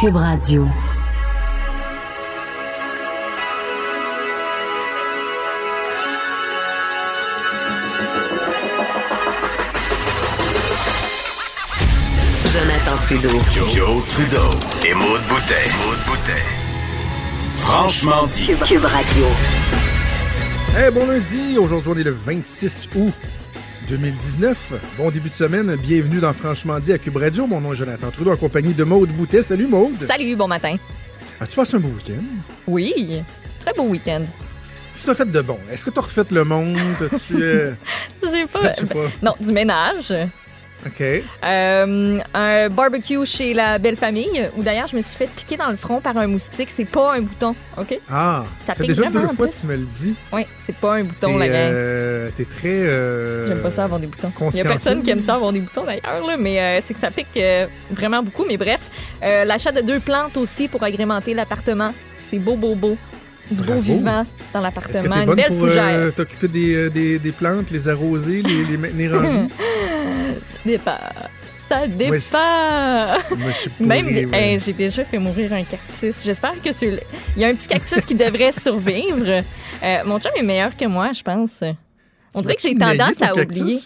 Cube Radio. Jonathan Trudeau. Joe, Trudeau et Maude Boutet. Franchement dit. Cube, Cube Radio. Eh, bon lundi, aujourd'hui on est le 26 août 2019. Bon début de semaine, bienvenue dans Franchement dit à Cube Radio. Mon nom est Jonathan Trudeau en compagnie de Maude Boutet. Salut Maude. Salut, bon matin. As-tu passé un beau week-end? Oui, très beau week-end. Que t'as fait de bon? Est-ce que t'as refait le monde? As-tu... euh, J'ai pas... Je sais pas? Non, du ménage. OK. Euh, un barbecue chez la belle famille, où d'ailleurs je me suis fait piquer dans le front par un moustique. C'est pas un bouton, OK? Ah, Ça fait déjà deux fois que tu me le dis. Oui, c'est pas un bouton, la gang. euh, t'es très... euh, J'aime pas ça avoir des boutons. Il y a personne qui aime ça avoir des boutons d'ailleurs, là, mais euh, c'est que ça pique vraiment beaucoup. Mais bref, l'achat de deux plantes aussi pour agrémenter l'appartement. C'est beau, beau, beau. Du beau Bravo. vivant dans l'appartement. Une bonne belle pour fougère. euh, t'occuper des, euh, des, des plantes, les arroser, les, les maintenir en vie? Ça je suis pourri, Même, ouais. hey, j'ai déjà fait mourir un cactus. J'espère que celui Il y a un petit cactus qui devrait survivre. Euh, mon chum est meilleur que moi, je pense. On dirait que j'ai tendance à cactus? oublier.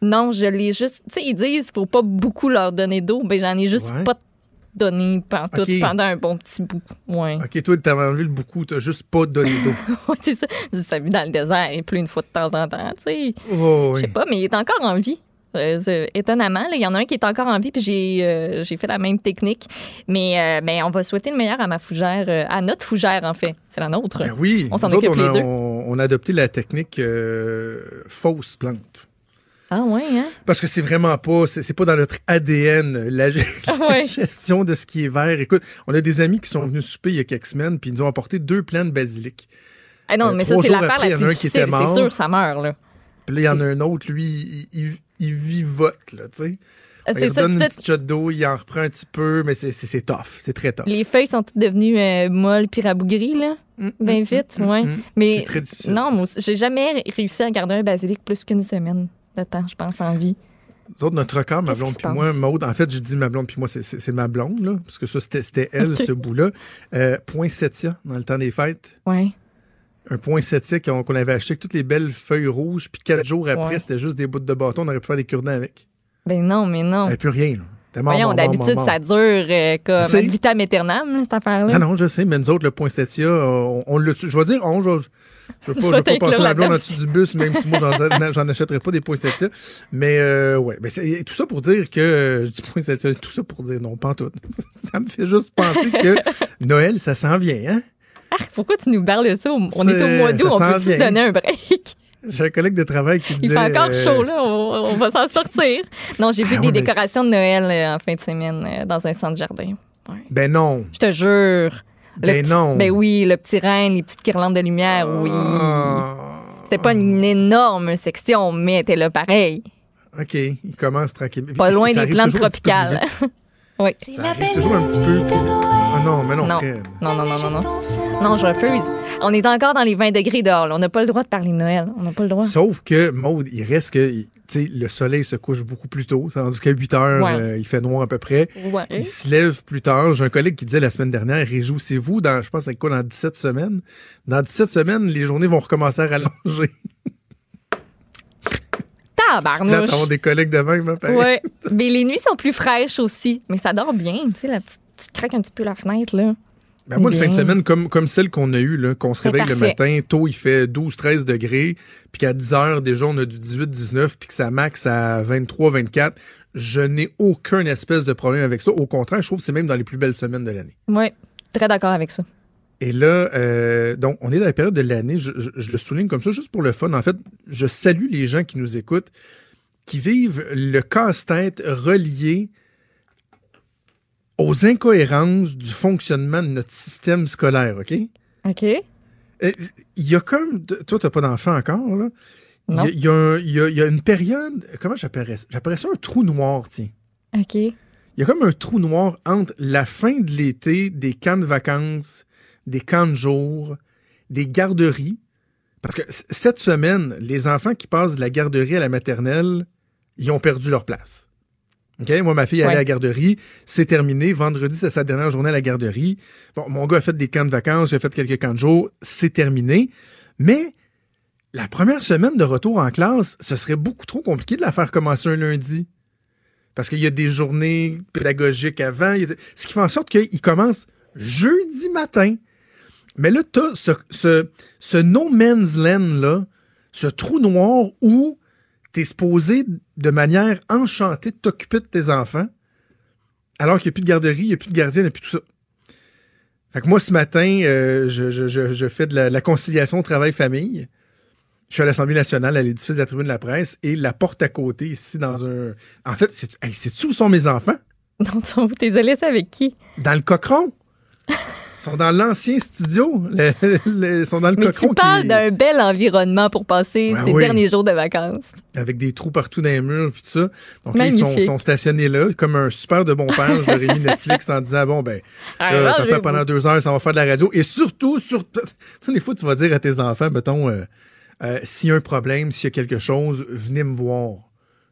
Non, je l'ai juste. Tu sais, ils disent qu'il faut pas beaucoup leur donner d'eau. Ben, j'en ai juste Ouais. pas donné Ok. pendant un bon petit bout. Ouais. OK, toi, t'as enlevé le beaucoup, t'as juste pas donné d'eau. Ouais, c'est ça. Je Ça vit dans le désert, il pleut une fois de temps en temps. Tu sais, Oh, je oui. sais pas, mais il est encore en vie. Euh, étonnamment, il y en a un qui est encore en vie, puis j'ai euh, j'ai fait la même technique. Mais, euh, ben, on va souhaiter le meilleur à ma fougère, à notre fougère, en fait. C'est la nôtre. Ben oui, On s'en autres, occupe on a, les deux. On, on a adopté la technique fausse plante. Ah, ouais, hein? Parce que c'est vraiment pas, c'est pas dans notre ADN, la, la Ah ouais. gestion de ce qui est vert. Écoute, on a des amis qui sont venus souper il y a quelques semaines, puis ils nous ont apporté deux plants de basilic. Ah non, Euh, mais ça, c'est l'affaire la en a plus un qui difficile. C'est sûr, ça meurt, là. Puis là, il y en a un autre, lui, il, il, il vivote, là, tu sais. Euh, Il ça, redonne une petite shot d'eau, il en reprend un petit peu, mais c'est- tough, c'est très tough. les feuilles sont toutes devenues euh, molles puis rabougries, là. Mm, Bien mm, vite, mm, ouais. mm. Mais très difficile. non, moi j'ai jamais réussi à garder un basilic plus qu'une semaine de temps, je pense, en vie. Nous autres, notre record, ma blonde puis moi? Maude, en fait, j'ai dit ma blonde puis moi, c'est- ma blonde, là, parce que ça, c'était elle, ce bout-là. Euh, poinsettia, dans le temps des fêtes. Ouais. Un poinsettia qu'on qu'on avait acheté avec toutes les belles feuilles rouges, puis quatre jours après, Ouais. c'était juste des bouts de bâton, on aurait pu faire des cure-dents avec. Ben non, mais non. avait plus rien, là. Mort, Voyons, d'habitude, ça dure euh, comme vitam aeternam, cette affaire-là. Non, non, je sais, mais nous autres, le poinsettia, on, on l'a Je vais dire, on, je, je veux pas, Je veux passer la blonde en dessous du bus, même si moi, j'en- achèterais pas des poinsettias. Mais, euh, ouais. Mais c'est- tout ça pour dire que, je dis poinsettia, tout ça pour dire non, pas en tout. Ça me fait juste penser que Noël, ça s'en vient, hein? Pourquoi tu nous parles de ça? On on est au mois d'août, on s'en peut se donner un break? J'ai un collègue de travail qui disait... Il fait encore euh, chaud, là. On, on va s'en sortir. Non, j'ai vu Ah des ouais, décorations de Noël euh, en fin de semaine euh, dans un centre jardin. Ouais. Ben non. Je te jure. Ben petit- non. Ben oui, le petit reine, les petites guirlandes de lumière, oui. Ah. C'était pas une énorme section, mais était là pareil. OK, il commence tranquillement. Pas loin des plantes tropicales. oui. Ça arrive toujours un petit peu... Ah non, mais non, Non. Fred. Non, non, non, non, non. Non, je refuse. On est encore dans les 20 degrés dehors. là. On n'a pas le droit de parler de Noël. On n'a pas le droit. Sauf que, Maud, il reste que, tu sais, le soleil se couche beaucoup plus tôt. C'est rendu qu'à 8 heures, Ouais. euh, il fait noir à peu près. Ouais. Il se lève plus tard. J'ai un collègue qui disait la semaine dernière, réjouissez-vous dans, je pense, c'est quoi, dans 17 semaines? Dans 17 semaines, les journées vont recommencer à rallonger. Tabarnouche. d'avoir des collègues de même, hein. Ouais. Mais les nuits sont plus fraîches aussi. Mais ça dort bien. Tu sais, la petite, tu craques un petit peu la fenêtre, là. Ben, moi, le fin de Bien. semaine, comme, comme celle qu'on a eue, là, qu'on se réveille le matin, tôt, il fait 12-13 degrés, puis qu'à 10 heures, déjà, on a du 18-19, puis que ça max à 23-24. Je n'ai aucun espèce de problème avec ça. Au contraire, je trouve que c'est même dans les plus belles semaines de l'année. Oui. Très d'accord avec ça. Et là, euh, donc, on est dans la période de l'année, je, je- je le souligne comme ça, juste pour le fun. En fait, je salue les gens qui nous écoutent, qui vivent le casse-tête relié aux incohérences du fonctionnement de notre système scolaire, OK? OK. Euh, Il y a comme. Toi, t'as pas d'enfant encore, là? Il y a- y, a un- il y a- il y a une période. Comment j'appellerais ça? J'appellerais ça un trou noir, tiens. OK. Il y a comme un trou noir entre la fin de l'été, des camps de vacances, des camps de jour, des garderies. Parce que cette semaine, les enfants qui passent de la garderie à la maternelle, ils ont perdu leur place. OK? Moi, ma fille allait à la garderie. C'est terminé. Vendredi, c'est sa dernière journée à la garderie. Bon, mon gars a fait des camps de vacances, il a fait quelques camps de jours. C'est terminé. Mais la première semaine de retour en classe, ce serait beaucoup trop compliqué de la faire commencer un lundi. Parce qu'il y a des journées pédagogiques avant. Ce qui fait en sorte qu'il commence jeudi matin. Mais là, tu as ce, ce, ce no man's land-là, ce trou noir où tu es supposé de manière enchantée de t'occuper de tes enfants, alors qu'il n'y a plus de garderie, il n'y a plus de gardien, il n'y a plus tout ça. Fait que moi, ce matin, euh, je, je, je, fais de la, conciliation travail-famille. Je suis à l'Assemblée nationale, à l'édifice de la Tribune de la Presse, et la porte à côté, ici, dans un. En fait, c'est hey, où sont mes enfants? Non, t'es allé, c'est avec qui? Dans le cochon. Ils sont dans l'ancien studio. ils sont dans le Mais Tu parles d'un bel environnement pour passer ces derniers jours de vacances. Avec des trous partout dans les murs puis tout ça. Donc là, ils sont, stationnés là, comme un super de bon père. Je leur ai mis Netflix en disant bon ben, ah, pendant deux heures, ça va faire de la radio. Et surtout, surtout, des fois, tu vas dire à tes enfants, mettons, euh, euh, s'il y a un problème, s'il y a quelque chose, venez me voir.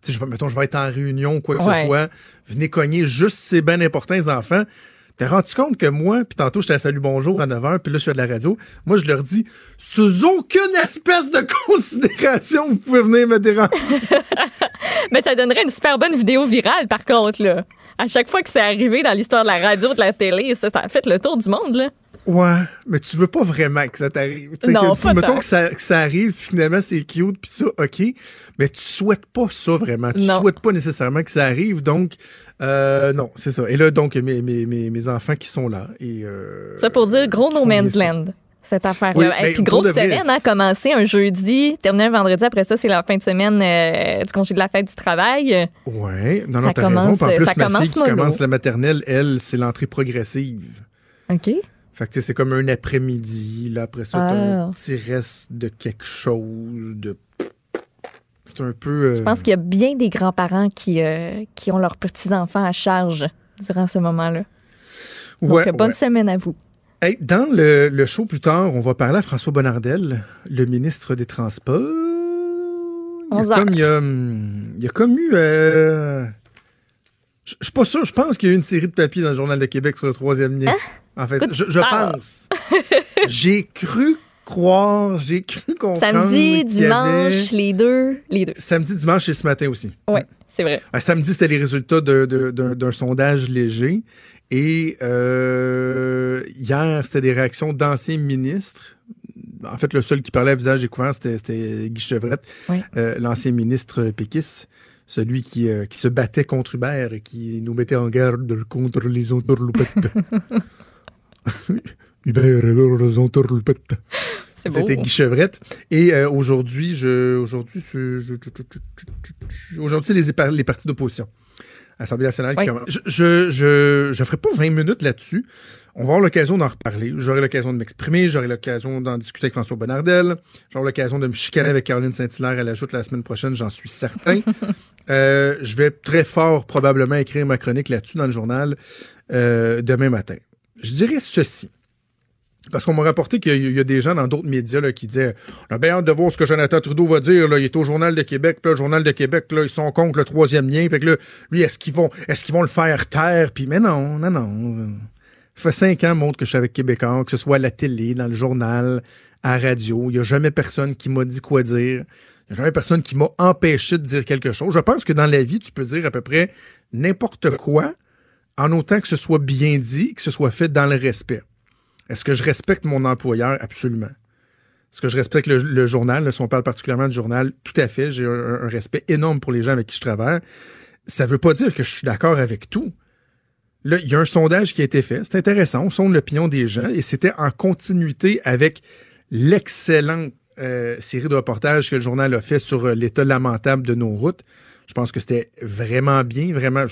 Je vais, mettons, je vais être en réunion, quoi que ce soit. Venez cogner. Juste, c'est bien important, les enfants. T'es rendu compte que moi, puis tantôt, j'étais à Salut Bonjour à 9h, puis là, je suis de la radio. Moi, je leur dis, sous aucune espèce de considération, vous pouvez venir me déranger. Mais ça donnerait une super bonne vidéo virale, par contre, là. À chaque fois que c'est arrivé dans l'histoire de la radio, de la télé, ça, ça a fait le tour du monde, là. Ouais, mais tu veux pas vraiment que ça t'arrive. Non, que, Mettons que ça, que ça arrive, finalement c'est cute, puis ça, ok. Mais tu souhaites pas ça vraiment. Tu souhaites pas nécessairement que ça arrive, donc euh, non, c'est ça. Et là, donc mes, mes, mes, mes enfants qui sont là. Et, euh, ça pour dire gros no man's land cette affaire-là. Et puis grosse semaine a commencé un jeudi, terminé un vendredi. Après ça, c'est la fin de semaine euh, du congé de la fête du travail. Oui, non, non, t'as raison. en plus, ma fille qui commence la maternelle, elle, c'est l'entrée progressive. OK. Fait que c'est comme un après-midi. Là, après ça, t'as un ah. petit reste de quelque chose, de c'est un peu. Euh, Je pense qu'il y a bien des grands-parents qui, euh, qui ont leurs petits-enfants à charge durant ce moment-là. Donc, bonne semaine à vous. dans le, show plus tard, on va parler à François Bonnardel, le ministre des Transports. Il y a, comme, il, y a, il y a comme eu. Euh, je suis pas sûr, je pense qu'il y a eu une série de papiers dans le Journal de Québec sur le troisième lien. Hein? En fait, je, pense. J'ai cru croire, j'ai cru comprendre. Samedi, dimanche, les deux, les deux. Samedi, dimanche et ce matin aussi. Oui, c'est vrai. samedi, c'était les résultats d'un sondage léger. Et euh, hier, c'était des réactions d'anciens ministres. En fait, le seul qui parlait à visage découvert, c'était Guy Chevrette, euh, l'ancien ministre Pékis celui qui, euh, qui se battait contre Hubert et qui nous mettait en garde contre les entourloupettes. Hubert et leurs entourloupettes. C'était Guy Chevrette. Et euh, aujourd'hui, je, aujourd'hui, je, aujourd'hui, c'est les, les partis d'opposition. Assemblée nationale. je, je, je, je ferai pas 20 minutes là-dessus. On va avoir l'occasion d'en reparler. J'aurai l'occasion de m'exprimer. J'aurai l'occasion d'en discuter avec François Bonnardel. J'aurai l'occasion de me chicaner avec Caroline Saint-Hilaire à la joute la semaine prochaine, j'en suis certain. euh, je vais très fort probablement écrire ma chronique là-dessus dans le journal euh, demain matin. Je dirais ceci. Parce qu'on m'a rapporté qu'il y, a des gens dans d'autres médias là, qui disaient On a bien hâte de voir ce que Jonathan Trudeau va dire. Là. Il est au Journal de Québec, puis le Journal de Québec, là, ils sont contre le troisième lien. Fait que là, lui, est-ce qu'ils vont est-ce qu'ils vont le faire taire? Puis mais non, non, non. Ça fait cinq ans, montre que je suis avec Québécois, que ce soit à la télé, dans le journal, à la radio. Il n'y a jamais personne qui m'a dit quoi dire. Il n'y a jamais personne qui m'a empêché de dire quelque chose. Je pense que dans la vie, tu peux dire à peu près n'importe quoi, en autant que ce soit bien dit, que ce soit fait dans le respect. Est-ce que je respecte mon employeur? Absolument. Est-ce que je respecte le, journal? si on parle particulièrement du journal, tout à fait. J'ai un, respect énorme pour les gens avec qui je travaille. Ça ne veut pas dire que je suis d'accord avec tout. Là, il y a un sondage qui a été fait. C'est intéressant. On sonde l'opinion des gens et c'était en continuité avec l'excellente euh, série de reportages que le journal a fait sur euh, l'état lamentable de nos routes. Je pense que c'était vraiment bien, vraiment.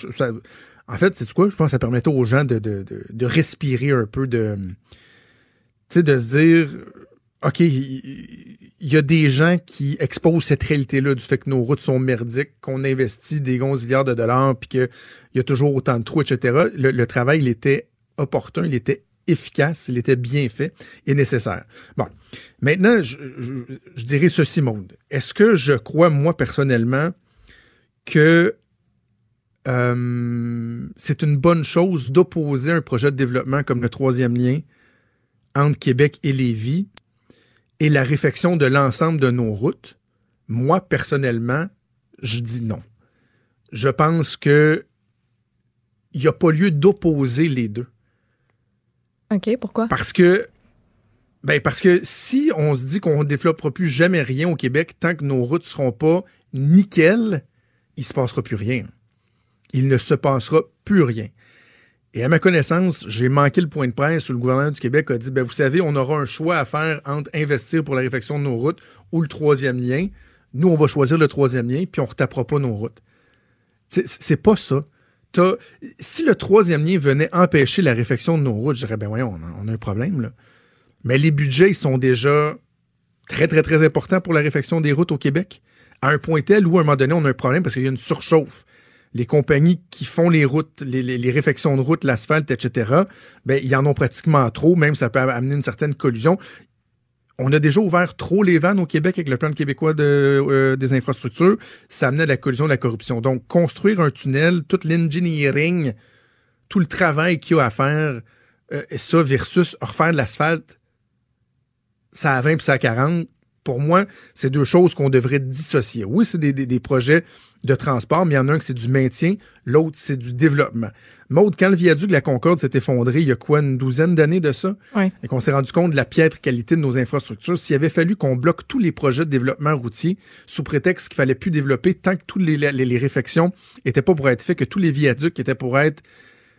en fait, c'est quoi? Je pense que ça permettait aux gens de, de, respirer un peu de de se dire, OK, il y, a des gens qui exposent cette réalité-là du fait que nos routes sont merdiques, qu'on investit des milliards de dollars, puis qu'il y a toujours autant de trous, etc. Le, travail, il était opportun, il était efficace, il était bien fait et nécessaire. Bon, maintenant, je, je dirais ceci, monde. Est-ce que je crois, moi, personnellement, que euh, c'est une bonne chose d'opposer un projet de développement comme le troisième lien entre Québec et Lévis et la réfection de l'ensemble de nos routes. Moi, personnellement, je dis non. Je pense que il n'y a pas lieu d'opposer les deux. OK, pourquoi? Parce que ben parce que si on se dit qu'on ne développera plus jamais rien au Québec tant que nos routes ne seront pas nickel, il se passera plus rien. Il ne se passera plus rien. Et à ma connaissance, j'ai manqué le point de presse où le gouvernement du Québec a dit ben vous savez, on aura un choix à faire entre investir pour la réfection de nos routes ou le troisième lien. Nous, on va choisir le troisième lien, puis on ne retapera pas nos routes. C'est pas ça. si le troisième lien venait empêcher la réfection de nos routes, je dirais, ben voyons, on a, un problème. Mais les budgets, ils sont déjà très, très, très importants pour la réfection des routes au Québec. À un point tel où, à un moment donné, on a un problème parce qu'il y a une surchauffe les compagnies qui font les routes, les, réfections de routes, l'asphalte, etc., ben, ils en ont pratiquement trop, même ça peut amener une certaine collusion. On a déjà ouvert trop les vannes au Québec avec le plan québécois euh, des infrastructures. Ça amenait à la collusion de la corruption. Donc, construire un tunnel, tout l'engineering, tout le travail qu'il y a à faire, euh, ça versus refaire de l'asphalte, ça a 20 puis ça a 40, pour moi, c'est deux choses qu'on devrait dissocier. Oui, c'est des, projets de transport, mais il y en a un qui c'est du maintien, l'autre c'est du développement. Maude, quand le viaduc de la Concorde s'est effondré, il y a quoi, une douzaine d'années de ça? Et qu'on s'est rendu compte de la piètre qualité de nos infrastructures, s'il avait fallu qu'on bloque tous les projets de développement routier sous prétexte qu'il fallait plus développer tant que toutes les, les, réflexions étaient pas pour être faites, que tous les viaducs étaient pour être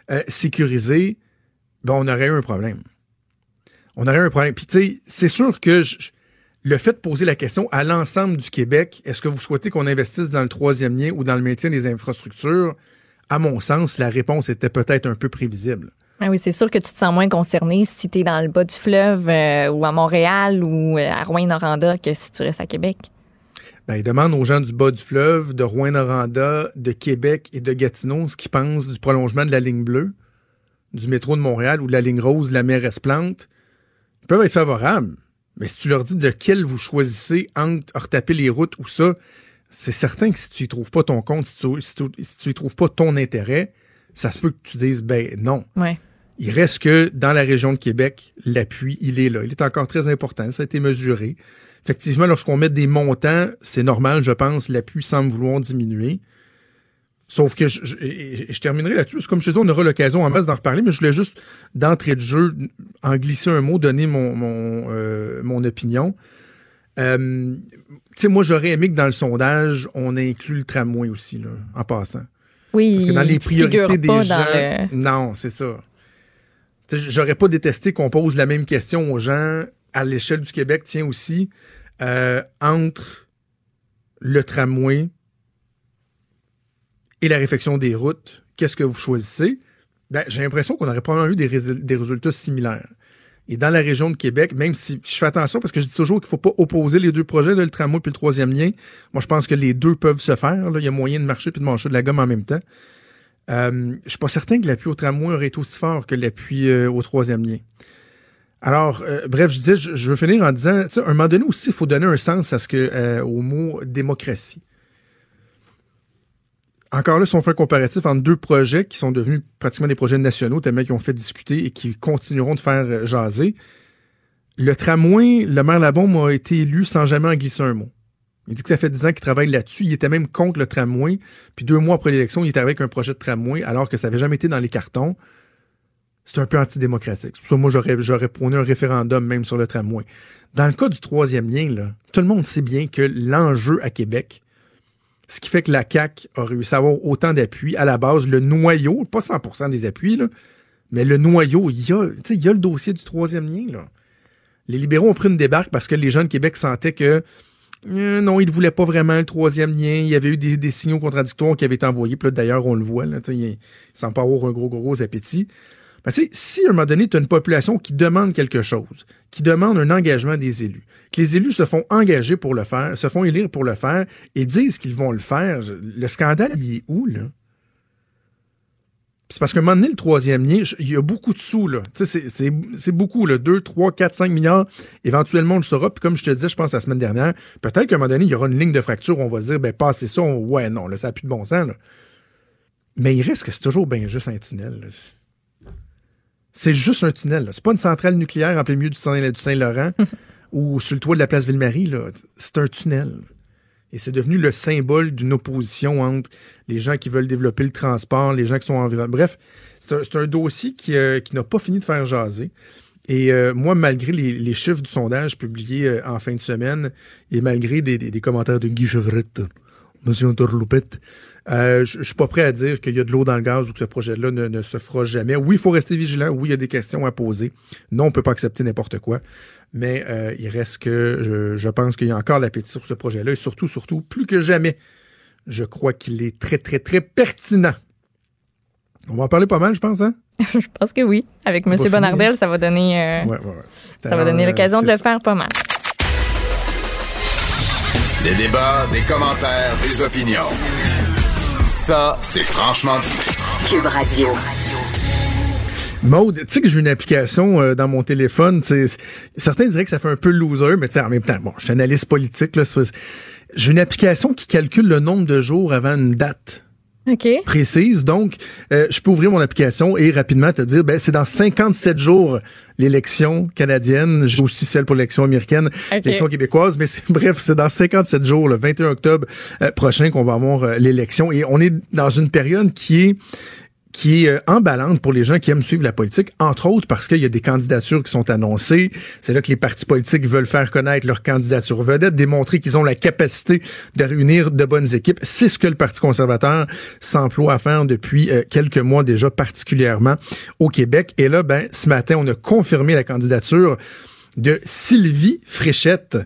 euh, sécurisés, ben on aurait eu un problème. On aurait eu un problème. Puis tu sais, c'est sûr que je, le fait de poser la question à l'ensemble du Québec, est-ce que vous souhaitez qu'on investisse dans le troisième lien ou dans le maintien des infrastructures? À mon sens, la réponse était peut-être un peu prévisible. Ah oui, c'est sûr que tu te sens moins concerné si tu es dans le bas du fleuve euh, ou à Montréal ou euh, à Rouen-Noranda que si tu restes à Québec. Ben, il demande aux gens du bas du fleuve, de Rouen-Noranda, de Québec et de Gatineau ce qu'ils pensent du prolongement de la ligne bleue, du métro de Montréal ou de la ligne rose, la mer Esplante. Ils peuvent être favorables. Mais si tu leur dis de quel vous choisissez entre retaper les routes ou ça, c'est certain que si tu y trouves pas ton compte, si tu, si y trouves pas ton intérêt, ça se peut que tu dises, ben non. Il reste que dans la région de Québec, l'appui, il est là. Il est encore très important. Ça a été mesuré. Effectivement, lorsqu'on met des montants, c'est normal, je pense, l'appui semble vouloir diminuer. Sauf que je, je, terminerai là-dessus. Comme je te dis, on aura l'occasion en masse d'en reparler, mais je voulais juste, d'entrée de jeu, en glisser un mot, donner mon, mon, euh, mon opinion. Euh, tu sais, moi, j'aurais aimé que dans le sondage, on inclut le tramway aussi, là, en passant. Oui. Parce que dans les priorités des gens. Non, c'est ça. J'aurais pas détesté qu'on pose la même question aux gens à l'échelle du Québec, tiens aussi, euh, entre le tramway et la réflexion des routes, qu'est-ce que vous choisissez? Ben, j'ai l'impression qu'on aurait probablement eu des, résultats similaires. Et dans la région de Québec, même si je fais attention parce que je dis toujours qu'il ne faut pas opposer les deux projets, le tramway et le troisième lien. Moi, je pense que les deux peuvent se faire. Il y a moyen de marcher et de manger de la gomme en même temps. Euh, je suis pas certain que l'appui au tramway aurait été aussi fort que l'appui euh, au troisième lien. Alors, euh, bref, je disais, je, veux finir en disant, à un moment donné aussi, il faut donner un sens à ce que, euh, au mot démocratie encore là, si on fait un comparatif entre deux projets qui sont devenus pratiquement des projets nationaux, tellement qui ont fait discuter et qui continueront de faire euh, jaser, le tramway, le maire Labombe a été élu sans jamais en glisser un mot. Il dit que ça fait dix ans qu'il travaille là-dessus. Il était même contre le tramway. Puis deux mois après l'élection, il était avec un projet de tramway alors que ça n'avait jamais été dans les cartons. C'est un peu antidémocratique. C'est pour ça moi, j'aurais, j'aurais prôné un référendum même sur le tramway. Dans le cas du troisième lien, là, tout le monde sait bien que l'enjeu à Québec, ce qui fait que la CAQ a réussi à avoir autant d'appui. À la base, le noyau, pas 100% des appuis, mais le noyau, il y, a, il y a le dossier du troisième lien. Là. Les libéraux ont pris une débarque parce que les gens de Québec sentaient que euh, non, ils ne voulaient pas vraiment le troisième lien. Il y avait eu des, signaux contradictoires qui avaient été envoyés. Puis d'ailleurs, on le voit, là, il semble pas avoir un gros, gros, gros appétit. Ben, si à un moment donné, tu as une population qui demande quelque chose, qui demande un engagement des élus, que les élus se font engager pour le faire, se font élire pour le faire et disent qu'ils vont le faire, le scandale, il est où, là? C'est parce qu'à un moment donné, le troisième lien, il y a beaucoup de sous, là. C'est beaucoup, là. 2, 3, 4, 5 milliards. Éventuellement, on le saura. Puis comme je te disais, je pense la semaine dernière, peut-être qu'à un moment donné, il y aura une ligne de fracture où on va se dire, ben, passez ça. ouais, non, là, ça n'a plus de bon sens, là. Mais il reste que c'est toujours bien juste un tunnel. là. C'est juste un tunnel. C'est pas une centrale nucléaire en plein milieu du Saint- du Saint-Laurent ou sur le toit de la place Ville-Marie. C'est un tunnel. Et c'est devenu le symbole d'une opposition entre les gens qui veulent développer le transport, les gens qui sont environ. Bref, c'est un, dossier qui, euh, qui n'a pas fini de faire jaser. Et euh, moi, malgré les, les chiffres du sondage publiés euh, en fin de semaine et malgré des, des- des commentaires de Guy Chevrette, Monsieur Interloupette, euh, je suis pas prêt à dire qu'il y a de l'eau dans le gaz ou que ce projet-là ne, ne se fera jamais. Oui, il faut rester vigilant. Oui, il y a des questions à poser. Non, on peut pas accepter n'importe quoi. Mais euh, il reste que je, je pense qu'il y a encore l'appétit sur ce projet-là. Et surtout, surtout, plus que jamais, je crois qu'il est très, très, très pertinent. On va en parler pas mal, je pense, hein? Je pense que oui. Avec M. finir. Bonardel, ça va donner, euh, Ouais, ouais, ouais. ça va donner Alors, l'occasion de le ça. faire pas mal. Des débats, des commentaires, des opinions. Ça, c'est franchement dit. Cube Radio. Maude, tu sais que j'ai une application euh, dans mon téléphone. Certains diraient que ça fait un peu loser, mais tu sais, en même temps, bon, je suis analyste politique. là, c'est- J'ai une application qui calcule le nombre de jours avant une date OK. précise. Donc, euh, je peux ouvrir mon application et rapidement te dire, ben, c'est dans 57 jours l'élection canadienne. J'ai aussi celle pour l'élection américaine, l'élection québécoise. Mais c'est- bref, c'est dans 57 jours, le 21 octobre euh, prochain, qu'on va avoir euh, l'élection. Et on est dans une période qui est qui est euh, emballante pour les gens qui aiment suivre la politique, entre autres parce qu'il y a des candidatures qui sont annoncées. C'est là que les partis politiques veulent faire connaître leur candidature vedette, démontrer qu'ils ont la capacité de réunir de bonnes équipes. C'est ce que le Parti conservateur s'emploie à faire depuis euh, quelques mois déjà, particulièrement au Québec. Et là, ben, ce matin, on a confirmé la candidature de Sylvie Fréchette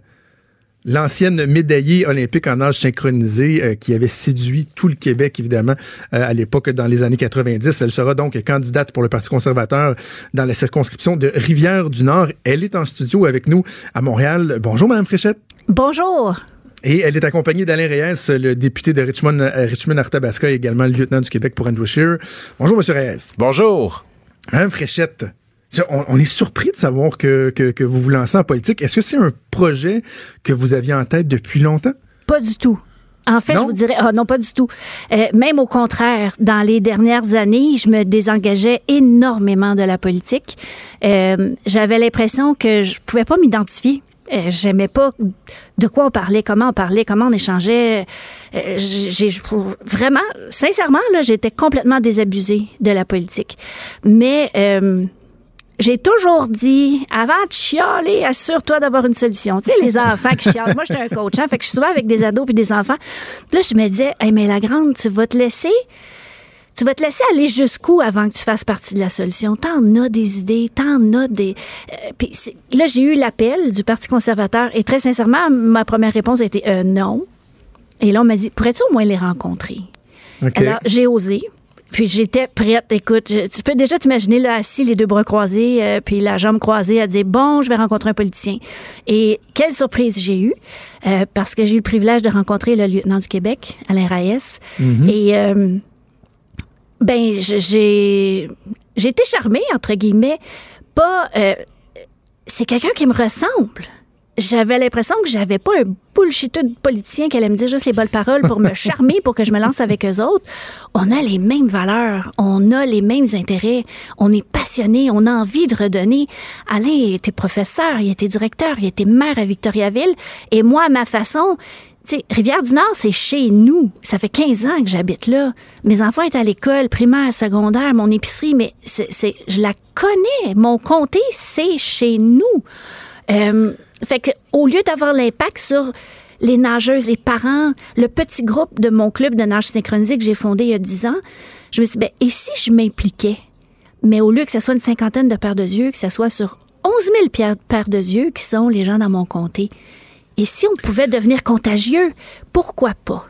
l'ancienne médaillée olympique en âge synchronisé euh, qui avait séduit tout le Québec, évidemment, euh, à l'époque, dans les années 90. Elle sera donc candidate pour le Parti conservateur dans la circonscription de Rivière-du-Nord. Elle est en studio avec nous à Montréal. Bonjour, Madame Fréchette. Bonjour. Et elle est accompagnée d'Alain Reyes, le député de Richmond, euh, Richmond-Arthabasca et également le lieutenant du Québec pour Andrew Scheer. Bonjour, Monsieur Reyes. Bonjour. Madame Fréchette, on, on est surpris de savoir que, que, que vous vous lancez en politique. Est-ce que c'est un projet que vous aviez en tête depuis longtemps? Pas du tout. En fait, Non? je vous dirais, ah non, pas du tout. Euh, même au contraire, dans les dernières années, je me désengageais énormément de la politique. Euh, J'avais l'impression que je pouvais pas m'identifier. Euh, J'aimais pas de quoi on parlait, comment on parlait, comment on échangeait. Euh, j'ai vraiment, sincèrement, là, j'étais complètement désabusée de la politique. Mais j'ai toujours dit, avant de chialer, assure-toi d'avoir une solution. Tu sais, les enfants qui chialent. Moi, j'étais un coach, hein, fait que je suis souvent avec des ados puis des enfants. Puis là, je me disais, hey, mais la grande, tu vas te laisser, tu vas te laisser aller jusqu'où avant que tu fasses partie de la solution? T'en as des idées, t'en as des. euh, puis là, j'ai eu l'appel du Parti conservateur et très sincèrement, ma première réponse a été euh, non. Et là, on m'a dit, pourrais-tu au moins les rencontrer? Alors, j'ai osé. Puis j'étais prête. Écoute, je- tu peux déjà t'imaginer là assis, les deux bras croisés, euh, puis la jambe croisée, à dire bon, je vais rencontrer un politicien. Et quelle surprise j'ai eue, euh, parce que j'ai eu le privilège de rencontrer le lieutenant du Québec, Alain Raes. Et euh, ben, j'ai j'ai été charmée entre guillemets. Pas, euh, c'est quelqu'un qui me ressemble. J'avais l'impression que j'avais pas un bullshiteux de politicien qui allait me dire juste les bonnes paroles pour me charmer, pour que je me lance avec eux autres. On a les mêmes valeurs, on a les mêmes intérêts, on est passionné, on a envie de redonner. Alain était professeur, il était directeur, il était maire à Victoriaville, et moi, à ma façon, Rivière-du-Nord, c'est chez nous. Ça fait 15 ans que j'habite là. Mes enfants étaient à l'école, primaire, secondaire, mon épicerie, mais c'est, c'est- je la connais. Mon comté, c'est chez nous. Euh, fait que, au lieu d'avoir l'impact sur les nageuses, les parents, le petit groupe de mon club de nage synchronisé que j'ai fondé il y a 10 ans, je me suis dit, ben, et si je m'impliquais? Mais au lieu que ce soit une cinquantaine de paires de yeux, que ce soit sur 11 000 paires paires de yeux qui sont les gens dans mon comté. Et si on pouvait devenir contagieux, pourquoi pas?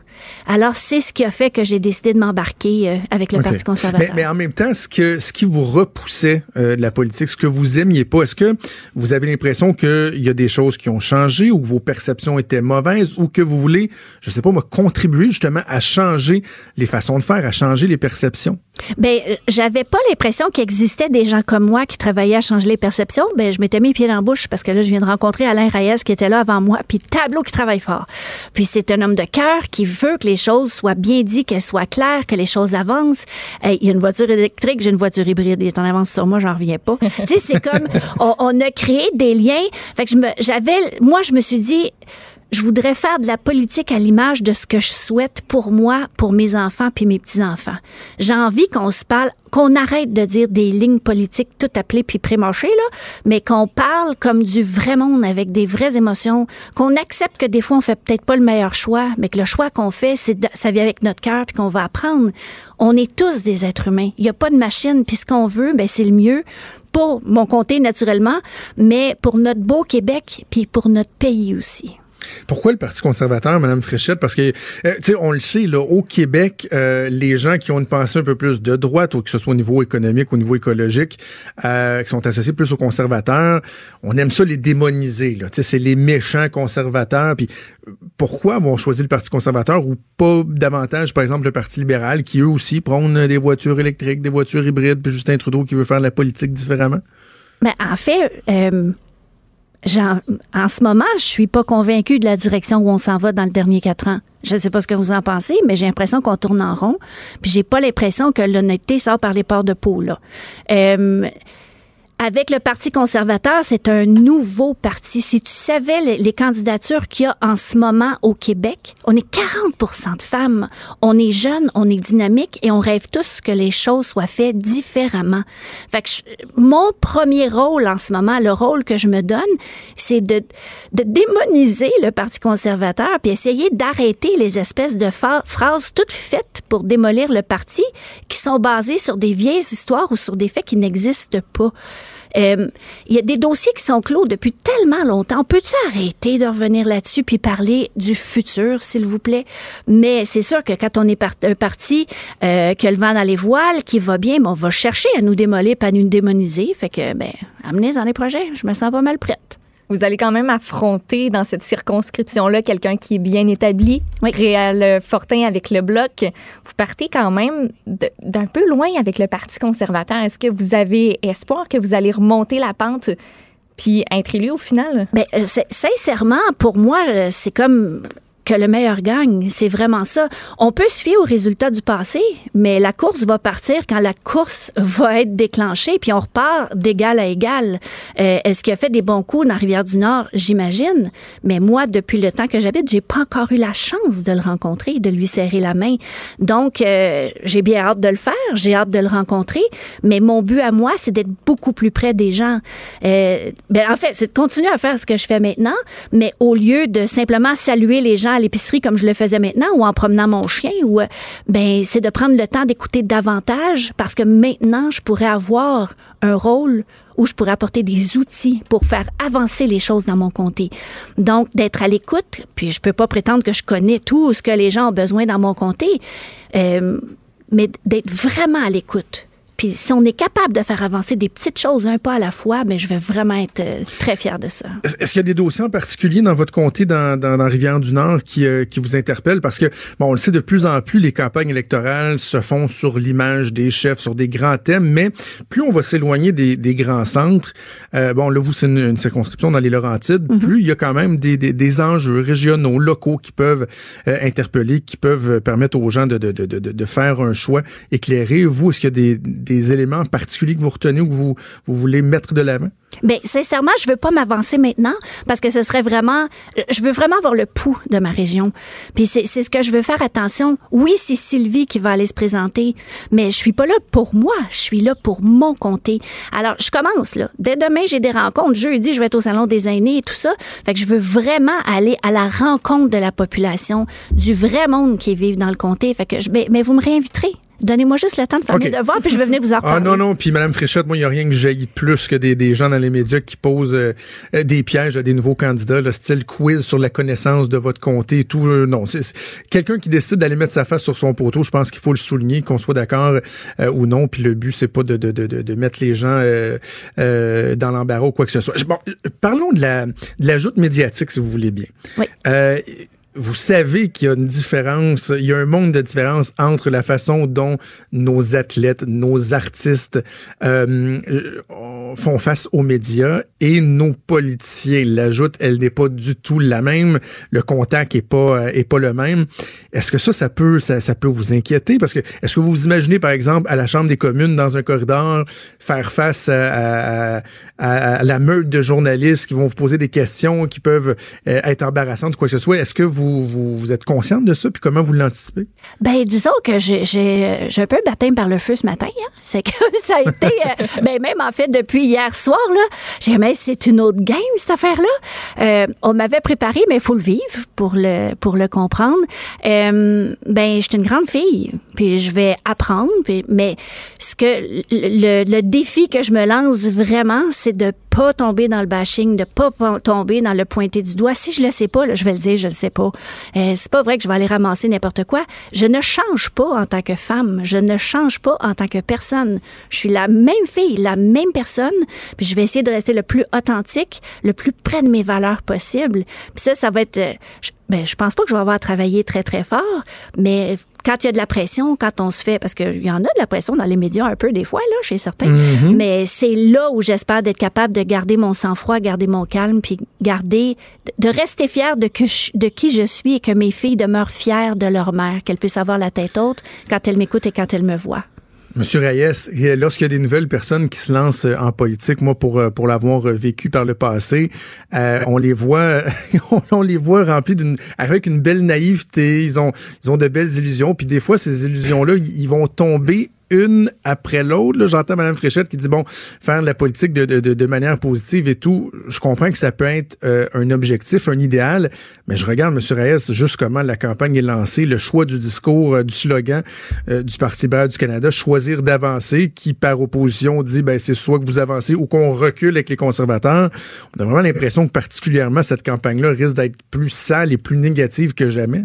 Alors, c'est ce qui a fait que j'ai décidé de m'embarquer euh, avec le. Parti conservateur. Mais, mais en même temps, ce, que, ce qui vous repoussait euh, de la politique, ce que vous aimiez pas, est-ce que vous avez l'impression qu'il y a des choses qui ont changé ou que vos perceptions étaient mauvaises ou que vous voulez, je sais pas, moi, contribuer justement à changer les façons de faire, à changer les perceptions? Ben, euh, j'avais pas l'impression qu'il existait des gens comme moi qui travaillaient à changer les perceptions. Ben, je m'étais mis les pieds dans la bouche parce que là, je viens de rencontrer Alain Reyes qui était là avant moi, puis Tableau qui travaille fort. Puis c'est un homme de cœur qui veut que les choses soient bien dites, qu'elles soient claires, que les choses avancent. Il y a une voiture électrique, j'ai une voiture hybride. Il est en avance sur moi, j'en reviens pas. tu sais, c'est comme, on, on, a créé des liens. Fait que j'avais, moi, je me suis dit, je voudrais faire de la politique à l'image de ce que je souhaite pour moi, pour mes enfants puis mes petits-enfants. J'ai envie qu'on se parle, qu'on arrête de dire des lignes politiques tout appelées puis prémochées, là, mais qu'on parle comme du vrai monde avec des vraies émotions, qu'on accepte que des fois on fait peut-être pas le meilleur choix, mais que le choix qu'on fait, c'est ça vient avec notre cœur puis qu'on va apprendre. On est tous des êtres humains. Il n'y a pas de machine puis ce qu'on veut, ben c'est le mieux pour mon comté naturellement, mais pour notre beau Québec puis pour notre pays aussi. Pourquoi le Parti conservateur, Mme Fréchette? Parce que, euh, tu sais, on le sait, là, au Québec, euh, les gens qui ont une pensée un peu plus de droite, que ce soit au niveau économique, au niveau écologique, euh, qui sont associés plus aux conservateurs, on aime ça les démoniser. Tu sais, c'est les méchants conservateurs. Puis pourquoi avoir choisi le Parti conservateur ou pas davantage, par exemple, le Parti libéral, qui eux aussi prônent des voitures électriques, des voitures hybrides, puis Justin Trudeau qui veut faire la politique différemment? Ben, en fait, en ce moment, je suis pas convaincue de la direction où on s'en va dans le dernier quatre ans. Je ne sais pas ce que vous en pensez, mais j'ai l'impression qu'on tourne en rond. Puis j'ai pas l'impression que l'honnêteté sort par les ports de peau. Là. Euh, avec le Parti conservateur, c'est un nouveau parti. Si tu savais les, candidatures qu'il y a en ce moment au Québec, on est 40% de femmes. On est jeunes, on est dynamique et on rêve tous que les choses soient faites différemment. Fait que mon premier rôle en ce moment, le rôle que je me donne, c'est de, de démoniser le Parti conservateur puis essayer d'arrêter les espèces de phrases toutes faites pour démolir le parti qui sont basées sur des vieilles histoires ou sur des faits qui n'existent pas. Euh, il y a des dossiers qui sont clos depuis tellement longtemps. Peux-tu arrêter de revenir là-dessus puis parler du futur, s'il vous plaît? Mais c'est sûr que quand on est parti euh, qui a le vent dans les voiles, qui va bien, ben, on va chercher à nous démolir, pas à nous démoniser. Fait que, ben, amenez dans les projets. Je me sens pas mal prête. Vous allez quand même affronter dans cette circonscription-là quelqu'un qui est bien établi, oui. Réal Fortin avec le bloc. Vous partez quand même d'un peu loin avec le Parti conservateur. Est-ce que vous avez espoir que vous allez remonter la pente puis être élu au final? Bien, euh, sincèrement, pour moi, euh, c'est comme que le meilleur gagne. C'est vraiment ça. On peut se fier aux résultats du passé, mais la course va partir quand la course va être déclenchée, puis on repart d'égal à égal. Euh, Est-ce qu'il a fait des bons coups dans Rivière-du-Nord? J'imagine. Mais moi, depuis le temps que j'habite, j'ai pas encore eu la chance de le rencontrer, de lui serrer la main. Donc, euh, j'ai bien hâte de le faire. J'ai hâte de le rencontrer. Mais mon but à moi, c'est d'être beaucoup plus près des gens. Euh, ben, en fait, c'est de continuer à faire ce que je fais maintenant, mais au lieu de simplement saluer les gens à l'épicerie comme je le faisais maintenant ou en promenant mon chien ou euh, ben c'est de prendre le temps d'écouter davantage parce que maintenant je pourrais avoir un rôle où je pourrais apporter des outils pour faire avancer les choses dans mon comté. Donc, d'être à l'écoute, puis je peux pas prétendre que je connais tout ce que les gens ont besoin dans mon comté, euh, mais d'être vraiment à l'écoute. Puis si on est capable de faire avancer des petites choses un pas à la fois, mais ben, je vais vraiment être euh, très fier de ça. Est-ce qu'il y a des dossiers en particulier dans votre comté, dans, dans, dans Rivière-du-Nord, qui, euh, qui vous interpellent? Parce que, bon, on le sait, de plus en plus, les campagnes électorales se font sur l'image des chefs, sur des grands thèmes, mais plus on va s'éloigner des, des, grands centres, euh, bon, là, vous, c'est une, circonscription dans les Laurentides, mm-hmm. plus il y a quand même des, des, des enjeux régionaux, locaux qui peuvent interpeller, qui peuvent permettre aux gens de, de, de, de, faire un choix éclairé. Vous, est-ce qu'il y a des des éléments particuliers que vous retenez ou que vous, voulez mettre de l'avant? Bien, sincèrement, je veux pas m'avancer maintenant parce que ce serait vraiment, je veux vraiment avoir le pouls de ma région. Puis c'est ce que je veux faire attention. Oui, c'est Sylvie qui va aller se présenter, mais je suis pas là pour moi. Je suis là pour mon comté. Alors, je commence là. Dès demain, j'ai des rencontres. Jeudi, je vais être au salon des aînés et tout ça. Fait que je veux vraiment aller à la rencontre de la population, du vrai monde qui vit dans le comté. Fait que je, mais, mais vous me réinviterez. Donnez-moi juste le temps de faire mes devoirs, puis je vais venir vous en parler. Ah non, non, puis Mme Fréchette, moi, il n'y a rien que j'aille plus que des, des, gens dans les médias qui posent euh, des pièges à des nouveaux candidats, le style quiz sur la connaissance de votre comté et tout. Euh, non, c'est quelqu'un qui décide d'aller mettre sa face sur son poteau, je pense qu'il faut le souligner, qu'on soit d'accord euh, ou non, puis le but, c'est pas de, de, de, de, mettre les gens dans l'embarras ou quoi que ce soit. Bon, parlons de la, de la joute médiatique, si vous voulez bien. Oui vous savez qu'il y a une différence, il y a un monde de différence entre la façon dont nos athlètes, nos artistes euh, font face aux médias et nos politiciens. L'ajoute, elle n'est pas du tout la même. Le contact est pas le même. Est-ce que ça, ça peut vous inquiéter? Parce que est-ce que vous vous imaginez par exemple à la Chambre des communes dans un corridor faire face à, la meute de journalistes qui vont vous poser des questions qui peuvent euh, être embarrassantes quoi que ce soit? Est-ce que vous, vous, êtes consciente de ça puis comment vous l'anticipez? Ben, disons que j'ai, j'ai, un peu baptême par le feu ce matin. Hein. C'est que ça a été, euh, ben, même en fait, depuis hier soir, là, j'ai mais c'est une autre game, cette affaire-là. Euh, on m'avait préparé, mais il faut le vivre pour le, pour le comprendre. ben, je suis une grande fille, puis je vais apprendre, puis, mais ce que le, le défi que je me lance vraiment, c'est de pas tomber dans le bashing, de pas tomber dans le pointer du doigt. Si je le sais pas, je vais le dire, je le sais pas. Euh, c'est pas vrai que je vais aller ramasser n'importe quoi. Je ne change pas en tant que femme. Je ne change pas en tant que personne. Je suis la même fille, la même personne. Puis je vais essayer de rester le plus authentique, le plus près de mes valeurs possible. Puis ça, ça va être. Euh, ben, je pense pas que je vais avoir à travailler très, très fort, mais quand il y a de la pression, quand on se fait, parce qu'il y en a de la pression dans les médias un peu des fois, là, chez certains, mm-hmm. mais c'est là où j'espère d'être capable de garder mon sang-froid, garder mon calme, puis garder, de rester fière de, que de qui je suis et que mes filles demeurent fières de leur mère, qu'elles puissent avoir la tête haute quand elles m'écoutent et quand elles me voient. Monsieur Reyes, lorsqu'il y a des nouvelles personnes qui se lancent euh, en politique, moi pour euh, pour l'avoir euh, vécu par le passé, on les voit on les voit remplis d'une avec une belle naïveté, ils ont ils ont de belles illusions, puis des fois ces illusions là, ils vont tomber une après l'autre. J'entends Mme Fréchette qui dit, bon, faire de la politique de, de, manière positive et tout, je comprends que ça peut être euh, un objectif, un idéal, mais je regarde, M. Reyes, juste comment la campagne est lancée, le choix du discours, euh, du slogan euh, du Parti libéral du Canada, choisir d'avancer, qui par opposition dit, ben c'est soit que vous avancez ou qu'on recule avec les conservateurs. On a vraiment l'impression que particulièrement cette campagne-là risque d'être plus sale et plus négative que jamais.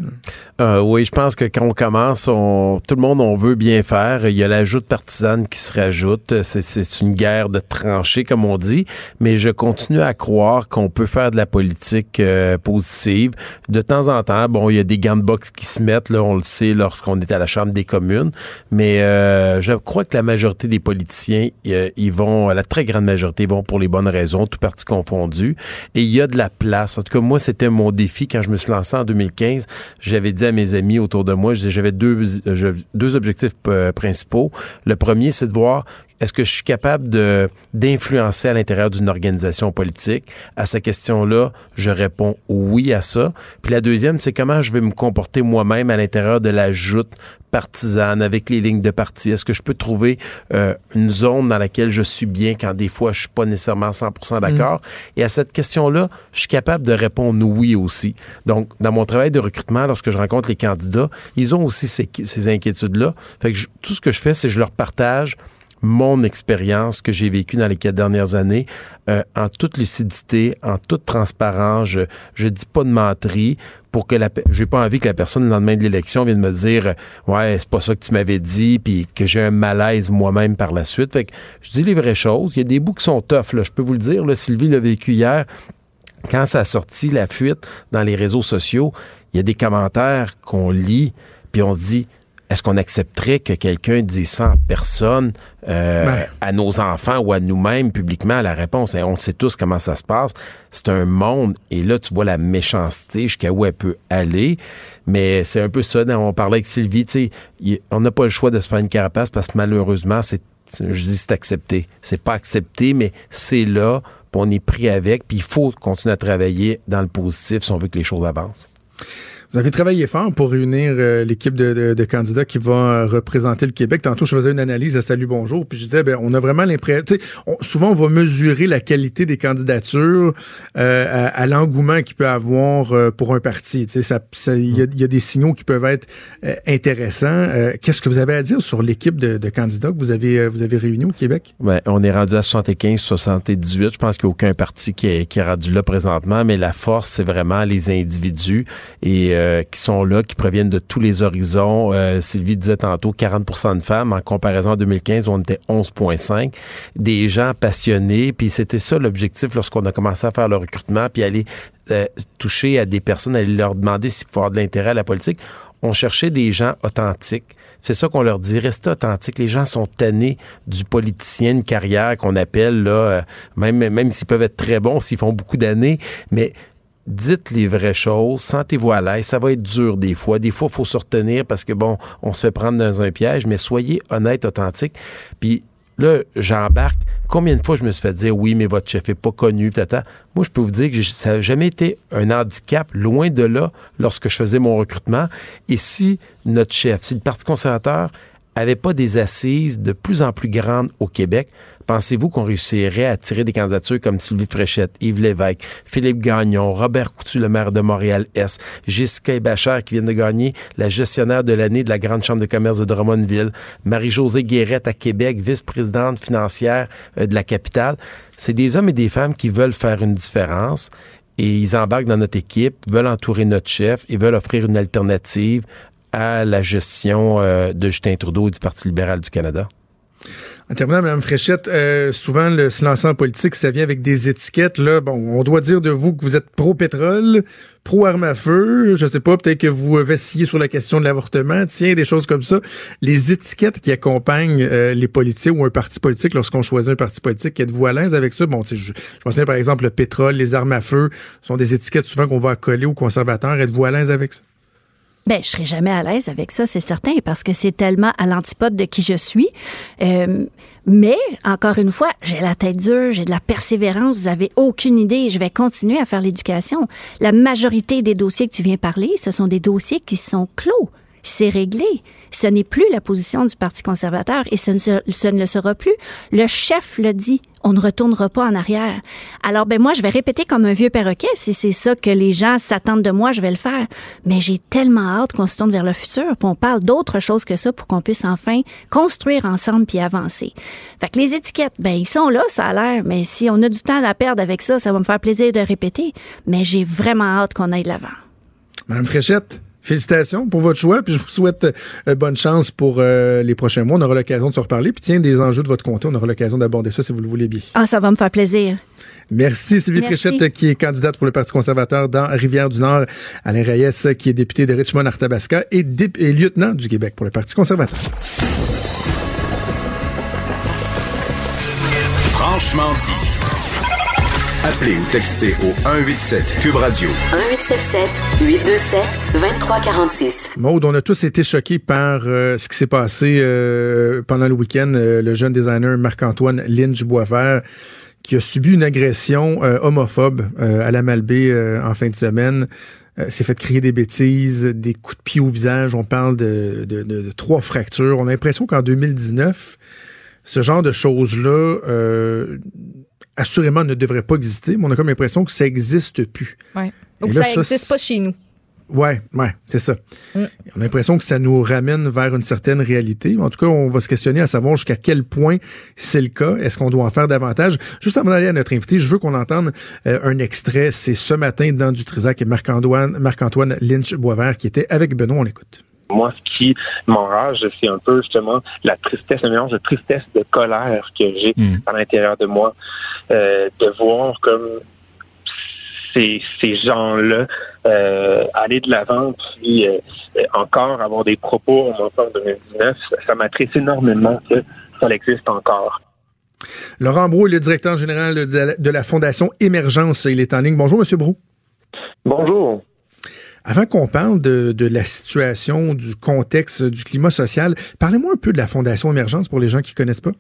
oui, je pense que quand on commence, tout le monde, on veut bien faire. Il y a l'ajout partisane qui se rajoute. C'est une guerre de tranchées, comme on dit, mais je continue à croire qu'on peut faire de la politique euh, positive. De temps en temps, bon, il y a des gants de boxe qui se mettent, là, on le sait lorsqu'on est à la Chambre des communes, mais euh, je crois que la majorité des politiciens, euh, ils vont, la très grande majorité, vont pour les bonnes raisons, tout parti confondu, et il y a de la place. En tout cas, moi, c'était mon défi quand je me suis lancé en 2015. J'avais dit à mes amis autour de moi, j'avais deux, deux objectifs principaux le premier, c'est de voir est-ce que je suis capable de d'influencer à l'intérieur d'une organisation politique? À cette question-là, je réponds oui à ça. Puis la deuxième, c'est comment je vais me comporter moi-même à l'intérieur de la joute partisane avec les lignes de parti? Est-ce que je peux trouver euh, une zone dans laquelle je suis bien quand des fois je suis pas nécessairement 100% d'accord? Mm. Et à cette question-là, je suis capable de répondre oui aussi. Donc, dans mon travail de recrutement, lorsque je rencontre les candidats, ils ont aussi ces, ces inquiétudes-là. Fait que tout ce que je fais, c'est que je leur partage mon expérience que j'ai vécue dans les quatre dernières années. Euh, en toute lucidité, en toute transparence. Je, je dis pas de menterie pour que la j'ai pas envie que la personne le lendemain de l'élection vienne me dire ouais c'est pas ça que tu m'avais dit puis que j'ai un malaise moi-même par la suite fait que je dis les vraies choses. Il y a des bouts qui sont tough je peux vous le dire là, Sylvie l'a vécu hier. Quand ça a sorti la fuite dans les réseaux sociaux il y a des commentaires qu'on lit puis on se dit est-ce qu'on accepterait que quelqu'un dise ça en personne euh, ben. à nos enfants ou à nous-mêmes publiquement? La réponse? On sait tous comment ça se passe. C'est un monde et là, tu vois la méchanceté jusqu'à où elle peut aller. Mais c'est un peu ça. On parlait avec Sylvie, tu sais, on n'a pas le choix de se faire une carapace parce que malheureusement, c'est, je dis c'est accepté. C'est pas accepté, mais c'est là, on est pris avec, puis il faut continuer à travailler dans le positif si on veut que les choses avancent. Vous avez travaillé fort pour réunir euh, l'équipe de, de, candidats qui va euh, représenter le Québec. Tantôt, je faisais une analyse à Salut Bonjour, puis je disais, ben, on a vraiment l'impression, souvent on va mesurer la qualité des candidatures euh, à, l'engouement qu'il peut avoir pour un parti. Il ça, y, a, y, a, des signaux qui peuvent être intéressants. Qu'est-ce que vous avez à dire sur l'équipe de, de, candidats que vous avez, vous avez réunis au Québec? Ben, on est rendu à 75, 78. Je pense qu'il n'y a aucun parti qui est, qui est rendu là présentement, mais la force, c'est vraiment les individus et qui sont là, qui proviennent de tous les horizons. Sylvie disait tantôt 40% de femmes. En comparaison à 2015, on était 11,5. Des gens passionnés. Puis c'était ça l'objectif lorsqu'on a commencé à faire le recrutement, puis aller toucher à des personnes, aller leur demander s'il faut avoir de l'intérêt à la politique. On cherchait des gens authentiques c'est ça qu'on leur dit. Restez authentique. Les gens sont tannés du politicien, carrière qu'on appelle, là, euh, même, même s'ils peuvent être très bons, s'ils font beaucoup d'années, mais dites les vraies choses, sentez-vous à l'aise, ça va être dur des fois. Des fois, il faut se retenir parce que, bon, on se fait prendre dans un piège, mais soyez honnête, authentique. Puis là, j'embarque. Combien de fois je me suis fait dire oui, mais votre chef est pas connu, tata. Moi, je peux vous dire que ça n'a jamais été un handicap, loin de là, lorsque je faisais mon recrutement. Et si notre chef, si le Parti conservateur avait pas des assises de plus en plus grandes au Québec, Pensez-vous qu'on réussirait à attirer des candidatures comme Sylvie Fréchette, Yves Lévesque, Philippe Gagnon, Robert Coutu, le maire de Montréal-Est, Jessica Bachar qui vient de gagner la gestionnaire de l'année de la Grande Chambre de commerce de Drummondville, Marie-Josée Guérette à Québec, vice-présidente financière euh, de la capitale. C'est des hommes et des femmes qui veulent faire une différence et ils embarquent dans notre équipe, veulent entourer notre chef et veulent offrir une alternative à la gestion euh, de Justin Trudeau et du Parti libéral du Canada. En terminant, Mme Fréchette, euh, souvent le se lancer en politique, ça vient avec des étiquettes. Là, bon, on doit dire de vous que vous êtes pro-pétrole, pro-arme à feu. Je sais pas, peut-être que vous vacillez sur la question de l'avortement. Tiens, des choses comme ça. Les étiquettes qui accompagnent euh, les politiciens ou un parti politique lorsqu'on choisit un parti politique, êtes-vous à l'aise avec ça? Bon, je, je pense par exemple le pétrole, les armes à feu sont des étiquettes souvent qu'on va coller aux conservateurs. Êtes-vous à l'aise avec ça? Ben, je serai jamais à l'aise avec ça, c'est certain, parce que c'est tellement à l'antipode de qui je suis. Euh, mais, encore une fois, j'ai la tête dure, j'ai de la persévérance, vous avez aucune idée, je vais continuer à faire l'éducation. La majorité des dossiers que tu viens parler, ce sont des dossiers qui sont clos. C'est réglé. Ce n'est plus la position du Parti conservateur et ce ne, ce ne le sera plus. Le chef le dit on ne retournera pas en arrière. Alors, ben moi, je vais répéter comme un vieux perroquet. Si c'est ça que les gens s'attendent de moi, je vais le faire. Mais j'ai tellement hâte qu'on se tourne vers le futur, puis on parle d'autre chose que ça pour qu'on puisse enfin construire ensemble puis avancer. Fait que les étiquettes, ben ils sont là, ça a l'air. Mais si on a du temps à perdre avec ça, ça va me faire plaisir de répéter. Mais j'ai vraiment hâte qu'on aille de l'avant. Madame Fréchette, félicitations pour votre choix, puis je vous souhaite euh, bonne chance pour euh, les prochains mois. On aura l'occasion de se reparler. Puis tiens, des enjeux de votre comté, on aura l'occasion d'aborder ça si vous le voulez bien. Ah, ça va me faire plaisir. Merci Sylvie Fréchette, qui est candidate pour le Parti conservateur dans Rivière-du-Nord. Alain Reyes, qui est député de Richmond-Arthabasca et, et lieutenant du Québec pour le Parti conservateur. Franchement dit. Appelez ou textez au 187 Cube Radio. 1877 827 2346. Maude, on a tous été choqués par euh, ce qui s'est passé euh, pendant le week-end. Euh, le jeune designer Marc-Antoine Lynch Boisvert qui a subi une agression homophobe à la Malbaie en fin de semaine. s'est fait crier des bêtises, des coups de pied au visage. On parle de, de, de, de trois fractures. On a l'impression qu'en 2019, ce genre de choses-là assurément ne devrait pas exister, mais on a comme l'impression que ça n'existe plus. Ouais. Donc ça n'existe pas chez nous. Ouais, ouais, c'est ça. Mm. On a l'impression que ça nous ramène vers une certaine réalité. En tout cas, on va se questionner à savoir jusqu'à quel point c'est le cas. Est-ce qu'on doit en faire davantage? Juste avant d'aller à notre invité, je veux qu'on entende euh, un extrait. C'est ce matin dans du Trisac et Marc-Antoine Marc -Antoine Lynch-Boisvert qui était avec Benoît. On l'écoute. Moi, ce qui m'enrage, c'est un peu justement la tristesse, le mélange de tristesse, de colère que j'ai hmm. à l'intérieur de moi, euh, de voir comme ces, ces gens-là euh, aller de l'avant, puis euh, encore avoir des propos en en 2019, ça m'attriste énormément que ça existe encore. Laurent Brou, le directeur général de la, de la Fondation Émergence, il est en ligne. Bonjour, Monsieur Brou. Bonjour. Avant qu'on parle de, la situation, du contexte, du climat social, parlez-moi un peu de la Fondation Émergence pour les gens qui connaissent pas.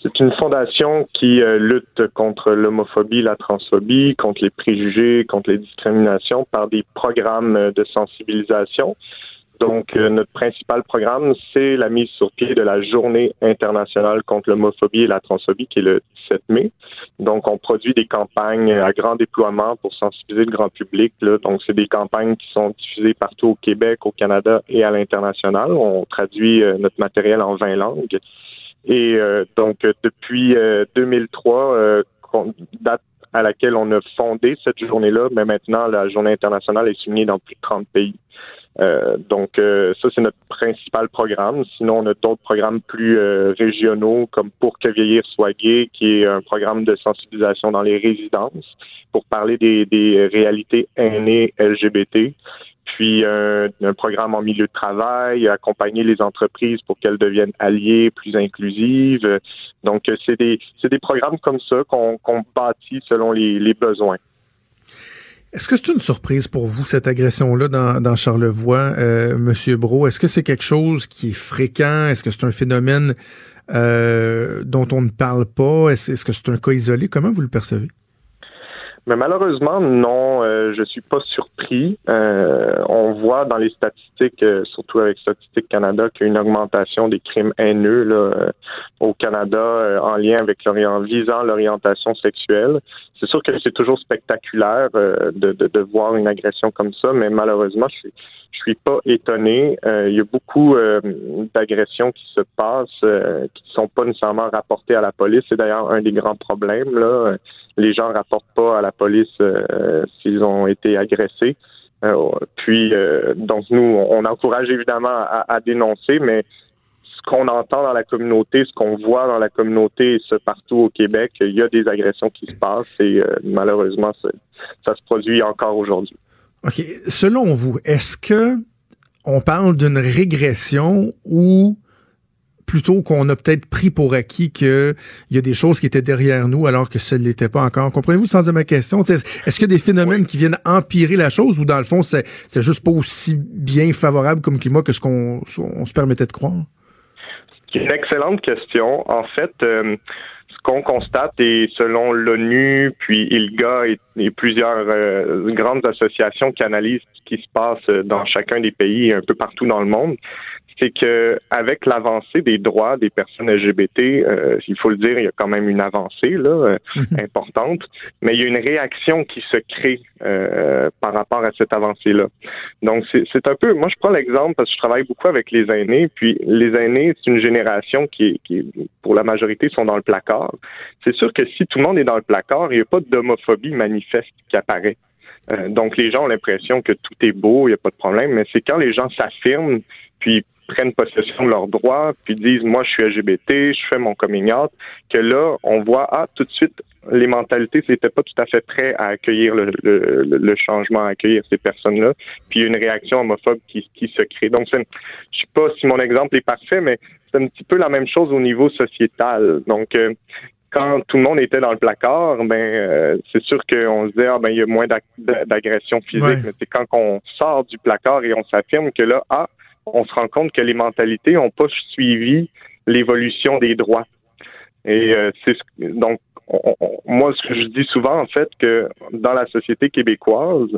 C'est une fondation qui euh, lutte contre l'homophobie, la transphobie, contre les préjugés, contre les discriminations par des programmes de sensibilisation. Donc, euh, notre principal programme, c'est la mise sur pied de la Journée internationale contre l'homophobie et la transphobie, qui est le 17 mai. Donc, on produit des campagnes à grand déploiement pour sensibiliser le grand public. Là. Donc, c'est des campagnes qui sont diffusées partout au Québec, au Canada et à l'international. On traduit euh, notre matériel en 20 langues. Et euh, donc, depuis 2003, date à laquelle on a fondé cette journée-là, mais maintenant la journée internationale est signée dans plus de 30 pays. Euh, donc euh, ça, c'est notre principal programme. Sinon, on a d'autres programmes plus euh, régionaux, comme Pour que vieillir soit gay, qui est un programme de sensibilisation dans les résidences pour parler des, réalités aînées LGBT. Puis un, programme en milieu de travail, accompagner les entreprises pour qu'elles deviennent alliées, plus inclusives. Donc, c'est des, des programmes comme ça qu'on bâtit selon les besoins. Est-ce que c'est une surprise pour vous, cette agression-là dans, Charlevoix, euh, Monsieur Bro? Est-ce que c'est quelque chose qui est fréquent? Est-ce que c'est un phénomène euh, dont on ne parle pas? Est-ce que c'est un cas isolé? Comment vous le percevez? Mais malheureusement, non, euh, je suis pas surpris. Euh, on voit dans les statistiques, euh, surtout avec Statistique Canada, qu'il y a une augmentation des crimes haineux là, euh, au Canada en lien avec visant l'orientation sexuelle. C'est sûr que c'est toujours spectaculaire de, de, de, voir une agression comme ça, mais malheureusement, je suis je suis pas étonné. il y a beaucoup d'agressions qui se passent qui ne sont pas nécessairement rapportées à la police. C'est d'ailleurs un des grands problèmes là les gens rapportent pas à la police euh, s'ils ont été agressés. Euh, puis, euh, donc nous, on encourage évidemment à, dénoncer, mais ce qu'on entend dans la communauté, ce qu'on voit dans la communauté, ce partout au Québec, il y a des agressions qui se passent et malheureusement, ça se produit encore aujourd'hui. OK. Selon vous, est-ce que on parle d'une régression ou plutôt qu'on a peut-être pris pour acquis qu'il y a des choses qui étaient derrière nous alors que ce ne l'était pas encore. Comprenez-vous sans dire ma question? Est-ce qu'il y a des phénomènes qui viennent empirer la chose ou dans le fond, c'est juste pas aussi bien favorable comme climat que ce qu'on se permettait de croire? C'est une excellente question. En fait, euh, ce qu'on constate, et selon l'ONU, puis ILGA et, plusieurs euh, grandes associations qui analysent ce qui se passe dans chacun des pays un peu partout dans le monde, c'est que avec l'avancée des droits des personnes LGBT, euh, il faut le dire, il y a quand même une avancée là euh, mhm. importante, mais il y a une réaction qui se crée euh, par rapport à cette avancée-là. Donc c'est un peu, moi je prends l'exemple parce que je travaille beaucoup avec les aînés, puis les aînés c'est une génération qui, qui pour la majorité sont dans le placard. C'est sûr que si tout le monde est dans le placard, il n'y a pas d'homophobie manifeste qui apparaît. donc les gens ont l'impression que tout est beau, il n'y a pas de problème, mais c'est quand les gens s'affirment puis prennent possession de leurs droits, puis disent moi je suis LGBT, je fais mon coming out, que là on voit ah tout de suite les mentalités n'étaient pas tout à fait prêts à accueillir le, le, changement, à accueillir ces personnes-là, puis une réaction homophobe qui, qui se crée. Donc je sais pas si mon exemple est parfait, mais c'est un petit peu la même chose au niveau sociétal. Donc euh, quand tout le monde était dans le placard, ben euh, c'est sûr qu'on se disait ah ben il y a moins d'agression physique, mais c'est quand on sort du placard et on s'affirme que là ah on se rend compte que les mentalités n'ont pas suivi l'évolution des droits. Et euh, c'est donc moi ce que je dis souvent en fait que dans la société québécoise,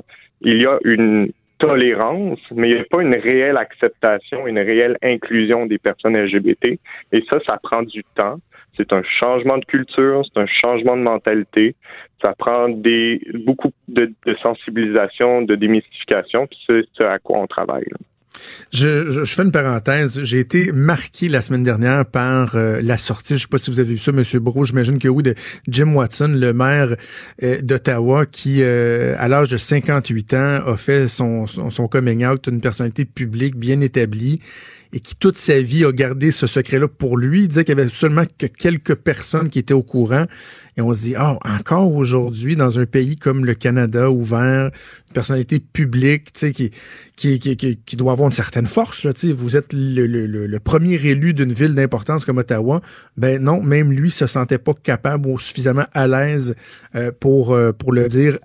il y a une tolérance, mais il n'y a pas une réelle acceptation, une réelle inclusion des personnes LGBT. Et ça, ça prend du temps. C'est un changement de culture, c'est un changement de mentalité. Ça prend des beaucoup de, sensibilisation, de démystification, puis c'est ce à quoi on travaille. Je, fais une parenthèse. J'ai été marqué la semaine dernière par euh, la sortie, je sais pas si vous avez vu ça, Monsieur Bro, j'imagine que oui, de Jim Watson, le maire euh, d'Ottawa, qui, euh, à l'âge de 58 ans, a fait son coming out, une personnalité publique bien établie et qui toute sa vie a gardé ce secret-là pour lui. Il disait qu'il y avait seulement que quelques personnes qui étaient au courant. Et on se dit, ah, encore aujourd'hui, dans un pays comme le Canada, ouvert, une personnalité publique, tu sais, qui, qui, qui, qui, doit avoir une certaine force, là, tu sais, vous êtes le, le, le premier élu d'une ville d'importance comme Ottawa. Ben non, même lui se sentait pas capable ou suffisamment à l'aise euh, pour, euh, pour le dire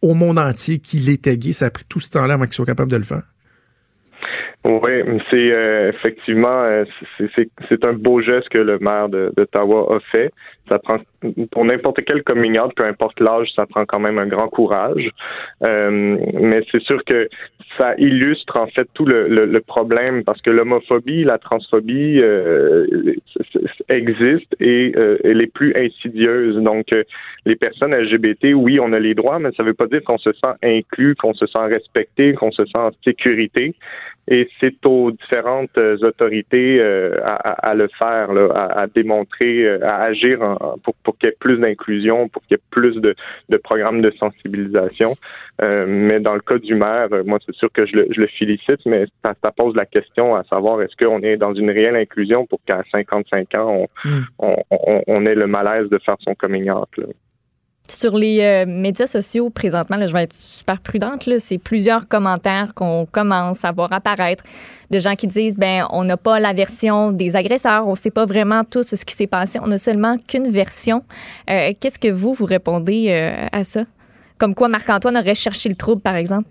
au monde entier qu'il était gay. Ça a pris tout ce temps-là avant qu'il soit capable de le faire. Oui, c'est euh, effectivement euh, c'est un beau geste que le maire d'Ottawa a fait. Ça prend pour n'importe quel coming peu importe l'âge, ça prend quand même un grand courage. Euh, mais c'est sûr que ça illustre en fait tout le, le, problème parce que l'homophobie, la transphobie euh, existe et elle est plus insidieuse. Donc les personnes LGBT, oui, on a les droits, mais ça ne veut pas dire qu'on se sent inclus, qu'on se sent respecté, qu'on se sent en sécurité et c'est aux différentes euh, autorités euh, à, le faire, à, démontrer, euh, à agir pour, pour qu'il y ait plus d'inclusion, pour qu'il y ait plus de, de programmes de sensibilisation. Euh, mais dans le cas du maire, euh, moi, c'est sûr que je le, je le félicite, mais ça, ça, pose la question à savoir est-ce qu'on est dans une réelle inclusion pour qu'à 55 ans, on, hmm. on, on, on, ait le malaise de faire son coming out. Là? Sur les euh, médias sociaux, présentement, là, je vais être super prudente, c'est plusieurs commentaires qu'on commence à voir apparaître de gens qui disent ben on n'a pas la version des agresseurs, on ne sait pas vraiment tout ce qui s'est passé, on n'a seulement qu'une version. Euh, qu'est-ce que vous, vous répondez euh, à ça? Comme quoi Marc-Antoine aurait cherché le trouble, par exemple?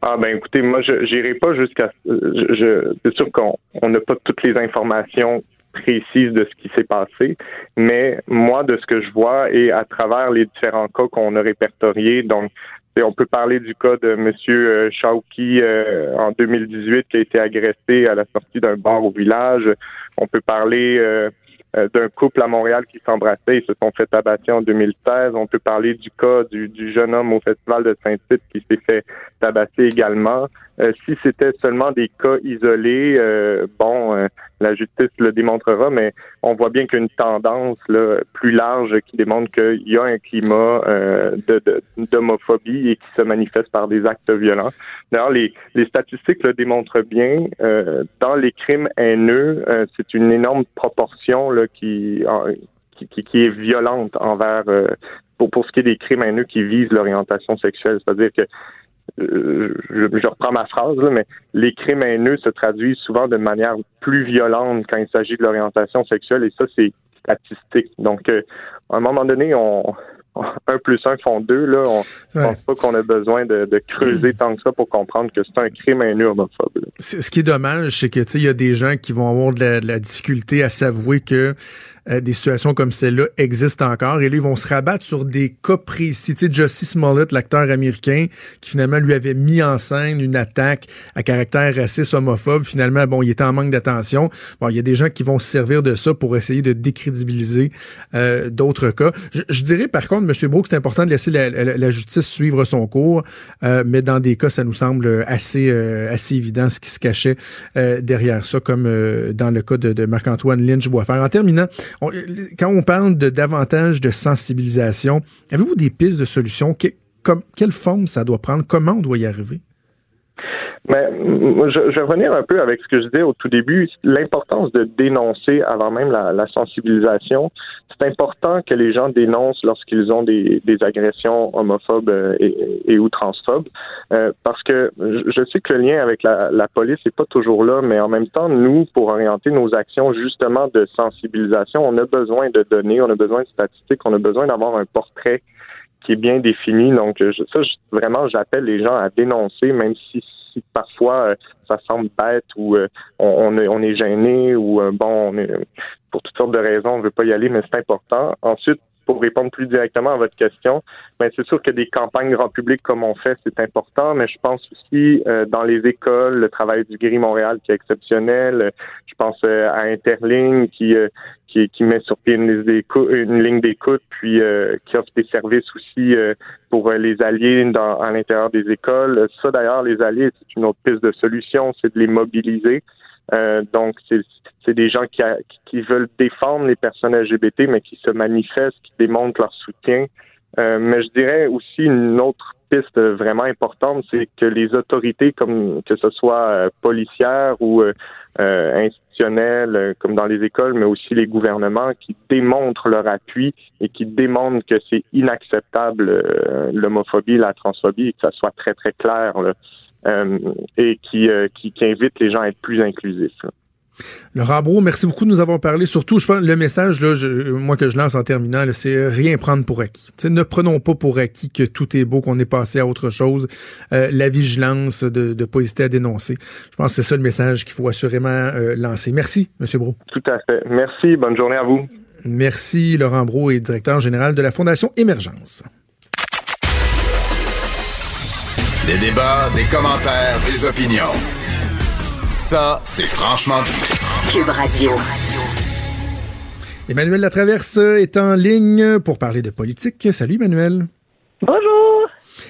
Ah ben écoutez, moi je n'irai pas jusqu'à je, c'est sûr qu'on n'a pas toutes les informations précise de ce qui s'est passé, mais moi, de ce que je vois et à travers les différents cas qu'on a répertoriés, donc on peut parler du cas de M. Euh, Chauki euh, en 2018 qui a été agressé à la sortie d'un bar au village. On peut parler euh, d'un couple à Montréal qui s'embrassait. Ils se sont fait tabasser en 2016. On peut parler du cas du, du jeune homme au Festival de Saint-Tite qui s'est fait tabasser également. Euh, si c'était seulement des cas isolés, euh, bon, euh, la justice le démontrera, mais on voit bien qu'il y a une tendance là, plus large qui démontre qu'il y a un climat d'homophobie de, et qui se manifeste par des actes violents. D'ailleurs, les, les statistiques le démontrent bien. dans les crimes haineux, c'est une énorme proportion là, qui, qui, qui, est violente envers pour, pour ce qui est des crimes haineux qui visent l'orientation sexuelle. C'est-à-dire que euh, je, reprends ma phrase, mais les crimes haineux se traduisent souvent de manière plus violente quand il s'agit de l'orientation sexuelle et ça, c'est statistique. Donc, euh, à un moment donné, on, un plus un font deux. Là, on ne pense pas qu'on a besoin de, creuser tant que ça pour comprendre que c'est un crime haineux homophobe. Ce qui est dommage, c'est que il y a des gens qui vont avoir de la difficulté à s'avouer que euh, des situations comme celle-là existent encore. Et là, ils vont se rabattre sur des cas précis. Tu sais, Jussie Smollett, l'acteur américain, qui finalement lui avait mis en scène une attaque à caractère raciste, homophobe. Finalement, bon, il était en manque d'attention. Bon, il y a des gens qui vont se servir de ça pour essayer de décrédibiliser euh, d'autres cas. Je, dirais, par contre, M. Brooks, c'est important de laisser la, justice suivre son cours, euh, mais dans des cas, ça nous semble assez, assez évident ce qui se cachait derrière ça, comme dans le cas de, de Marc-Antoine Lynch-Boisfer. En terminant, quand on parle de davantage de sensibilisation, avez-vous des pistes de solutions? quelle forme ça doit prendre? Comment on doit y arriver? Mais je, vais revenir un peu avec ce que je disais au tout début, l'importance de dénoncer avant même la, sensibilisation. C'est important que les gens dénoncent lorsqu'ils ont des, agressions homophobes euh, et, ou transphobes, euh, parce que je sais que le lien avec la, la police n'est pas toujours là, mais en même temps, nous, pour orienter nos actions justement de sensibilisation, on a besoin de données, on a besoin de statistiques, on a besoin d'avoir un portrait qui est bien défini. Donc, ça, vraiment, j'appelle les gens à dénoncer, même si parfois euh, ça semble bête ou euh, on, on, est, gêné ou euh, bon, on est, pour toutes sortes de raisons, on ne veut pas y aller, mais c'est important. Ensuite, pour répondre plus directement à votre question, ben c'est sûr que des campagnes grand public comme on fait, c'est important, mais je pense aussi dans les écoles, le travail du Gris Montréal qui est exceptionnel. Je pense à Interling qui qui, qui met sur pied une, ligne d'écoute, puis euh, qui offre des services aussi euh, pour euh, les alliés dans, à l'intérieur des écoles. Ça, d'ailleurs, les alliés, c'est une autre piste de solution, c'est de les mobiliser. donc, c'est des gens qui, qui veulent défendre les personnes LGBT, mais qui se manifestent, qui démontrent leur soutien. mais je dirais aussi une autre piste vraiment importante, c'est que les autorités, comme que ce soit policières ou euh, euh, comme dans les écoles, mais aussi les gouvernements qui démontrent leur appui et qui démontrent que c'est inacceptable euh, l'homophobie, la transphobie, et que ça soit très, très clair, euh, et qui, qui, qui invitent les gens à être plus inclusifs. Laurent Brault, merci beaucoup de nous avoir parlé. Surtout, je pense, le message, là, moi, que je lance en terminant, c'est rien prendre pour acquis. ne prenons pas pour acquis que tout est beau, qu'on est passé à autre chose. Euh, la vigilance, de ne pas hésiter à dénoncer. Je pense que c'est ça le message qu'il faut assurément euh, lancer. Merci, M. Brault. Tout à fait. Merci. Bonne journée à vous. Merci, Laurent Brault est directeur général de la Fondation Émergence. Des débats, des commentaires, des opinions. Ça, c'est franchement dit. Cube Radio. Emmanuel Latraverse est en ligne pour parler de politique. Salut Emmanuel. Bonjour.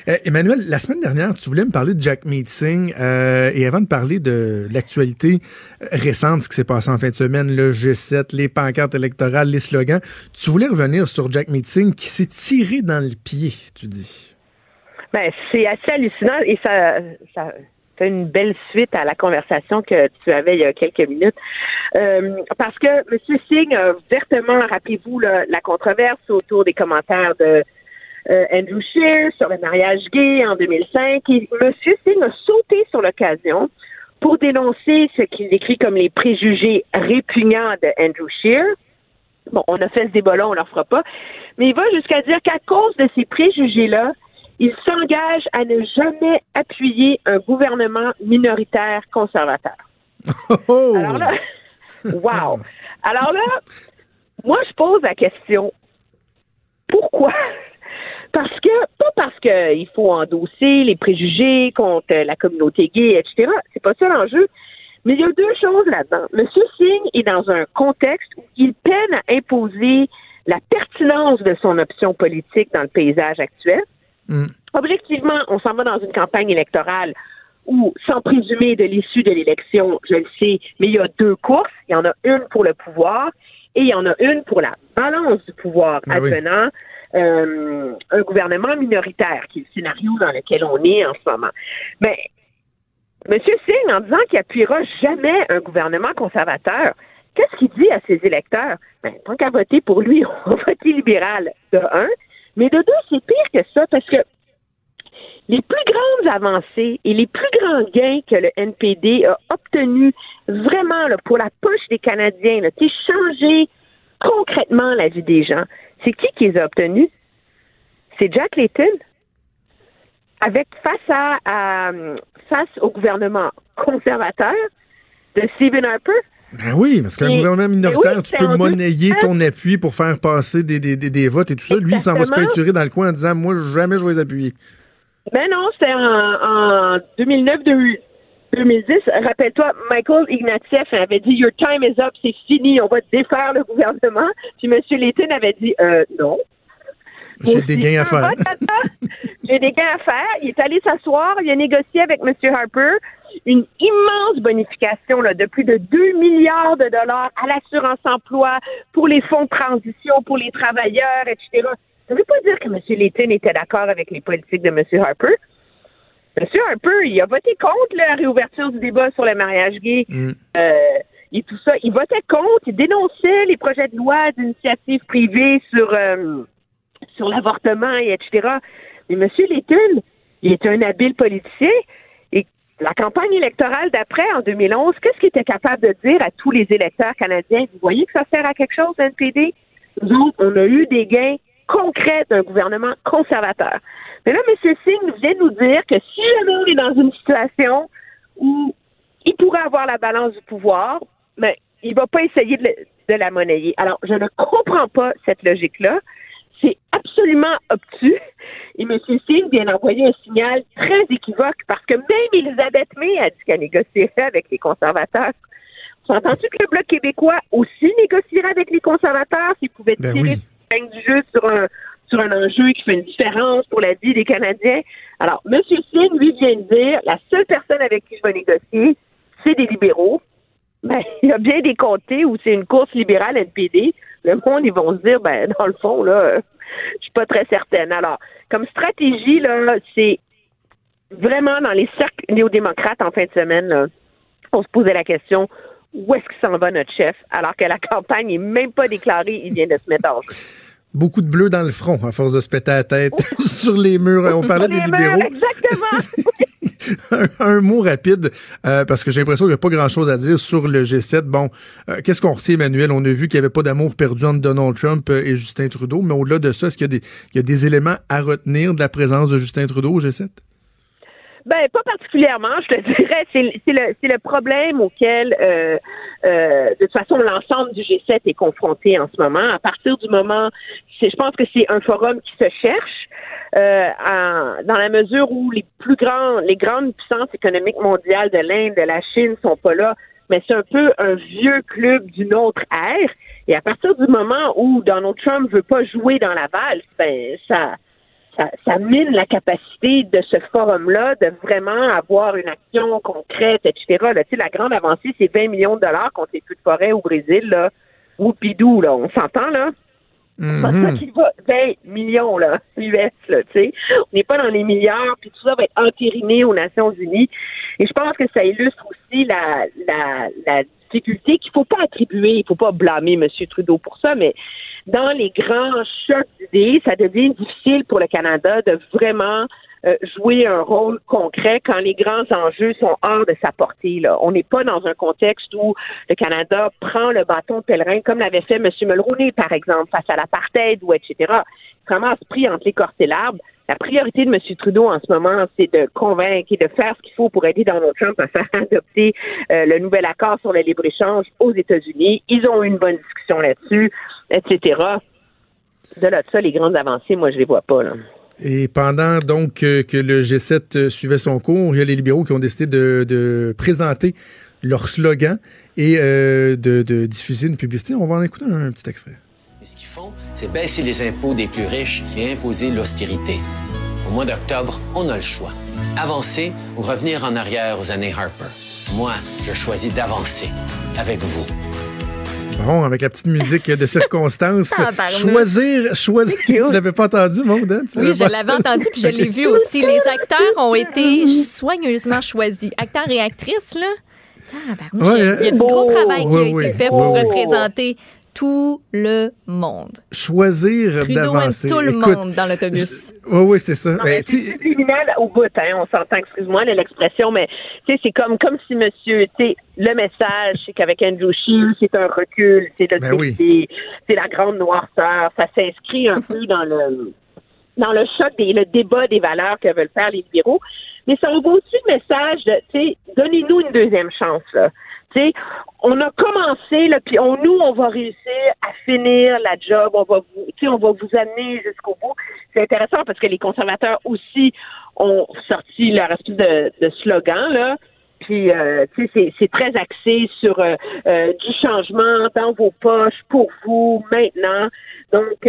Euh, Emmanuel, la semaine dernière, tu voulais me parler de Jack Meeting euh, et avant de parler de l'actualité récente, ce qui s'est passé en fin de semaine, le G7, les pancartes électorales, les slogans, tu voulais revenir sur Jack Meeting qui s'est tiré dans le pied, tu dis. Ben, c'est assez hallucinant et ça, ça une belle suite à la conversation que tu avais il y a quelques minutes. Euh, parce que M. Singh a vertement, rappelez-vous, la controverse autour des commentaires de euh, Andrew Scheer sur le mariage gay en 2005. Et M. Singh a sauté sur l'occasion pour dénoncer ce qu'il décrit comme les préjugés répugnants de Andrew Scheer. Bon, on a fait ce débat-là, on ne leur fera pas. Mais il va jusqu'à dire qu'à cause de ces préjugés-là, il s'engage à ne jamais appuyer un gouvernement minoritaire conservateur. Oh! Alors là, wow! Alors là, moi, je pose la question, pourquoi? Parce que, pas parce qu'il faut endosser les préjugés contre la communauté gay, etc. C'est pas ça l'enjeu. Mais il y a deux choses là-dedans. Monsieur Singh est dans un contexte où il peine à imposer la pertinence de son option politique dans le paysage actuel. Mm. Objectivement, on s'en va dans une campagne électorale où, sans présumer de l'issue de l'élection, je le sais, mais il y a deux courses. Il y en a une pour le pouvoir et il y en a une pour la balance du pouvoir ah advenant euh, un gouvernement minoritaire, qui est le scénario dans lequel on est en ce moment. Mais M. Singh, en disant qu'il appuiera jamais un gouvernement conservateur, qu'est-ce qu'il dit à ses électeurs? Ben, tant qu'à voter pour lui, on va voter libéral, de un. Mais de deux, c'est pire que ça, parce que les plus grandes avancées et les plus grands gains que le NPD a obtenus vraiment pour la poche des Canadiens, qui changer concrètement la vie des gens, c'est qui qui les a obtenus? C'est Jack Layton. Avec face à, face au gouvernement conservateur de Stephen Harper, ben oui, parce qu'un gouvernement minoritaire, tu peux monnayer ton appui pour faire passer des, des, des, votes et tout ça. Lui, il s'en va se peinturer dans le coin en disant Moi, jamais je vais les appuyer. Ben non, c'était en, en 2009 2010. Rappelle-toi, Michael Ignatieff avait dit Your time is up, c'est fini, on va défaire le gouvernement. Puis M. Layton avait dit euh, Non. J'ai des gains à faire. J'ai des gains à faire. Il est allé s'asseoir, il a négocié avec M. Harper une immense bonification là, de plus de 2 milliards de dollars à l'assurance emploi, pour les fonds de transition, pour les travailleurs, etc. Ça ne veut pas dire que M. Layton était d'accord avec les politiques de M. Harper. M. Harper, il a voté contre la réouverture du débat sur le mariage gay mm. euh, et tout ça. Il votait contre, il dénonçait les projets de loi d'initiative privée sur, euh, sur l'avortement, et etc. Mais M. Layton, il est un habile politicien la campagne électorale d'après, en 2011, qu'est-ce qu'il était capable de dire à tous les électeurs canadiens? Vous voyez que ça sert à quelque chose, NPD? Nous on a eu des gains concrets d'un gouvernement conservateur. Mais là, M. Singh vient nous dire que si jamais on est dans une situation où il pourrait avoir la balance du pouvoir, mais il va pas essayer de la monnayer. Alors, je ne comprends pas cette logique-là. C'est absolument obtus. Et M. Singh vient d'envoyer un signal très équivoque parce que même Elisabeth May a dit qu'elle négocierait avec les conservateurs. Vous entendu que le Bloc québécois aussi négocierait avec les conservateurs s'il pouvait ben tirer du jeu sur un, sur un enjeu qui fait une différence pour la vie des Canadiens? Alors, M. Singh, lui, vient de dire la seule personne avec qui je vais négocier, c'est des libéraux. Ben, il y a bien des comtés où c'est une course libérale NPD le monde, ils vont se dire, ben, dans le fond, là, je suis pas très certaine. Alors, comme stratégie, là, c'est vraiment dans les cercles néo-démocrates en fin de semaine, on se posait la question, où est-ce qu'il s'en va notre chef, alors que la campagne n'est même pas déclarée, il vient de se mettre en jeu. Beaucoup de bleu dans le front, à force de se péter la tête sur les murs. On parlait des libéraux. exactement. un, mot rapide, euh, parce que j'ai l'impression qu'il n'y a pas grand-chose à dire sur le G7. Bon, euh, qu'est-ce qu'on retient, Emmanuel? On a vu qu'il n'y avait pas d'amour perdu entre Donald Trump euh, et Justin Trudeau, mais au-delà de ça, est-ce qu'il y, a des éléments à retenir de la présence de Justin Trudeau au G7? Ben, pas particulièrement, je te dirais. C'est le, le, problème auquel, euh, euh, de toute façon, l'ensemble du G7 est confronté en ce moment. À partir du moment, je pense que c'est un forum qui se cherche, euh, en, dans la mesure où les plus grands, les grandes puissances économiques mondiales de l'Inde, de la Chine sont pas là, mais c'est un peu un vieux club d'une autre ère. Et à partir du moment où Donald Trump veut pas jouer dans la valse, ben ça ça, mine la capacité de ce forum-là de vraiment avoir une action concrète, etc. Là, la grande avancée, c'est 20 millions de dollars contre les feux de forêt au Brésil. Là. Là, on s'entend, là? Mm -hmm. 20 millions, là, US, là, tu sais. On n'est pas dans les milliards, puis tout ça va être entériné aux Nations Unies. Et je pense que ça illustre aussi la, la, la difficulté qu'il faut pas attribuer, il faut pas blâmer M. Trudeau pour ça, mais dans les grands chocs d'idées, ça devient difficile pour le Canada de vraiment euh, jouer un rôle concret quand les grands enjeux sont hors de sa portée. On n'est pas dans un contexte où le Canada prend le bâton de pèlerin comme l'avait fait M. Mulroney, par exemple, face à l'apartheid ou etc. Comment se pris entre l'écorce et l'arbre. La priorité de M. Trudeau en ce moment, c'est de convaincre et de faire ce qu'il faut pour aider Donald Trump à faire adopter euh, le nouvel accord sur le libre-échange aux États-Unis. Ils ont eu une bonne discussion là-dessus, etc. De là de ça, les grandes avancées, moi, je les vois pas. Et pendant donc que le G7 euh, suivait son cours, il y a les libéraux qui ont décidé de, présenter leur slogan et euh, de, diffuser une publicité. On va en écouter un, petit extrait. Ce qu'ils font, c'est baisser les impôts des plus riches et imposer l'austérité. Au mois d'octobre, on a le choix. Avancer ou revenir en arrière aux années Harper. Moi, je choisis d'avancer avec vous. Bon, avec la petite musique de circonstance. choisir, choisir. Tu l'avais pas entendu, Maud? Hein? Oui, je l'avais entendu, puis je l'ai vu aussi. Les acteurs ont été soigneusement choisis. Acteurs et actrices, là. il y a du gros travail qui a été fait pour représenter tout le monde. Choisir d'avancer. tout le monde dans l'autobus. Oui, oui, c'est ça. Ben, c'est criminel au bout, hein, on s'entend, excuse-moi l'expression, mais c'est comme, comme si monsieur, le message, c'est qu'avec Andrew Scheer, c'est un recul, c'est ben c'est la grande noirceur, ça s'inscrit un peu dans le dans le choc et le débat des valeurs que veulent faire les libéraux. Mais ça envoie aussi le message de, tu sais, donnez-nous une deuxième chance. Là on a commencé, puis on, nous, on va réussir à finir la job, on va vous, on va vous amener jusqu'au bout. C'est intéressant parce que les conservateurs aussi ont sorti leur espèce de, de slogan, là. Puis, euh, c'est très axé sur euh, euh, du changement dans vos poches, pour vous, maintenant. Donc,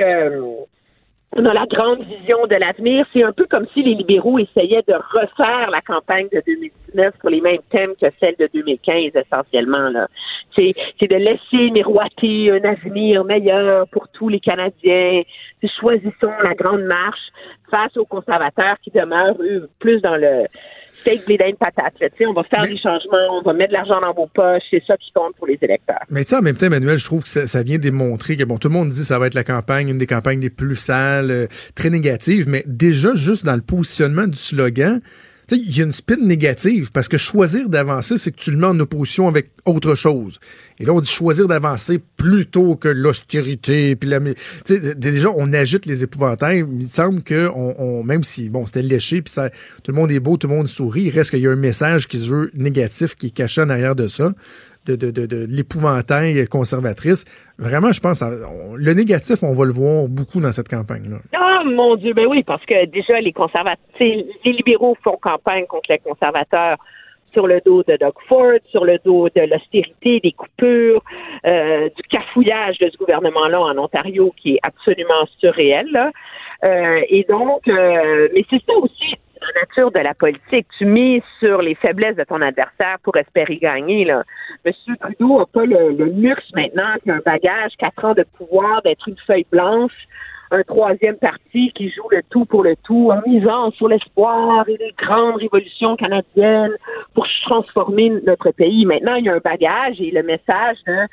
on a la grande vision de l'avenir. C'est un peu comme si les libéraux essayaient de refaire la campagne de 2019 pour les mêmes thèmes que celle de 2015 essentiellement. Là. C'est, de laisser miroiter un avenir meilleur pour tous les Canadiens. choisissons la grande marche face aux conservateurs qui demeurent eux, plus dans le steak bleeding patate. on va faire des changements, on va mettre de l'argent dans vos poches, c'est ça qui compte pour les électeurs. Mais tu sais, en même temps, Emmanuel, je trouve que ça, vient démontrer que, bon, tout le monde dit que ça va être la campagne, une des campagnes les plus sales, euh, très négatives, mais déjà, juste dans le positionnement du slogan, il y a une spin négative parce que choisir d'avancer, c'est que tu le mets en opposition avec autre chose. Et là, on dit choisir d'avancer plutôt que l'austérité. Puis la, déjà, on agite les épouvantails. Il me semble que on, même si bon, c'était léché, puis ça, tout le monde est beau, tout le monde sourit, il reste qu'il y a un message qui se veut négatif qui est caché en arrière de ça de, l'épouvantail conservatrice. Vraiment, je pense, le négatif, on va le voir beaucoup dans cette campagne-là. Ah, mon Dieu, ben oui, parce que déjà, les conservateurs, les libéraux font campagne contre les conservateurs sur le dos de Doug Ford, sur le dos de l'austérité, des coupures, euh, du cafouillage de ce gouvernement-là en Ontario qui est absolument surréel. Euh, et donc, euh, mais c'est ça aussi la nature de la politique. Tu mises sur les faiblesses de ton adversaire pour espérer gagner. Là. Monsieur Trudeau n'a pas le, luxe maintenant qu'un bagage, quatre ans de pouvoir, d'être une feuille blanche, un troisième parti qui joue le tout pour le tout en misant sur l'espoir et les grandes révolutions canadiennes pour transformer notre pays. Maintenant, il y a un bagage et le message de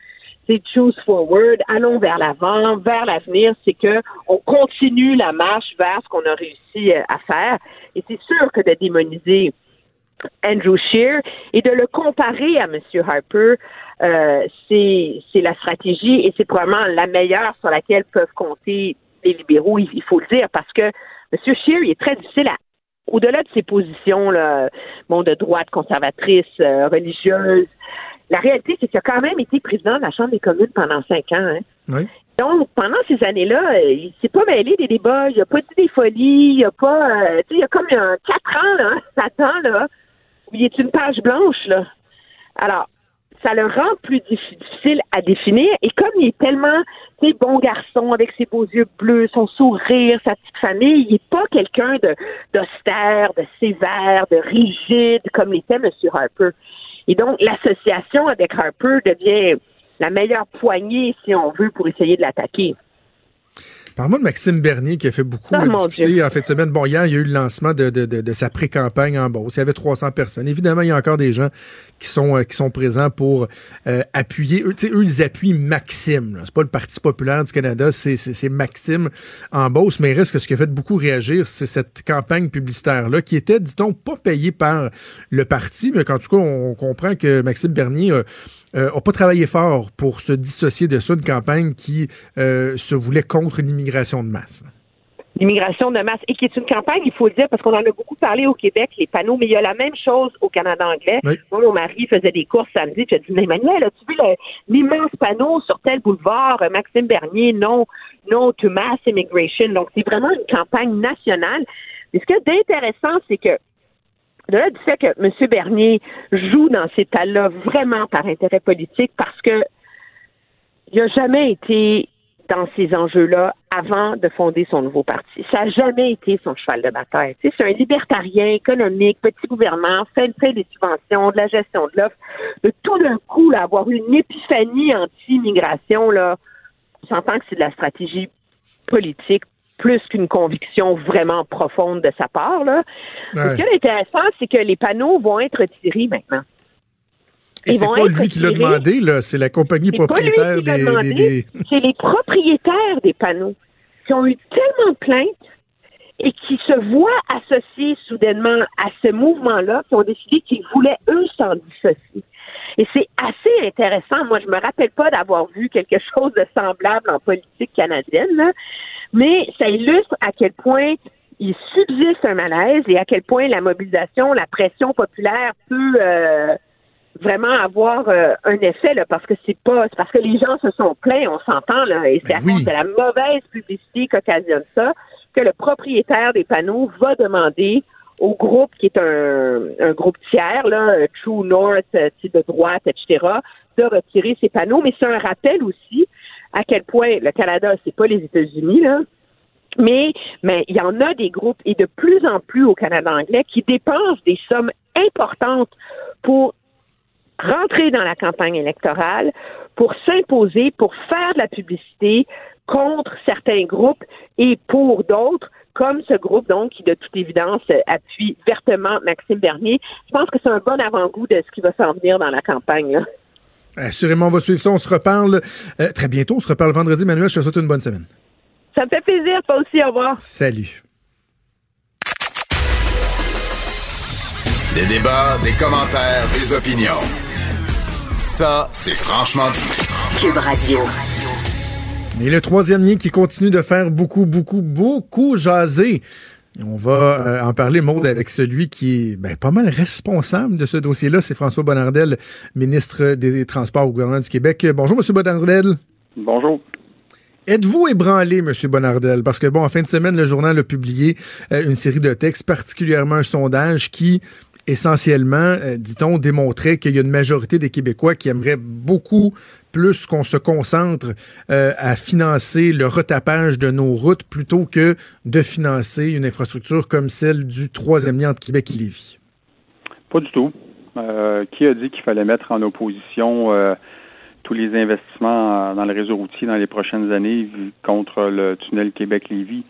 c'est choose forward, allons vers l'avant, vers l'avenir, c'est que on continue la marche vers ce qu'on a réussi euh, à faire. Et c'est sûr que de démoniser Andrew Scheer et de le comparer à M. Harper, euh, c'est la stratégie et c'est probablement la meilleure sur laquelle peuvent compter les libéraux, il, faut le dire, parce que M. Scheer, il est très difficile à au-delà de ses positions là, bon, de droite conservatrice, euh, religieuse, la réalité, c'est qu'il a quand même été président de la Chambre des communes pendant cinq ans. Hein. Oui. Donc, pendant ces années-là, euh, il s'est pas mêlé des débats, il a pas dit des folies, il a pas... Euh, tu sais, il y a comme un quatre ans, là, Satan, là, où il est une page blanche, là. Alors, ça le rend plus difficile à définir. Et comme il est tellement, tu bon garçon avec ses beaux yeux bleus, son sourire, sa petite famille, il n'est pas quelqu'un de d'austère, de sévère, de rigide comme l'était M. Harper. Et donc, l'association avec Harper devient la meilleure poignée, si on veut, pour essayer de l'attaquer. Parle-moi de Maxime Bernier qui a fait beaucoup oh, discuter en fait de semaine. Bon, hier, il y a eu le lancement de, de, de, sa pré-campagne en Beauce. Il y avait 300 personnes. Évidemment, il y a encore des gens qui sont, euh, qui sont présents pour euh, appuyer. Eux, eux, ils appuient Maxime. C'est pas le Parti populaire du Canada, c'est Maxime en Beauce. Mais il reste que ce qui a fait beaucoup réagir, c'est cette campagne publicitaire-là qui était, dit-on, pas payée par le parti, mais qu'en tout cas, on comprend que Maxime Bernier euh, pas travaillé fort pour se dissocier de ça, une campagne qui euh, se voulait contre l'immigration de masse l'immigration de masse et qui est une campagne, il faut le dire, parce qu'on en a beaucoup parlé au Québec, les panneaux, mais il y a la même chose au Canada anglais. Moi, mon mari faisait des courses samedi, tu as dit, Emmanuel, as-tu vu l'immense panneau sur tel boulevard, euh, Maxime Bernier, non, non to mass immigration? Donc, c'est vraiment une campagne nationale. Mais ce qui est intéressant, c'est que de là du fait que M. Bernier joue dans ces tas-là vraiment par intérêt politique parce que il n'a jamais été dans ces enjeux-là avant de fonder son nouveau parti. Ça n'a jamais été son cheval de bataille. c'est un libertarien économique, petit gouvernement, fait, fait des subventions, de la gestion de l'offre. De tout d'un coup, là, avoir une épiphanie anti-immigration, là, on s'entend que c'est de la stratégie politique plus qu'une conviction vraiment profonde de sa part. Là. Ce qui est intéressant, c'est que les panneaux vont être tirés maintenant. Et c'est pas lui qui l'a demandé, là. C'est la compagnie propriétaire des, C'est les propriétaires des panneaux qui ont eu tellement de plaintes et qui se voient associés soudainement à ce mouvement-là, qui ont décidé qu'ils voulaient, eux, s'en dissocier. Et c'est assez intéressant. Moi, je me rappelle pas d'avoir vu quelque chose de semblable en politique canadienne. Là mais ça illustre à quel point il subsiste un malaise et à quel point la mobilisation, la pression populaire peut euh, vraiment avoir euh, un effet là, parce que c'est pas parce que les gens se sont plaints, on s'entend là, et c'est à cause de la mauvaise publicité qu'occasionne ça que le propriétaire des panneaux va demander au groupe qui est un, groupe tiers, là, True North, euh, de droite, etc., de retirer ses panneaux. Mais c'est un rappel aussi à quel point le Canada, c'est pas les États-Unis, là. Mais, mais il y en a des groupes, et de plus en plus au Canada anglais, qui dépensent des sommes importantes pour rentrer dans la campagne électorale, pour s'imposer, pour faire de la publicité contre certains groupes et pour d'autres, comme ce groupe, donc, qui de toute évidence appuie vertement Maxime Bernier. Je pense que c'est un bon avant-goût de ce qui va s'en venir dans la campagne. Là. Assurément, on va suivre ça. On se reparle euh, très bientôt. On se reparle vendredi. Manuel, je te souhaite une bonne semaine. Ça me fait plaisir. Toi aussi. Au revoir. Salut. Des débats, des commentaires, des opinions. Ça, c'est franchement dit. Cube Radio. Et le troisième lien qui continue de faire beaucoup, beaucoup, beaucoup jaser. On va euh, en parler, Maude, avec celui qui est ben, pas mal responsable de ce dossier-là. C'est François Bonnardel, ministre des Transports au gouvernement du Québec. Bonjour, M. Bonnardel. Bonjour. Êtes-vous ébranlé, M. Bonnardel? Parce que, bon, en fin de semaine, le journal a publié euh, une série de textes, particulièrement un sondage qui essentiellement, euh, dit-on, démontrait qu'il y a une majorité des Québécois qui aimeraient beaucoup plus qu'on se concentre euh, à financer le retapage de nos routes plutôt que de financer une infrastructure comme celle du troisième lien entre Québec et Lévis. Pas du tout. Euh, qui a dit qu'il fallait mettre en opposition tous les investissements dans le réseau routier dans les prochaines années contre le tunnel Québec-Lévis?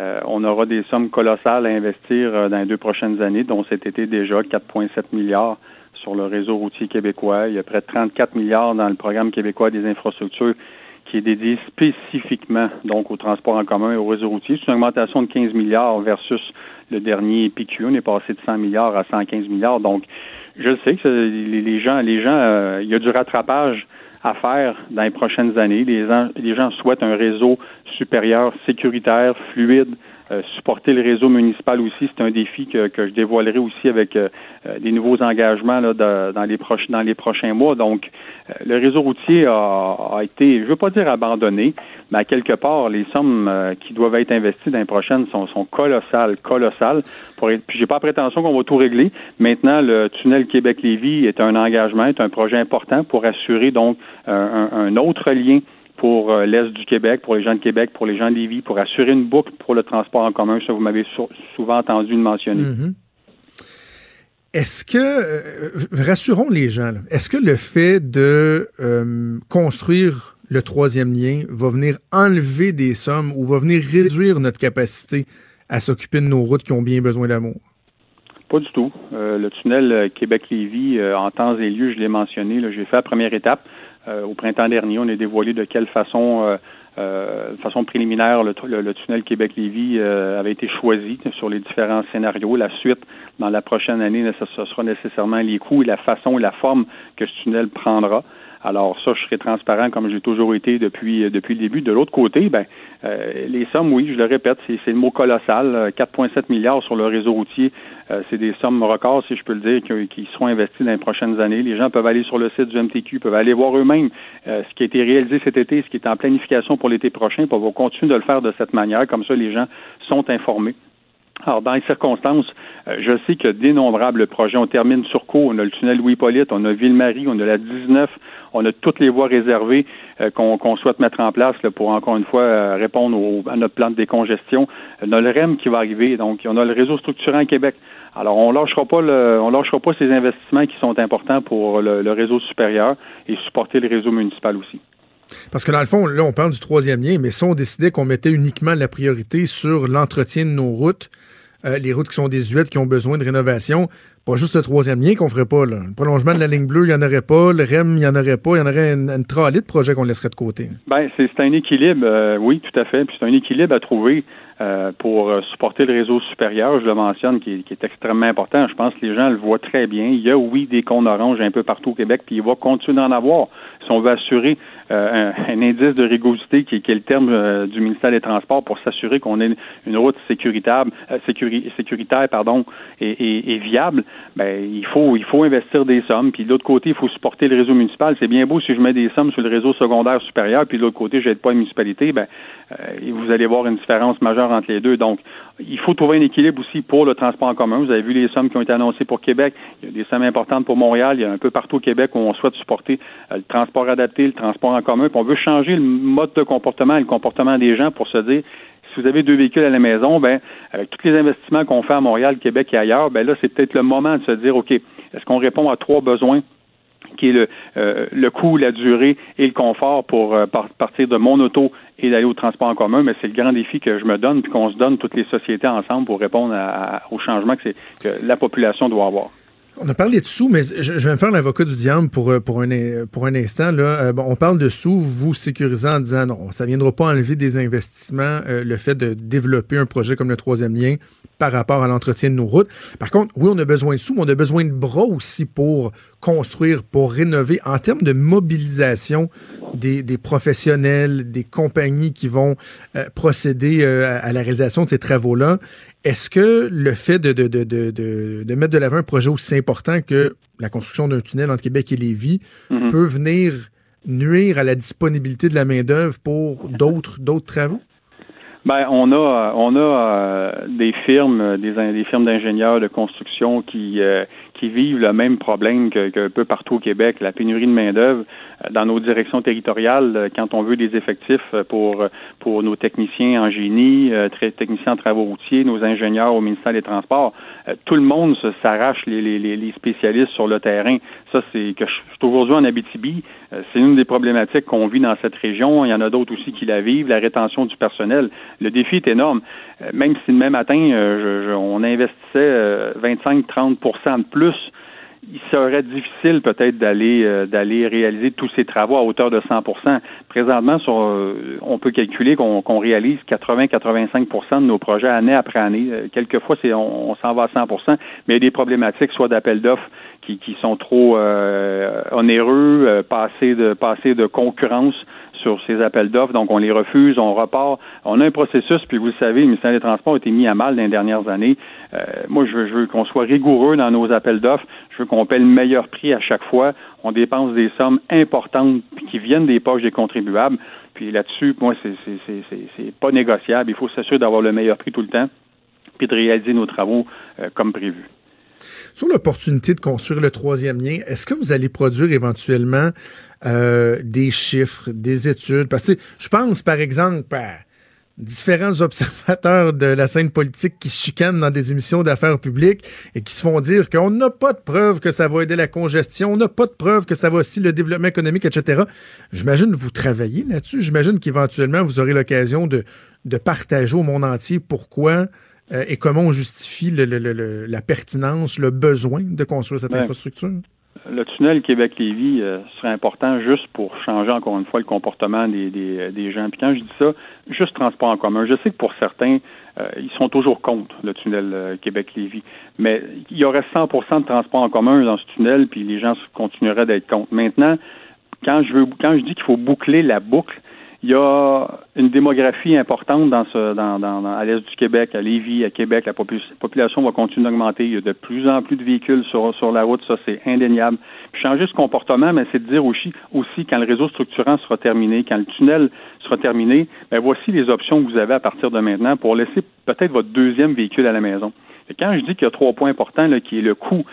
Euh, on aura des sommes colossales à investir euh, dans les deux prochaines années, dont cet été déjà 4,7 milliards sur le réseau routier québécois. Il y a près de 34 milliards dans le programme québécois des infrastructures qui est dédié spécifiquement donc au transport en commun et au réseau routier. C'est une augmentation de 15 milliards versus le dernier PQ. On est passé de 100 milliards à 115 milliards. Donc, je sais que les gens, les gens, euh, il y a du rattrapage à faire dans les prochaines années. Les, les gens souhaitent un réseau supérieur, sécuritaire, fluide, supporter le réseau municipal aussi, c'est un défi que, que je dévoilerai aussi avec euh, euh, des nouveaux engagements là, dans, les proches, dans les prochains mois. Donc, le réseau routier a, a été, je ne veux pas dire abandonné, mais à quelque part, les sommes qui doivent être investies dans les prochaines sont, sont colossales, colossales. Pour être, puis j'ai pas prétention qu'on va tout régler. Maintenant, le tunnel Québec-Lévis est un engagement, est un projet important pour assurer donc un, un autre lien pour euh, l'Est du Québec, pour les gens de Québec, pour les gens de Lévis, pour assurer une boucle pour le transport en commun. Ça, vous m'avez souvent entendu le mentionner. Mm-hmm. Est-ce que, euh, rassurons les gens, est-ce que le fait de euh, construire le troisième lien va venir enlever des sommes ou va venir réduire notre capacité à s'occuper de nos routes qui ont bien besoin d'amour? Pas du tout. le tunnel Québec-Lévis, en temps et lieu, je l'ai mentionné, j'ai fait la première étape. Euh, au printemps dernier, on a dévoilé de quelle façon euh, euh, de façon préliminaire, le, tunnel Québec-Lévis avait été choisi sur les différents scénarios. La suite, dans la prochaine année, ce, sera nécessairement les coûts et la façon et la forme que ce tunnel prendra. Alors ça, je serai transparent comme j'ai toujours été depuis depuis le début. De l'autre côté, ben les sommes, oui, je le répète, c'est le mot colossal. 4,7 milliards sur le réseau routier, euh, c'est des sommes records, si je peux le dire, qui, seront investies dans les prochaines années. Les gens peuvent aller sur le site du MTQ, peuvent aller voir eux-mêmes euh, ce qui a été réalisé cet été, ce qui est en planification pour l'été prochain, peuvent continuer de le faire de cette manière. Comme ça, les gens sont informés. Alors, dans les circonstances, euh, je sais que d'innombrables projets, on termine sur cours, on a le tunnel Louis-Polyte, on a Ville-Marie, on a la 19, on a toutes les voies réservées euh, qu'on souhaite mettre en place pour, encore une fois, euh, répondre à notre plan de décongestion. On a le REM qui va arriver, donc on a le réseau structurant Québec. Alors, on lâchera pas le, on lâchera pas ces investissements qui sont importants pour le réseau supérieur et supporter le réseau municipal aussi. Parce que dans le fond, là, on parle du troisième lien, mais si on décidait qu'on mettait uniquement la priorité sur l'entretien de nos routes, euh, les routes qui sont désuètes, qui ont besoin de rénovation, pas juste le troisième lien qu'on ferait pas. Là. Le prolongement de la ligne bleue, il n'y en aurait pas. Le REM, il n'y en aurait pas. Il y en aurait une, une de projets qu'on laisserait de côté. Ben, c'est un équilibre, euh, oui, tout à fait. Puis c'est un équilibre à trouver euh, pour supporter le réseau supérieur, je le mentionne, qui est, extrêmement important. Je pense que les gens le voient très bien. Il y a, oui, des cônes oranges un peu partout au Québec, puis il va continuer d'en avoir si on veut assurer euh, un, indice de rigosité qui, est le terme euh, du ministère des Transports pour s'assurer qu'on ait une route sécuritaire, euh, sécuritaire pardon, et, viable, ben, il faut il faut investir des sommes. Puis de l'autre côté, il faut supporter le réseau municipal. C'est bien beau si je mets des sommes sur le réseau secondaire supérieur, puis de l'autre côté, je n'aide pas une municipalité, ben, vous allez voir une différence majeure entre les deux. Donc, il faut trouver un équilibre aussi pour le transport en commun. Vous avez vu les sommes qui ont été annoncées pour Québec. Il y a des sommes importantes pour Montréal. Il y a un peu partout au Québec où on souhaite supporter le transport adapté, le transport en commun, puis on veut changer le mode de comportement et le comportement des gens pour se dire si vous avez deux véhicules à la maison, ben avec tous les investissements qu'on fait à Montréal, Québec et ailleurs, ben là c'est peut-être le moment de se dire ok, est-ce qu'on répond à trois besoins qui est le, euh, le coût, la durée et le confort pour euh, partir de mon auto et d'aller au transport en commun, mais c'est le grand défi que je me donne puis qu'on se donne toutes les sociétés ensemble pour répondre au changement que, que la population doit avoir. On a parlé de sous, mais je, vais me faire l'avocat du diable pour, euh, pour, un, pour un instant. Là. Euh, bon, on parle de sous, vous sécurisant en disant non, ça ne viendra pas enlever des investissements, euh, le fait de développer un projet comme le troisième lien par rapport à l'entretien de nos routes. Par contre, oui, on a besoin de sous, mais on a besoin de bras aussi pour construire, pour rénover. En termes de mobilisation des, des professionnels, des compagnies qui vont procéder à la réalisation de ces travaux-là, est-ce que le fait de, de, de, de, mettre de l'avant un projet aussi important que la construction d'un tunnel entre Québec et Lévis mhm. peut venir nuire à la disponibilité de la main-d'œuvre pour d'autres d'autres travaux? Ben, on a on a euh, des firmes, des, des firmes d'ingénieurs de construction qui euh, qui vivent le même problème que, que peu partout au Québec, la pénurie de main-d'œuvre euh, dans nos directions territoriales, euh, quand on veut des effectifs euh, pour, pour nos techniciens en génie, techniciens en travaux routiers, nos ingénieurs au ministère des Transports, tout le monde s'arrache les, les, les, spécialistes sur le terrain. Ça, c'est que je suis aujourd'hui en Abitibi, c'est une des problématiques qu'on vit dans cette région. Il y en a d'autres aussi qui la vivent, la rétention du personnel. Le défi est énorme. Même si même matin, je, on investissait 25-30% de plus il serait difficile peut-être d'aller euh, d'aller réaliser tous ces travaux à hauteur de 100% Présentement, euh, on peut calculer qu'on réalise 80-85% de nos projets année après année. Euh, quelquefois, on, s'en va à 100% mais il y a des problématiques, soit d'appel d'offres qui, sont trop onéreux, passer de passer de concurrence sur ces appels d'offres. Donc, on les refuse, on repart. On a un processus, puis vous le savez, le ministère des Transports a été mis à mal dans les dernières années. Euh, moi, je veux, qu'on soit rigoureux dans nos appels d'offres. Je veux qu'on paie le meilleur prix à chaque fois. On dépense des sommes importantes qui viennent des poches des contribuables. Puis là-dessus, moi, c'est pas négociable. Il faut s'assurer d'avoir le meilleur prix tout le temps, puis de réaliser nos travaux euh, comme prévu. Sur l'opportunité de construire le troisième lien, est-ce que vous allez produire éventuellement euh, des chiffres, des études? Parce que je pense, par exemple, à différents observateurs de la scène politique qui se chicanent dans des émissions d'affaires publiques et qui se font dire qu'on n'a pas de preuve que ça va aider la congestion, on n'a pas de preuve que ça va aussi le développement économique, etc. J'imagine que vous travaillez là-dessus. J'imagine qu'éventuellement, vous aurez l'occasion de, de partager au monde entier pourquoi euh, et comment on justifie la pertinence, le besoin de construire cette infrastructure? Le tunnel Québec-Lévis euh, serait important juste pour changer encore une fois le comportement des, des, gens. Puis quand je dis ça, juste transport en commun. Je sais que pour certains, euh, ils sont toujours contre le tunnel Québec-Lévis, mais il y aurait 100% de transport en commun dans ce tunnel, puis les gens continueraient d'être contre. Maintenant, quand je veux, quand je dis qu'il faut boucler la boucle, il y a une démographie importante dans ce, dans, dans, à l'est du Québec, à Lévis, à Québec. La population va continuer d'augmenter. Il y a de plus en plus de véhicules sur, sur la route. Ça, c'est indéniable. Puis changer ce comportement, mais c'est de dire aussi, aussi quand le réseau structurant sera terminé, quand le tunnel sera terminé, ben voici les options que vous avez à partir de maintenant pour laisser peut-être votre deuxième véhicule à la maison. Et quand je dis qu'il y a trois points importants, là, qui est le coût,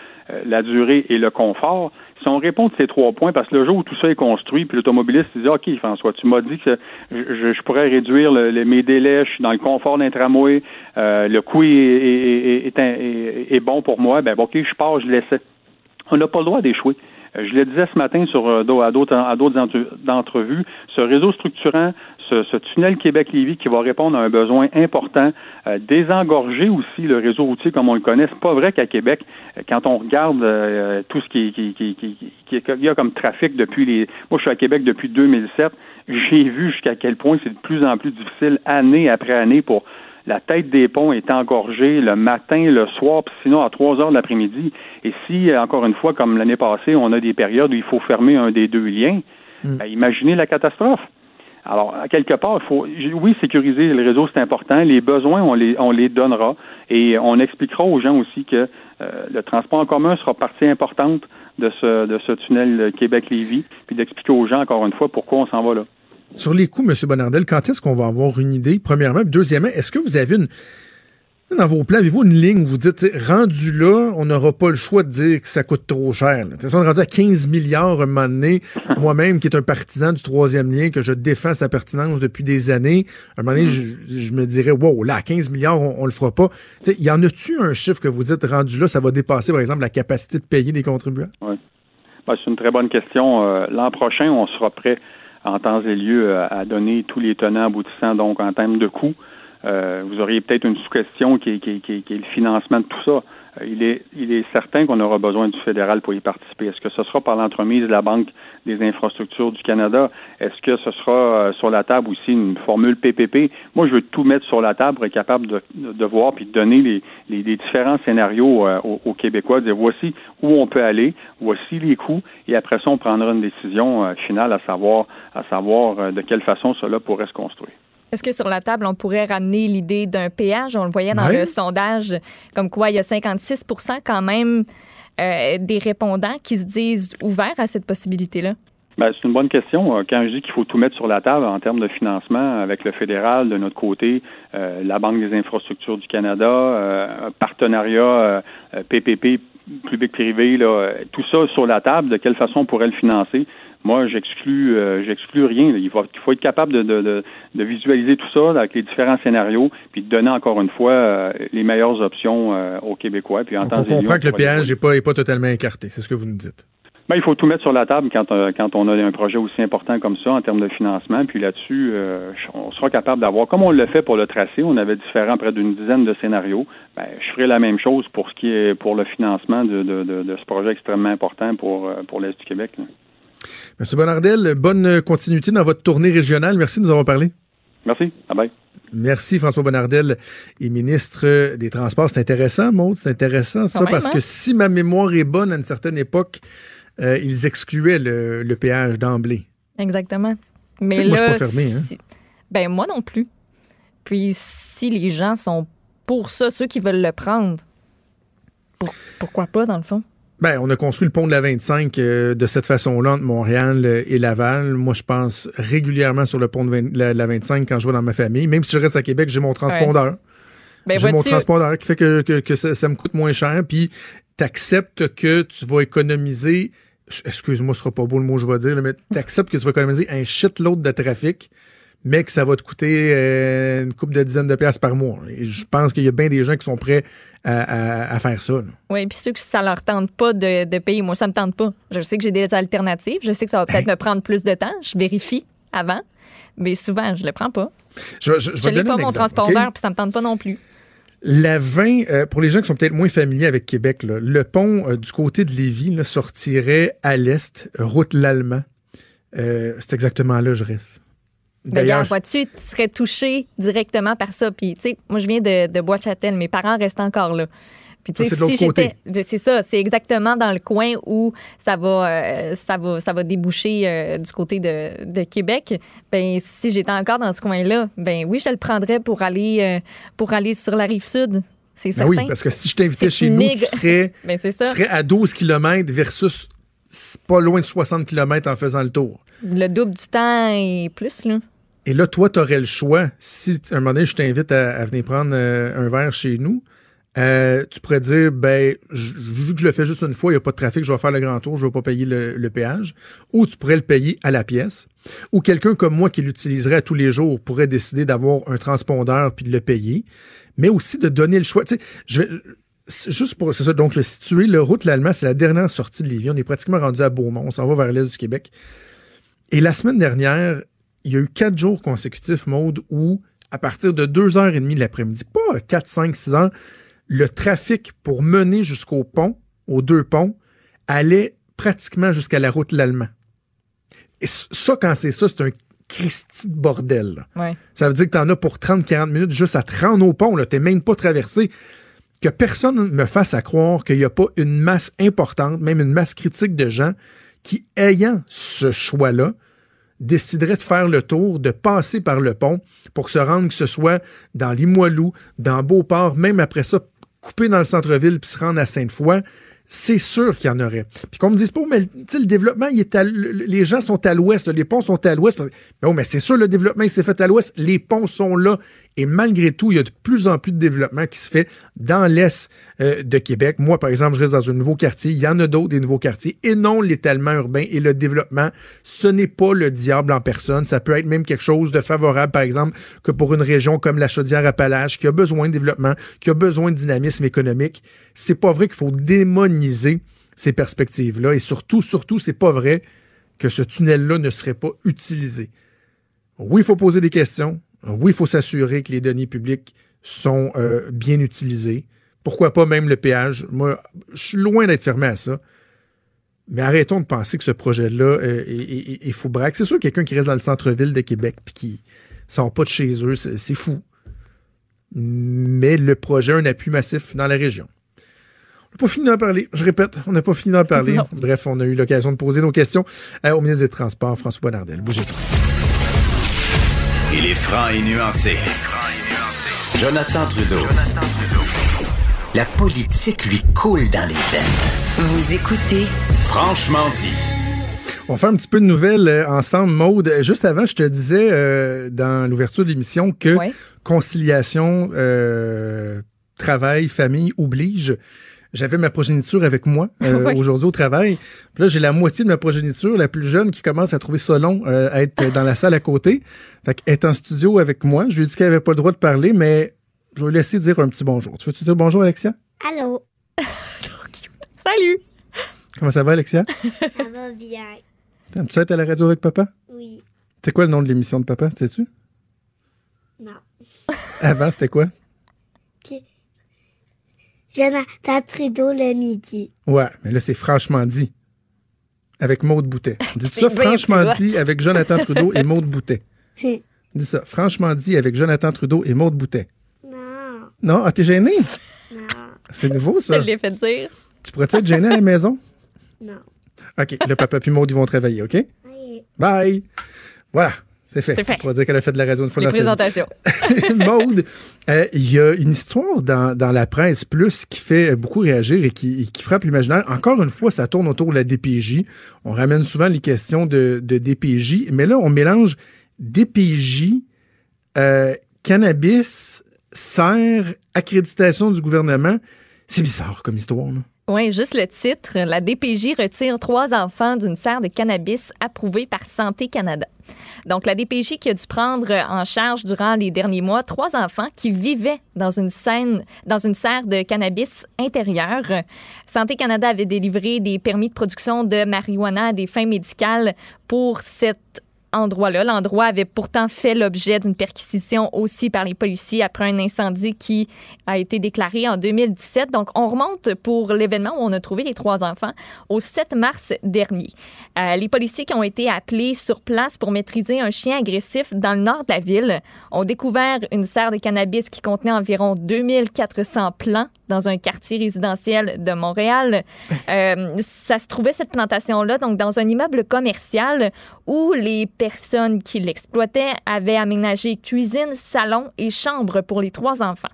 la durée et le confort, si on répond de ces trois points, parce que le jour où tout ça est construit, puis l'automobiliste dit OK, François, tu m'as dit que je, pourrais réduire mes délais, je suis dans le confort d'un tramway, euh, le coût est, bon pour moi, ben OK, je pars, je laisse. On n'a pas le droit d'échouer. Euh, je le disais ce matin sur à d'autres entrevues, ce réseau structurant ce, tunnel Québec-Lévis qui va répondre à un besoin important, euh, désengorger aussi le réseau routier comme on le connaît. C'est pas vrai qu'à Québec, euh, quand on regarde euh, tout ce qui, qui, qui, qui, y a comme trafic depuis les. Moi, je suis à Québec depuis 2007. J'ai vu jusqu'à quel point c'est de plus en plus difficile, année après année, pour la tête des ponts est engorgée le matin, le soir, puis sinon à 3 heures de l'après-midi. Et si, encore une fois, comme l'année passée, on a des périodes où il faut fermer un des deux liens, hmm. ben, imaginez la catastrophe. Alors, quelque part, il faut, oui, sécuriser le réseau, c'est important. Les besoins, on les, on les donnera et on expliquera aux gens aussi que euh, le transport en commun sera partie importante de ce, de ce tunnel Québec-Lévis, puis d'expliquer aux gens, encore une fois, pourquoi on s'en va là. Sur les coûts, M. Bonardel, quand est-ce qu'on va avoir une idée, premièrement? Deuxièmement, est-ce que vous avez une, dans vos plans, avez-vous une ligne où vous dites, rendu là, on n'aura pas le choix de dire que ça coûte trop cher. On est rendu à 15 milliards un moment donné. Moi-même, qui est un partisan du troisième lien, que je défends sa pertinence depuis des années, un moment donné, je, me dirais, wow, là, 15 milliards, on, ne le fera pas. Il y en a-tu un chiffre que vous dites, rendu là, ça va dépasser, par exemple, la capacité de payer des contribuables? Oui. Ben, c'est une très bonne question. Euh, l'an prochain, on sera prêt en temps et lieu à, donner tous les tenants aboutissants, donc en termes de coûts. Euh, vous auriez peut-être une sous-question qui, qui, qui, qui, est le financement de tout ça. Euh, il, est, il est certain qu'on aura besoin du fédéral pour y participer. Est-ce que ce sera par l'entremise de la Banque des infrastructures du Canada? Est-ce que ce sera euh, sur la table aussi une formule PPP? Moi, je veux tout mettre sur la table pour être capable de, de voir puis de donner les, les, différents scénarios aux, Québécois, de dire voici où on peut aller, voici les coûts, et après ça, on prendra une décision finale à savoir, à savoir de quelle façon cela pourrait se construire. Est-ce que sur la table, on pourrait ramener l'idée d'un péage? On le voyait dans le sondage, comme quoi il y a 56% quand même euh, des répondants qui se disent ouverts à cette possibilité-là. Ben, c'est une bonne question. Euh, quand je dis qu'il faut tout mettre sur la table en termes de financement avec le fédéral de notre côté, euh, la Banque des infrastructures du Canada, un partenariat PPP public-privé, tout ça sur la table, de quelle façon on pourrait le financer? Moi, j'exclus, euh, j'exclus rien. Il faut, il faut être capable de, de, de, visualiser tout ça avec les différents scénarios, puis de donner encore une fois euh, les meilleures options euh, aux Québécois. Puis on comprend que le péage n'est pas, est pas totalement écarté. C'est ce que vous nous dites. Ben, il faut tout mettre sur la table quand, quand on a un projet aussi important comme ça en termes de financement. Puis là-dessus, on sera capable d'avoir, comme on le fait pour le tracé, on avait différents, près d'une dizaine de scénarios. Ben, je ferai la même chose pour ce qui est pour le financement de, de, de, ce projet extrêmement important pour, pour l'Est du Québec. Monsieur Bonardel, bonne continuité dans votre tournée régionale. Merci de nous avoir parlé. Merci. Bye bye. Merci François Bonardel et ministre des Transports. C'est intéressant, Maud, c'est intéressant ça, parce que hein? si ma mémoire est bonne, à une certaine époque, euh, ils excluaient le, péage d'emblée. Exactement. Mais que moi, je là, suis pas fermé, hein. ben moi non plus. Puis si les gens sont pour ça, ceux qui veulent le prendre, pour- pourquoi pas dans le fond? Ben, on a construit le pont de la 25 euh, de cette façon-là entre Montréal euh, et Laval. Moi, je pense régulièrement sur le pont de 20 la, la 25 quand je vais dans ma famille. Même si je reste à Québec, j'ai mon transpondeur. Ben j'ai mon transpondeur qui fait que, que, que ça, ça me coûte moins cher. Puis, t'acceptes que tu vas économiser. Excuse-moi, ce sera pas beau le mot que je vais dire, là, mais t'acceptes que tu vas économiser un shitload de trafic, mais que ça va te coûter euh, une couple de dizaines de piastres par mois. Et je pense qu'il y a bien des gens qui sont prêts à, à- à faire ça. là. Oui, puis ceux que ça leur tente pas de, de payer, moi, ça me tente pas. Je sais que j'ai des alternatives. Je sais que ça va peut-être me prendre plus de temps. Je vérifie avant. Mais souvent, je le prends pas. Je, je, je Je l'ai pas, mon exemple, transpondeur, OK? puis ça me tente pas non plus. La 20, euh, pour les gens qui sont peut-être moins familiers avec Québec, là, le pont euh, du côté de Lévis là, sortirait à l'est, route l'Allemand. C'est exactement là que je reste. Ben, regarde, vois-tu, tu serais touché directement par ça. Puis, tu sais, moi, je viens de, de Bois-Châtel. Mes parents restent encore là. Puis, tu sais, si j'étais. ben, C'est ça, c'est exactement dans le coin où ça va, euh, ça va, ça va déboucher euh, du côté de, de Québec. Ben, si j'étais encore dans ce coin-là, ben oui, je le prendrais pour aller, euh, pour aller sur la rive sud. C'est Ben certain. oui, parce que si je t'invitais chez nous, tu serais, Ben, tu serais à 12 km versus pas loin de 60 km en faisant le tour. Le double du temps et plus, là. Et là, toi, tu aurais le choix. Si à un moment donné, je t'invite à, venir prendre euh, un verre chez nous, euh, tu pourrais dire, ben, vu que je le fais juste une fois, il n'y a pas de trafic, je vais faire le grand tour, je ne vais pas payer le, péage. Ou tu pourrais le payer à la pièce. Ou quelqu'un comme moi qui l'utiliserait tous les jours pourrait décider d'avoir un transpondeur puis de le payer. Mais aussi de donner le choix. Tu sais, je vais- juste pour ça, donc le situer, le route l'Allemand, c'est la dernière sortie de Lévis. On est pratiquement rendu à Beaumont. On s'en va vers l'est du Québec. Et la semaine dernière, il y a eu quatre jours consécutifs, Maude, où à partir de 2h30 de l'après-midi, pas 4, 5, 6 heures, le trafic pour mener jusqu'au pont, aux deux ponts, allait pratiquement jusqu'à la route l'Allemand. Et ça, quand c'est ça, c'est un Christi de bordel. Ouais. Ça veut dire que tu en as pour 30-40 minutes juste à te rendre au pont. Tu n'es même pas traversé. Que personne me fasse à croire qu'il n'y a pas une masse importante, même une masse critique de gens qui, ayant ce choix-là, décideraient de faire le tour, de passer par le pont pour se rendre, que ce soit dans Limoilou, dans Beauport, même après ça, couper dans le centre-ville puis se rendre à Sainte-Foy, c'est sûr qu'il y en aurait. Puis qu'on me dise pas, oh, mais le développement, il est à les gens sont à l'ouest, les ponts sont à l'ouest. Non, mais c'est sûr, le développement, s'est fait à l'ouest, les ponts sont là. Et malgré tout, il y a de plus en plus de développement qui se fait dans l'est euh, de Québec. Moi, par exemple, je reste dans un nouveau quartier. Il y en a d'autres, des nouveaux quartiers. Et non, l'étalement urbain et le développement, ce n'est pas le diable en personne. Ça peut être même quelque chose de favorable, par exemple, que pour une région comme la Chaudière-Appalaches, qui a besoin de développement, qui a besoin de dynamisme économique. C'est pas vrai qu'il faut démoniser ces perspectives-là. Et surtout, surtout, c'est pas vrai que ce tunnel-là ne serait pas utilisé. Oui, il faut poser des questions. Oui, il faut s'assurer que les données publiques sont euh, bien utilisées. Pourquoi pas même le péage? Moi, je suis loin d'être fermé à ça. Mais arrêtons de penser que ce projet-là euh, est, est- est fou braque. C'est sûr, quelqu'un qui reste dans le centre-ville de Québec puis qui sort pas de chez eux, c'est fou. Mais le projet a un appui massif dans la région. On n'a pas fini d'en parler. Je répète, on n'a pas fini d'en parler. Non. Bref, on a eu l'occasion de poser nos questions euh, au ministre des Transports, François Bonnardel. Bougez pas. Il est franc et nuancé. Jonathan Trudeau. La politique lui coule dans les veines. Vous écoutez Franchement dit. On fait un petit peu de nouvelles euh, ensemble, Maude. Juste avant, je te disais euh, dans l'ouverture de l'émission que Ouais. conciliation, euh, travail, famille oblige. J'avais ma progéniture avec moi euh, aujourd'hui au travail. Puis là, j'ai la moitié de ma progéniture, la plus jeune, qui commence à trouver ça long euh, à être dans la salle à côté. Fait qu'elle est en studio avec moi. Je lui ai dit qu'elle avait pas le droit de parler, mais je vais lui laisser dire un petit bonjour. Tu veux-tu dire bonjour, Alexia? Allô, Salut! Comment ça va, Alexia? ça va bien? T'aimes-tu ça être à la radio avec papa? Oui. C'est quoi le nom de l'émission de papa, sais-tu? Non. Avant, c'était quoi? Jonathan Trudeau le midi. Ouais, mais là, c'est franchement dit. Avec Maude Boutet. Dis ça, franchement dit, avec Jonathan Trudeau et Maude Boutet? Dis ça, franchement dit, avec Jonathan Trudeau et Maude Boutet. non, Non? Ah, t'es gêné? non, C'est nouveau, Je te ça. l'ai fait dire. Tu pourrais-tu être gêné à la maison? non. OK, le papa puis Maude, ils vont travailler, OK? Oui. Bye! Voilà. C'est fait. On va dire qu'elle a fait de la radio une fois Les présentations. Maude, euh, il y a une histoire dans, dans la presse plus qui fait beaucoup réagir et qui, et qui frappe l'imaginaire. Encore une fois, ça tourne autour de la DPJ. On ramène souvent les questions de, de DPJ, mais là, on mélange DPJ, euh, cannabis, serre, accréditation du gouvernement. C'est bizarre comme histoire, là. Oui, juste le titre. La DPJ retire trois enfants d'une serre de cannabis approuvée par Santé Canada. Donc, la DPJ qui a dû prendre en charge durant les derniers mois trois enfants qui vivaient dans une, scène, dans une serre de cannabis intérieure. Santé Canada avait délivré des permis de production de marijuana à des fins médicales pour cet L'endroit avait pourtant fait l'objet d'une perquisition aussi par les policiers après un incendie qui a été déclaré en 2017. Donc, on remonte pour l'événement où on a trouvé les trois enfants au 7 mars dernier. Euh, les policiers qui ont été appelés sur place pour maîtriser un chien agressif dans le nord de la ville ont découvert une serre de cannabis qui contenait environ 2400 plants dans un quartier résidentiel de Montréal. Euh, ça se trouvait, cette plantation-là, donc dans un immeuble commercial où les personnes qui l'exploitaient avaient aménagé cuisine, salon et chambre pour les trois enfants.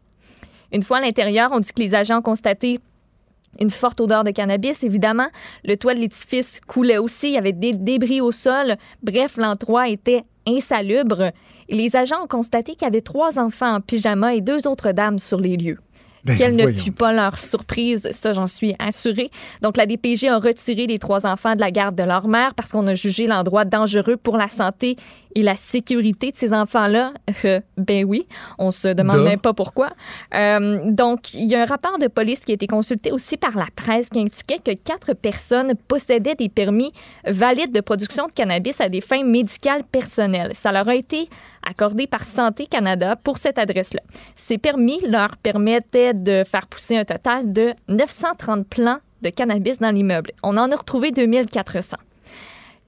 Une fois à l'intérieur, on dit que les agents ont constaté une forte odeur de cannabis, évidemment. Le toit de l'édifice coulait aussi. Il y avait des débris au sol. Bref, l'endroit était insalubre. Les agents ont constaté qu'il y avait trois enfants en pyjama et deux autres dames sur les lieux. Ben, Quelle ne fut pas leur surprise, ça j'en suis assurée. Donc la DPG a retiré les trois enfants de la garde de leur mère parce qu'on a jugé l'endroit dangereux pour la santé et la sécurité de ces enfants-là. Euh, ben oui, on se demande même pas pourquoi. Euh, donc il y a un rapport de police qui a été consulté aussi par la presse qui indiquait que quatre personnes possédaient des permis valides de production de cannabis à des fins médicales personnelles. Ça leur a été accordé par Santé Canada pour cette adresse-là. Ces permis leur permettaient de faire pousser un total de 930 plants de cannabis dans l'immeuble. On en a retrouvé 2400.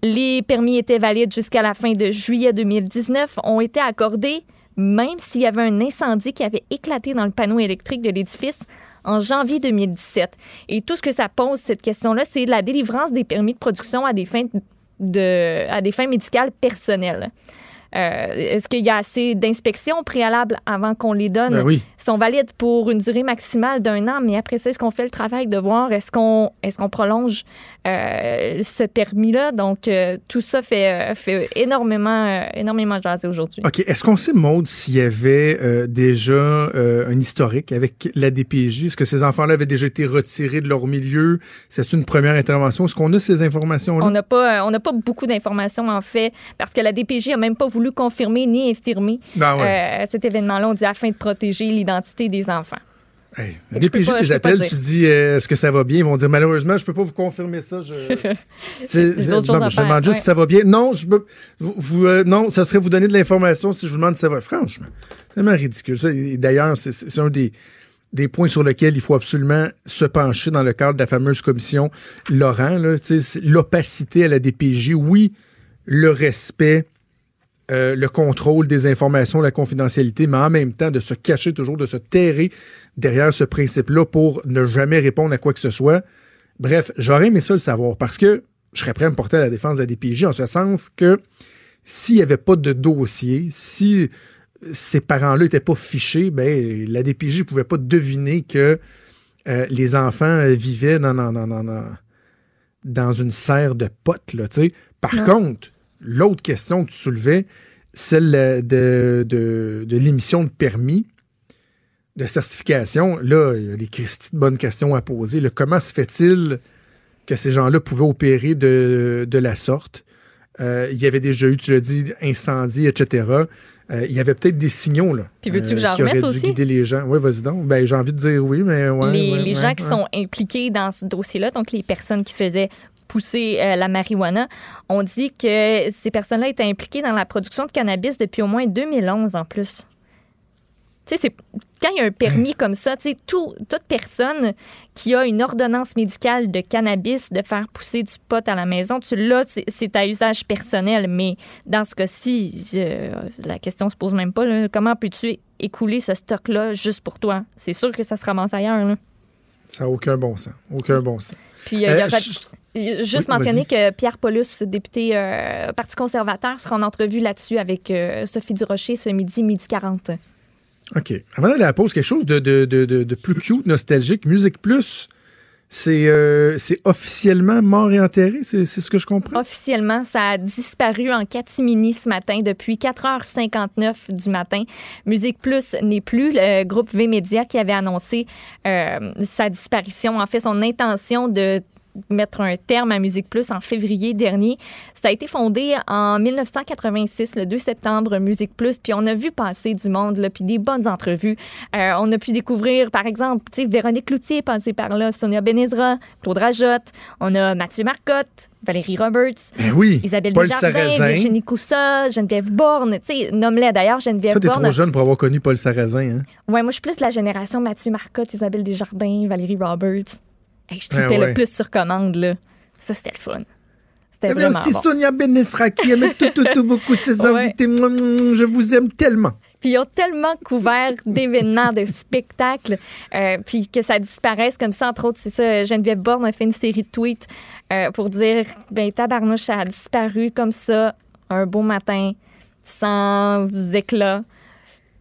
Les permis étaient valides jusqu'à la fin de juillet 2019, ont été accordés même s'il y avait un incendie qui avait éclaté dans le panneau électrique de l'édifice en janvier 2017. Et tout ce que ça pose, cette question-là, c'est la délivrance des permis de production à des fins, de, à des fins médicales personnelles. Euh, Est-ce qu'il y a assez d'inspections préalables avant qu'on les donne? Ben oui. Ils sont valides pour une durée maximale d'un an, mais après ça, est-ce qu'on fait le travail de voir? Est-ce qu'on est qu'on prolonge ce permis-là? Donc, euh, tout ça fait, euh, fait énormément, euh, énormément jaser aujourd'hui. OK. Est-ce qu'on sait, Maude, s'il y avait euh, déjà euh, un historique avec la DPJ? Est-ce que ces enfants-là avaient déjà été retirés de leur milieu? C'est une première intervention? Est-ce qu'on a ces informations-là? On n'a pas, euh, on pas beaucoup d'informations, en fait, parce que la DPJ n'a même pas voulu confirmer ni infirmer ouais. euh, cet événement-là. On dit afin de protéger l'identité des enfants. Hey, DPJ, tes appels, tu dis euh, est-ce que ça va bien? Ils vont dire malheureusement, je peux pas vous confirmer ça. Je, demande juste ouais. si ça va bien. Non, je peux, vous, vous, euh, non, ça serait vous donner de l'information si je vous demande si ça va. Franchement, c'est tellement ridicule. Ça, et d'ailleurs, c'est- un des, des points sur lesquels il faut absolument se pencher dans le cadre de la fameuse commission Laurent. là. L'opacité à la DPJ, oui, le respect, euh, le contrôle des informations, la confidentialité, mais en même temps de se cacher toujours, de se terrer derrière ce principe-là pour ne jamais répondre à quoi que ce soit. Bref, j'aurais aimé ça le savoir parce que je serais prêt à me porter à la défense de la DPJ en ce sens que s'il n'y avait pas de dossier, si ces parents-là n'étaient pas fichés, ben, la DPJ ne pouvait pas deviner que euh, les enfants vivaient dans, dans, dans, dans, dans- dans une serre de potes. Là. Par contre, l'autre question que tu soulevais, celle euh, de, de, de l'émission de permis de certification, là, il y a des de bonnes questions à poser. là. comment se fait-il que ces gens-là pouvaient opérer de, de la sorte? Euh, il y avait déjà eu, tu l'as dit, incendie, etc. Euh, il y avait peut-être des signaux là, Puis veux-tu que j'en remette dû aussi? guider les gens. Oui, vas-y donc. Ben, j'ai envie de dire oui, mais ouais, les, ouais, les ouais, gens qui sont impliqués dans ce dossier-là, donc les personnes qui faisaient pousser euh, la marijuana, ont dit que ces personnes-là étaient impliquées dans la production de cannabis depuis au moins 2011 en plus. Tu sais, c'est- quand il y a un permis comme ça, tu sais, tout- toute personne qui a une ordonnance médicale de cannabis de faire pousser du pot à la maison, tu l'as, c'est- à usage personnel. Mais dans ce cas-ci, la question se pose même pas. là. Comment peux-tu écouler ce stock-là juste pour toi? C'est sûr que ça se ramasse ailleurs. là. Ça n'a aucun bon sens. Aucun bon sens. Puis, euh, il y a Euh, je- Juste Oui, mentionner que Pierre Paulus, député euh, Parti conservateur, sera en entrevue là-dessus avec euh, Sophie Durocher ce midi, midi 40. OK. Avant d'aller à la pause, quelque chose de, de, de, plus cute, nostalgique. Musique Plus, c'est euh, c'est officiellement mort et enterré, c'est c'est ce que je comprends? Officiellement, ça a disparu en catimini ce matin depuis 4h59 du matin. Musique Plus n'est plus le groupe V-Média qui avait annoncé euh, sa disparition, en fait son intention de mettre un terme à Musique Plus en février dernier. Ça a été fondé en 1986, le 2 septembre, Musique Plus, puis on a vu passer du monde, là, puis des bonnes entrevues. Euh, on a pu découvrir, par exemple, Véronique Cloutier passée par là, Sonia Benezra, Claude Rajotte, on a Mathieu Marcotte, Valérie Roberts, Ben oui. Isabelle Paul Desjardins, Sarrazin. Virginie Coussa, Geneviève Borne, tu sais, nomme-les d'ailleurs, Geneviève Toi, t'es Borne. trop jeune pour avoir connu Paul Sarrazin. Hein? Ouais, moi, je suis plus de la génération Mathieu Marcotte, Isabelle Desjardins, Valérie Roberts. Hey, je tripais ouais. le plus sur commande, là. Ça, c'était le fun. C'était avait vraiment aussi bon. Sonia Benesra qui aimait tout, tout, tout beaucoup ses Ouais. invités. Je vous aime tellement. Puis ils ont tellement couvert d'événements, de spectacles, euh, puis que ça disparaisse comme ça. Entre autres, c'est ça, Geneviève Borne a fait une série de tweets euh, pour dire, ben tabarnouche, ça a disparu comme ça, un beau matin, sans éclat.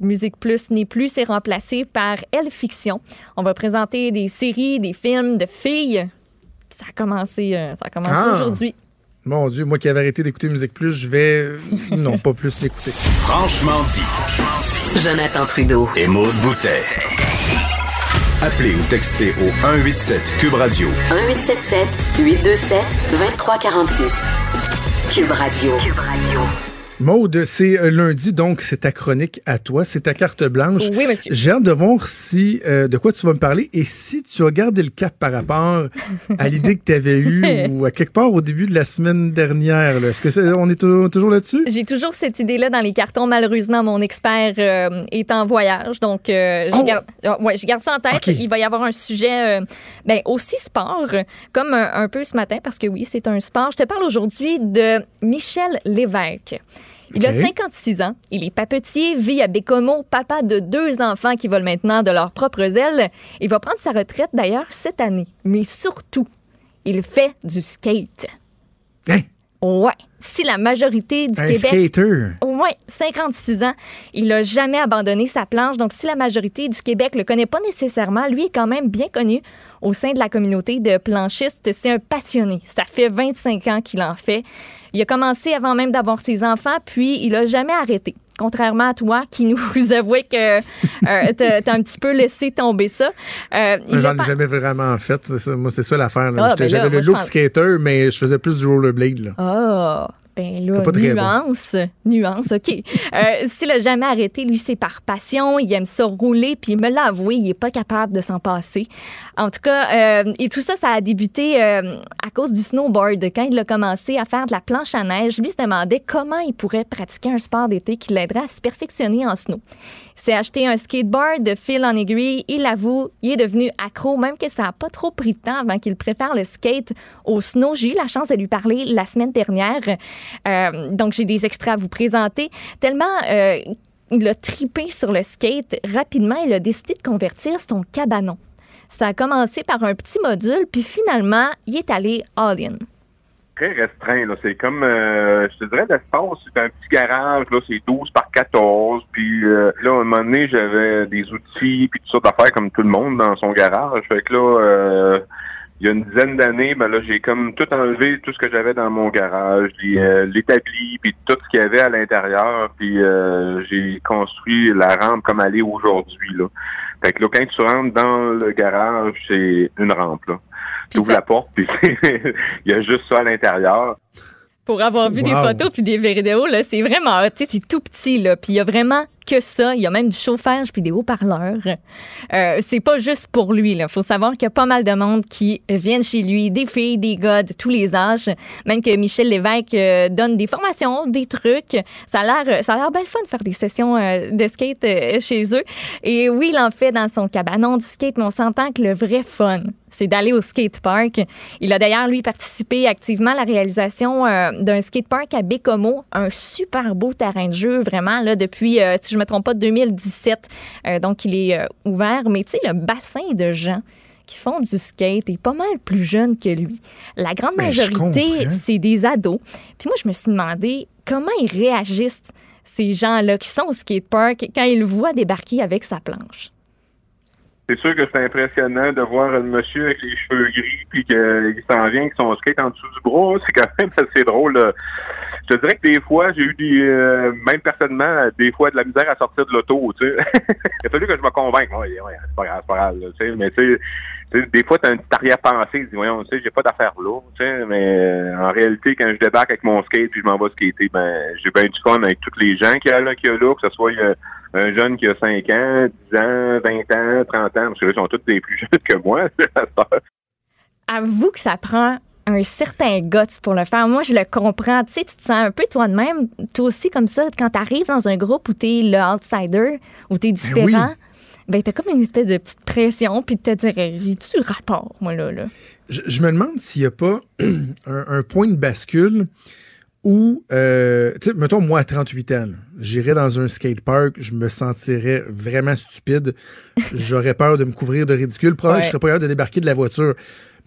Musique Plus n'est plus, c'est remplacé par Elle Fiction. On va présenter des séries, des films de filles. Ça a commencé, euh, ça a commencé Ah. aujourd'hui. Mon Dieu, moi qui avais arrêté d'écouter Musique Plus, je vais, euh, non, pas plus l'écouter. Franchement dit. Jonathan Trudeau. Et Maude Boutet. Appelez ou textez au 187 Cube Radio 1877 827 2346. Cube Radio. Cube Radio. Maude, c'est euh, lundi, donc c'est ta chronique à toi, c'est ta carte blanche. Oui, monsieur. J'ai hâte de voir si euh, de quoi tu vas me parler et si tu as gardé le cap par rapport à l'idée que tu avais eue ou à quelque part au début de la semaine dernière. Est-ce que c'est- on est tou- toujours là-dessus? J'ai toujours cette idée-là dans les cartons. Malheureusement, mon expert euh, est en voyage, donc euh, je, Oh! garde, ah, ouais, je garde ça en tête. Il va y avoir un sujet ben, aussi sport, comme un, un peu ce matin, parce que oui, c'est un sport. Je te parle aujourd'hui de Michel Lévesque. Il a OK. 56 ans, il est papetier, vit à Bécomo, papa de deux enfants qui volent maintenant de leurs propres ailes. Il va prendre sa retraite d'ailleurs cette année. Mais surtout, il fait du skate. Hein? Ouais. Si la majorité du Un Québec skater. Ouais, 56 ans. Il n'a jamais abandonné sa planche. Donc, si la majorité du Québec le connaît pas nécessairement, lui est quand même bien connu au sein de la communauté de planchistes. C'est un passionné. Ça fait 25 ans qu'il en fait. Il a commencé avant même d'avoir ses enfants, puis il a jamais arrêté. Contrairement à toi, qui nous avouait que euh, t'as un petit peu laissé tomber ça. Euh, J'en ai pas- jamais vraiment fait. ça. Moi, c'est ça l'affaire. là. Ah, ben J'avais le look pense- skater, mais je faisais plus du rollerblade. Ah, ben là, nuance, nuance, OK. Euh, S'il a jamais arrêté, lui, c'est par passion. Il aime ça rouler, puis il me l'a avoué, il est pas capable de s'en passer. En tout cas, euh, et tout ça, ça a débuté euh, à cause du snowboard. Quand il a commencé à faire de la planche à neige, lui se demandait comment il pourrait pratiquer un sport d'été qui l'aiderait à se perfectionner en snow. S'est acheté un skateboard de fil en aiguille. Il avoue, il est devenu accro, même que ça n'a pas trop pris de temps avant qu'il préfère le skate au snow. J'ai eu la chance de lui parler la semaine dernière. Euh, donc, j'ai des extraits à vous présenter. Tellement euh, il a tripé sur le skate, rapidement, il a décidé de convertir son cabanon. Ça a commencé par un petit module, puis finalement, il est allé all-in. Très restreint. Là. C'est comme, euh, je te dirais, l'espace, c'est un petit garage, là, c'est 12 par 14. Puis euh, là, à un moment donné, j'avais des outils puis toutes sortes d'affaires comme tout le monde dans son garage. Fait que là, euh, il y a une dizaine d'années, ben là, j'ai comme tout enlevé, tout ce que j'avais dans mon garage, euh, l'établi, puis tout ce qu'il y avait à l'intérieur, puis euh, j'ai construit la rampe comme elle est aujourd'hui. Là. Fait que là, quand tu rentres dans le garage, c'est une rampe. Là. Tu ouvres la porte, puis il y a juste ça à l'intérieur. Pour avoir vu des photos puis des vidéos, là, c'est vraiment, tu sais, c'est tout petit, là, puis il y a vraiment que ça. Il y a même du chauffage puis des haut-parleurs. Euh, c'est pas juste pour lui, là. Faut savoir qu'il y a pas mal de monde qui viennent chez lui, des filles, des gars de tous les âges. Même que Michel Lévesque euh, donne des formations, des trucs. Ça a l'air, ça a l'air bien fun de faire des sessions euh, de skate euh, chez eux. Et oui, il en fait dans son cabanon du skate, mais on s'entend que le vrai fun, c'est d'aller au skate park. Il a d'ailleurs, lui, participé activement à la réalisation d'un skate park à Bécomo, un super beau terrain de jeu, vraiment, là, depuis, si je me trompe pas, 2017. Euh, donc, il est euh, ouvert. Mais tu sais, le bassin de gens qui font du skate et pas mal plus jeunes que lui. La grande majorité, c'est des ados. Puis moi, je me suis demandé comment ils réagissent, ces gens-là qui sont au skatepark, quand ils le voient débarquer avec sa planche. C'est sûr que c'est impressionnant de voir un monsieur avec les cheveux gris puis qu'il s'en vient avec son skate en dessous du bras. C'est quand même assez drôle. là. Je te dirais que des fois, j'ai eu des, euh, même personnellement, des fois de la misère à sortir de l'auto, tu sais. Il a fallu que je me convainque. Ouais, ouais, c'est pas grave, c'est pas grave, là, tu sais. Mais tu sais, tu sais, des fois, t'as une petite arrière-pensée, tu dis, voyons, tu sais, j'ai pas d'affaires là, tu sais. Mais euh, en réalité, quand je débarque avec mon skate puis je m'en vais skater, ben, j'ai bien du fun avec tous les gens qu'il y a là, qu'il y a là, que ce soit euh, un jeune qui a 5 ans, 10 ans, 20 ans, 30 ans, parce que là, ils sont tous des plus jeunes que moi. Avoue que ça prend un certain guts pour le faire. Moi, je le comprends. Tu sais, tu te sens un peu toi de même. Toi aussi, comme ça, quand tu arrives dans un groupe où tu es le outsider, où tu es différent, ben, t'as comme une espèce de petite pression, puis tu te dirais, j'ai-tu rapport, moi, là, là? Je, je me demande s'il n'y a pas un, un point de bascule où, euh, tu sais, mettons, moi, à 38 ans, j'irais dans un skatepark, je me sentirais vraiment stupide. J'aurais peur de me couvrir de ridicule. Probablement que je serais pas capable de débarquer de la voiture.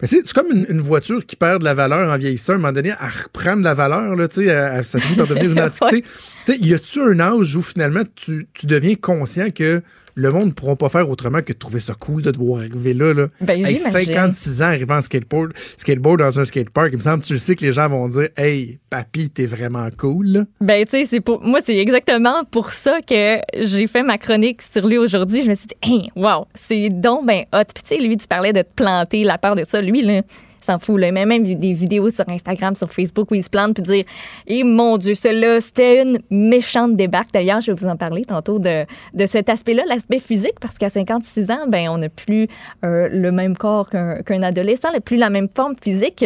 Mais c'est comme une, une voiture qui perd de la valeur en vieillissant. À un moment donné, elle reprend de la valeur, là, tu sais, elle- elle- ça finit par devenir une antiquité. Tu sais, y a-tu un âge où finalement tu, tu deviens conscient que le monde ne pourra pas faire autrement que de trouver ça cool de te voir arriver là, là? Ben, Hey, j'imagine. 56 ans arrivant en skateboard, skateboard dans un skatepark, il me semble, tu le sais que les gens vont dire, hey, papy, t'es vraiment cool. Ben, tu sais, c'est pour moi, c'est exactement pour ça que j'ai fait ma chronique sur lui aujourd'hui. Je me suis dit, hey, wow, c'est donc ben hot. Puis, tu sais, lui, tu parlais de te planter, la peur de ça. Lui, là, s'en fout, là. Mais même des vidéos sur Instagram, sur Facebook où il se plante, puis dire, et mon Dieu, cela, c'était une méchante débarque. D'ailleurs, je vais vous en parler tantôt de, de cet aspect-là, l'aspect physique, parce qu'à 56 ans, ben, on n'a plus euh, le même corps qu'un qu'un adolescent, n'a plus la même forme physique.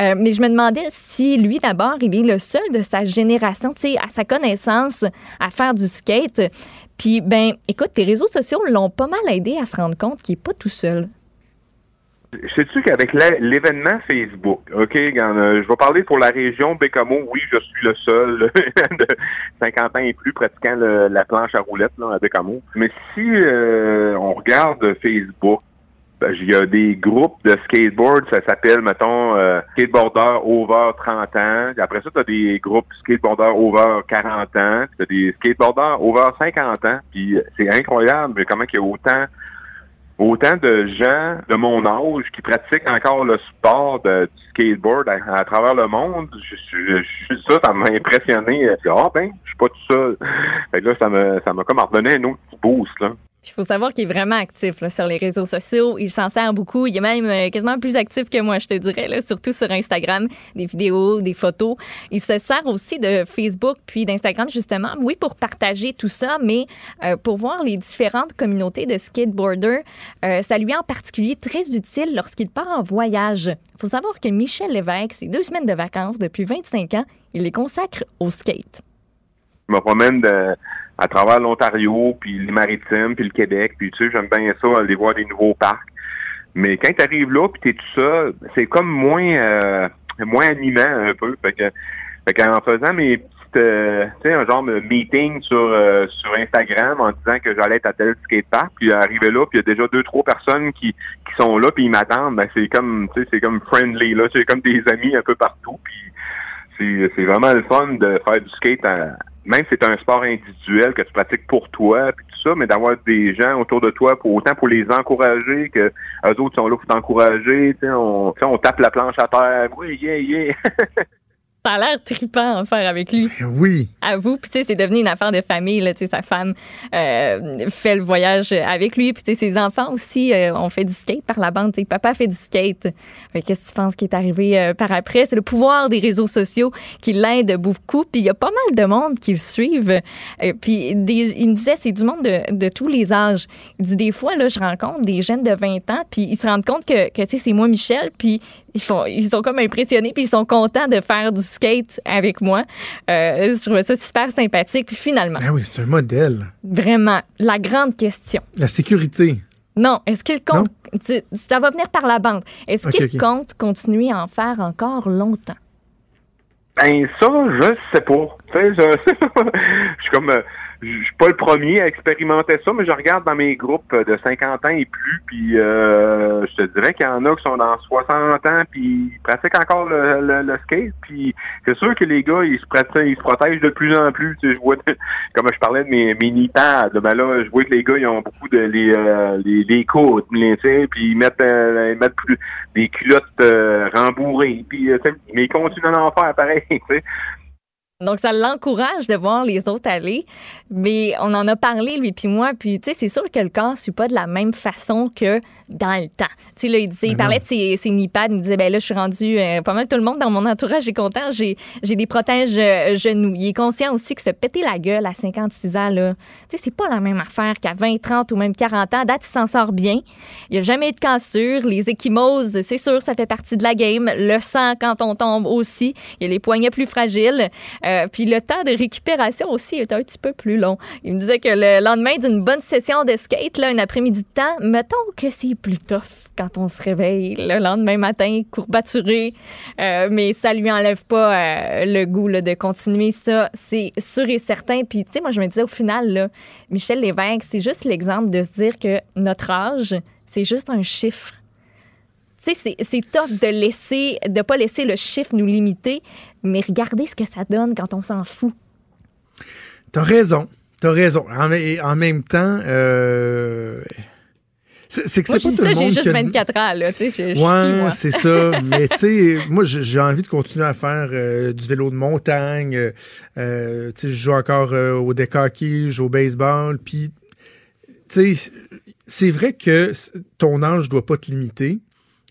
Euh, mais je me demandais si lui, d'abord, il est le seul de sa génération, à sa connaissance, à faire du skate. Puis, ben, écoute, les réseaux sociaux l'ont pas mal aidé à se rendre compte qu'il est pas tout seul. Sais-tu qu'avec l'événement Facebook, OK, euh, je vais parler pour la région Bécamo, oui, je suis le seul de 50 ans et plus pratiquant la planche à roulettes là, à Bécamo. Mais si euh, on regarde Facebook, ben, il y a des groupes de skateboard, ça s'appelle, mettons, euh, skateboarder over 30 ans. Après ça, tu as des groupes skateboarder over 40 ans. Tu as des skateboarders over 50 ans. Puis c'est incroyable mais comment il y a autant autant de gens de mon âge qui pratiquent encore le sport du skateboard à, travers le monde. Je, je- ça, ça m'a impressionné. Ah ben, je suis pas tout seul. Fait que là, ça m'a ça m'a comme redonné un autre petit boost. Là. Il faut savoir qu'il est vraiment actif sur les réseaux sociaux. Il s'en sert beaucoup. Il est même euh, quasiment plus actif que moi, je te dirais, surtout sur Instagram, des vidéos, des photos. Il se sert aussi de Facebook puis d'Instagram, justement, oui, pour partager tout ça, mais euh, pour voir les différentes communautés de skateboarders. Euh, ça lui est en particulier très utile lorsqu'il part en voyage. Il faut savoir que Michel Lévesque, ses deux semaines de vacances depuis 25 ans, il les consacre au skate. Je me promène de- à travers l'Ontario, puis les Maritimes, puis le Québec, puis tu sais, j'aime bien ça, aller voir des nouveaux parcs. Mais quand tu arrives là, puis t'es tout seul, c'est comme moins euh, moins animant un peu. Fait que, fait qu'en faisant mes petites, euh, tu sais, un genre de meeting sur euh, sur Instagram en disant que j'allais être à tel skatepark, puis arriver là, puis il y a déjà deux trois personnes qui qui sont là, puis ils m'attendent. Ben c'est comme, tu sais, c'est comme friendly là, c'est comme des amis un peu partout, puis c'est vraiment le fun de faire du skate à- même si c'est un sport individuel que tu pratiques pour toi puis tout ça, mais d'avoir des gens autour de toi pour autant pour les encourager que eux autres sont là pour t'encourager, tu sais, on, on tape la planche à terre, oui, yeah, yeah. Ça a l'air trippant à faire avec lui. Oui. À vous, puis tu sais, c'est devenu une affaire de famille. Là, tu sais, sa femme euh, fait le voyage avec lui, puis tu sais, ses enfants aussi euh, ont fait du skate par la bande. Tu sais, papa fait du skate. Qu'est-ce que tu penses qui est arrivé euh, par après? C'est le pouvoir des réseaux sociaux qui l'aide beaucoup, puis il y a pas mal de monde qui le suivent. Puis des- il me disait, c'est du monde de, de tous les âges. Il dit, des fois, là, je rencontre des jeunes de 20 ans, puis ils se rendent compte que, que tu sais, c'est moi, Michel, puis ils, font, ils sont comme impressionnés, puis ils sont contents de faire du skate avec moi. Euh, je trouvais ça super sympathique. Puis finalement, Ah oui, c'est un modèle. vraiment, la grande question. La sécurité. Non, est-ce qu'il compte. tu- ça va venir par la bande. Est-ce Ok, qu'il compte continuer à en faire encore longtemps? Ben ça, je sais pas. Tu sais, je, je suis comme, euh, je suis pas le premier à expérimenter ça, mais je regarde dans mes groupes de 50 ans et plus, puis euh, je te dirais qu'il y en a qui sont dans 60 ans, puis ils pratiquent encore le, le, skate, puis c'est sûr que les gars, ils se pratiquent, ils se protègent de plus en plus. Tu sais, je vois, comme je parlais de mes mini pads, ben là, je vois que les gars, ils ont beaucoup de les euh, les, les tu sais, puis ils mettent, euh, ils mettent plus des culottes euh, rembourrées, puis mais ils continuent d'en faire pareil, tu sais. Donc, ça l'encourage de voir les autres aller. Mais on en a parlé, lui puis moi. Puis, tu sais, c'est sûr que le corps ne suit pas de la même façon que dans le temps. Tu sais, là, il, disait, il parlait de ses, ses nipads. Il disait, ben là, je suis rendu euh, pas mal tout le monde dans mon entourage est content. J'ai, j'ai des protèges euh, genoux. Il est conscient aussi que se péter la gueule à 56 ans, là, tu sais, c'est pas la même affaire qu'à 20, 30 ou même 40 ans. Date, il s'en sort bien. Il n'y a jamais eu de cassure. Les échymoses, c'est sûr, ça fait partie de la game. Le sang, quand on tombe aussi. Il y a les poignets plus fragiles. Euh, puis le temps de récupération aussi est un petit peu plus long. Il me disait que le lendemain d'une bonne session de skate, là, un après-midi de temps, mettons que c'est plus tough quand on se réveille le lendemain matin, courbaturé, euh, mais ça lui enlève pas euh, le goût de continuer ça, c'est sûr et certain. Puis, tu sais, moi, je me disais au final, Michel Lévesque, c'est juste l'exemple de se dire que notre âge, c'est juste un chiffre tu sais, c'est tough de laisser, de pas laisser le chiffre nous limiter, mais regardez ce que ça donne quand on s'en fout. T'as raison. T'as raison. En, en, même temps, euh, c'est que c'est pas tout le monde j'ai juste 24 ans, là. Tu sais, ouais, c'est ça. Mais tu sais, moi, j'ai envie de continuer à faire euh, du vélo de montagne. Euh, tu sais, je joue encore au décaquis, je joue au baseball. Puis, tu sais, c'est vrai que ton âge doit pas te limiter.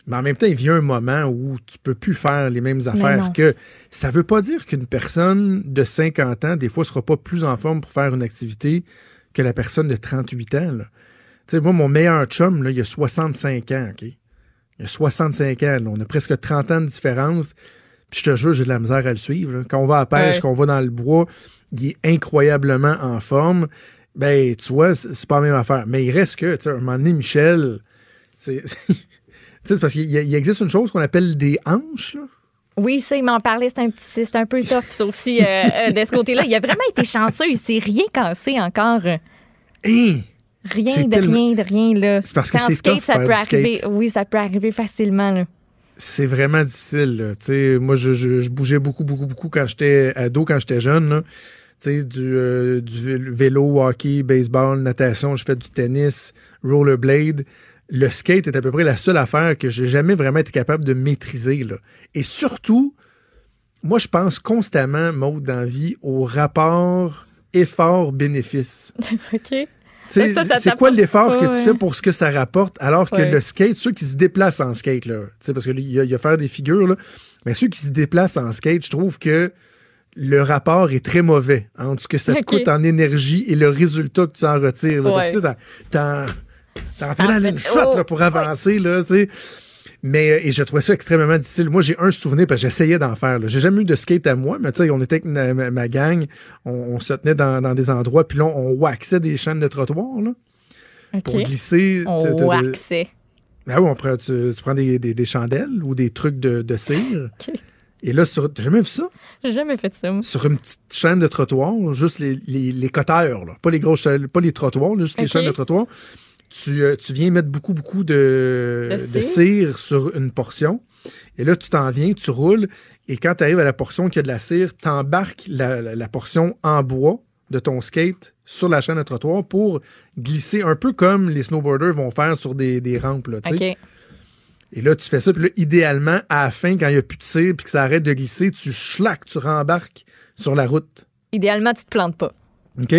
Mais en même temps, il vient un moment où tu peux plus faire les mêmes affaires que ça veut pas dire qu'une personne de 50 ans, des fois, sera pas plus en forme pour faire une activité que la personne de 38 ans. Sais, moi, mon meilleur chum, là, il a 65 ans, OK? Il a 65 ans. On a presque 30 ans de différence. Puis je te jure, j'ai de la misère à le suivre. Quand on va à la pêche, quand on va dans le bois, il est incroyablement en forme. Ben, tu vois, c'est pas la même affaire. Mais il reste que, tu sais, un moment donné, Michel, c'est c'est parce qu'il existe une chose qu'on appelle des hanches, là. Oui, ça, il m'en parlait, c'est un, c'est un peu tough, sauf si euh, euh, de ce côté-là, il a vraiment été chanceux, il s'est rien cassé encore. Hein? Rien de rien de rien, là. C'est parce que c'est tough ça peut arriver. Oui, ça peut arriver facilement, là. C'est vraiment difficile, là. moi, je, je, bougeais beaucoup, beaucoup, beaucoup quand j'étais ado, quand j'étais jeune, là. du, euh, du vélo, hockey, baseball, natation, je fais du tennis, rollerblade le skate est à peu près la seule affaire que j'ai jamais vraiment été capable de maîtriser. Là. Et surtout, moi, je pense constamment, Maud, dans la vie, au rapport effort-bénéfice. OK. C'est quoi l'effort que tu fais pour ce que ça rapporte, alors que le skate, ceux qui se déplacent en skate, là, parce qu'il y, a, y a faire des figures, là, mais ceux qui se déplacent en skate, je trouve que le rapport est très mauvais entre ce que ça te coûte en énergie et le résultat que tu en retires. Parce que T'as envie une shot pour avancer, là, tu sais. Mais euh, et je trouvais ça extrêmement difficile. Moi, j'ai un souvenir parce que j'essayais d'en faire. J'ai jamais eu de skate à moi, mais tu sais, on était avec ma, gang, on, se tenait dans, des endroits, puis là, on waxait des chaînes de trottoir là, pour glisser. On waxait. Ah oui, on prend, tu, prends des, des, chandelles ou des trucs de, de cire. Et là, sur, t'as jamais vu ça? J'ai jamais fait ça. Sur une petite chaîne de trottoir, juste les, les, les coteurs, là. pas les grosses pas les trottoirs, juste les chaînes de trottoir. Euh, tu, viens mettre beaucoup, beaucoup de, cire. sur une portion. Et là, tu t'en viens, tu roules. Et quand tu arrives à la portion qui a de la cire, tu embarques la, portion en bois de ton skate sur la chaîne de trottoir pour glisser un peu comme les snowboarders vont faire sur des, rampes. Là, Et là, tu fais ça. Puis là, idéalement, à la fin, quand il n'y a plus de cire puis que ça arrête de glisser, tu schlaques, tu rembarques sur la route. Idéalement, tu te plantes pas. OK?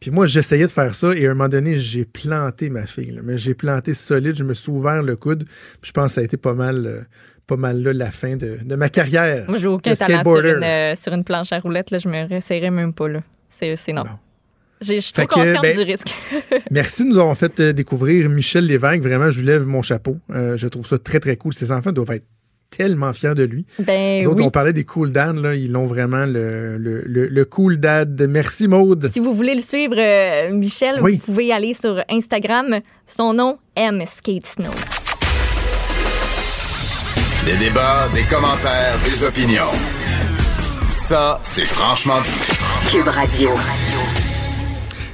Puis moi, j'essayais de faire ça et à un moment donné, j'ai planté ma fille. Mais j'ai planté solide, je me suis ouvert le coude. Puis je pense que ça a été pas mal, euh, pas mal là, la fin de, ma carrière. Moi, j'ai aucun talent sur une, euh, sur une planche à roulettes. Là, je me réessayerais même pas. Là. C'est, non. Je suis trop consciente ben, du risque. merci de nous avoir fait euh, découvrir Michel Lévesque. Vraiment, je lui lève mon chapeau. je trouve ça très, très cool. Ses enfants doivent être tellement fiers de lui. Ben, on parlait des cool dad, là, ils l'ont vraiment le, le, le, cool dad. Merci Maude. Si vous voulez le suivre, euh, Michel, vous pouvez y aller sur Instagram. Son nom, M Skate Snow. Des débats, des commentaires, des opinions. Ça, c'est franchement dit. Cube Radio.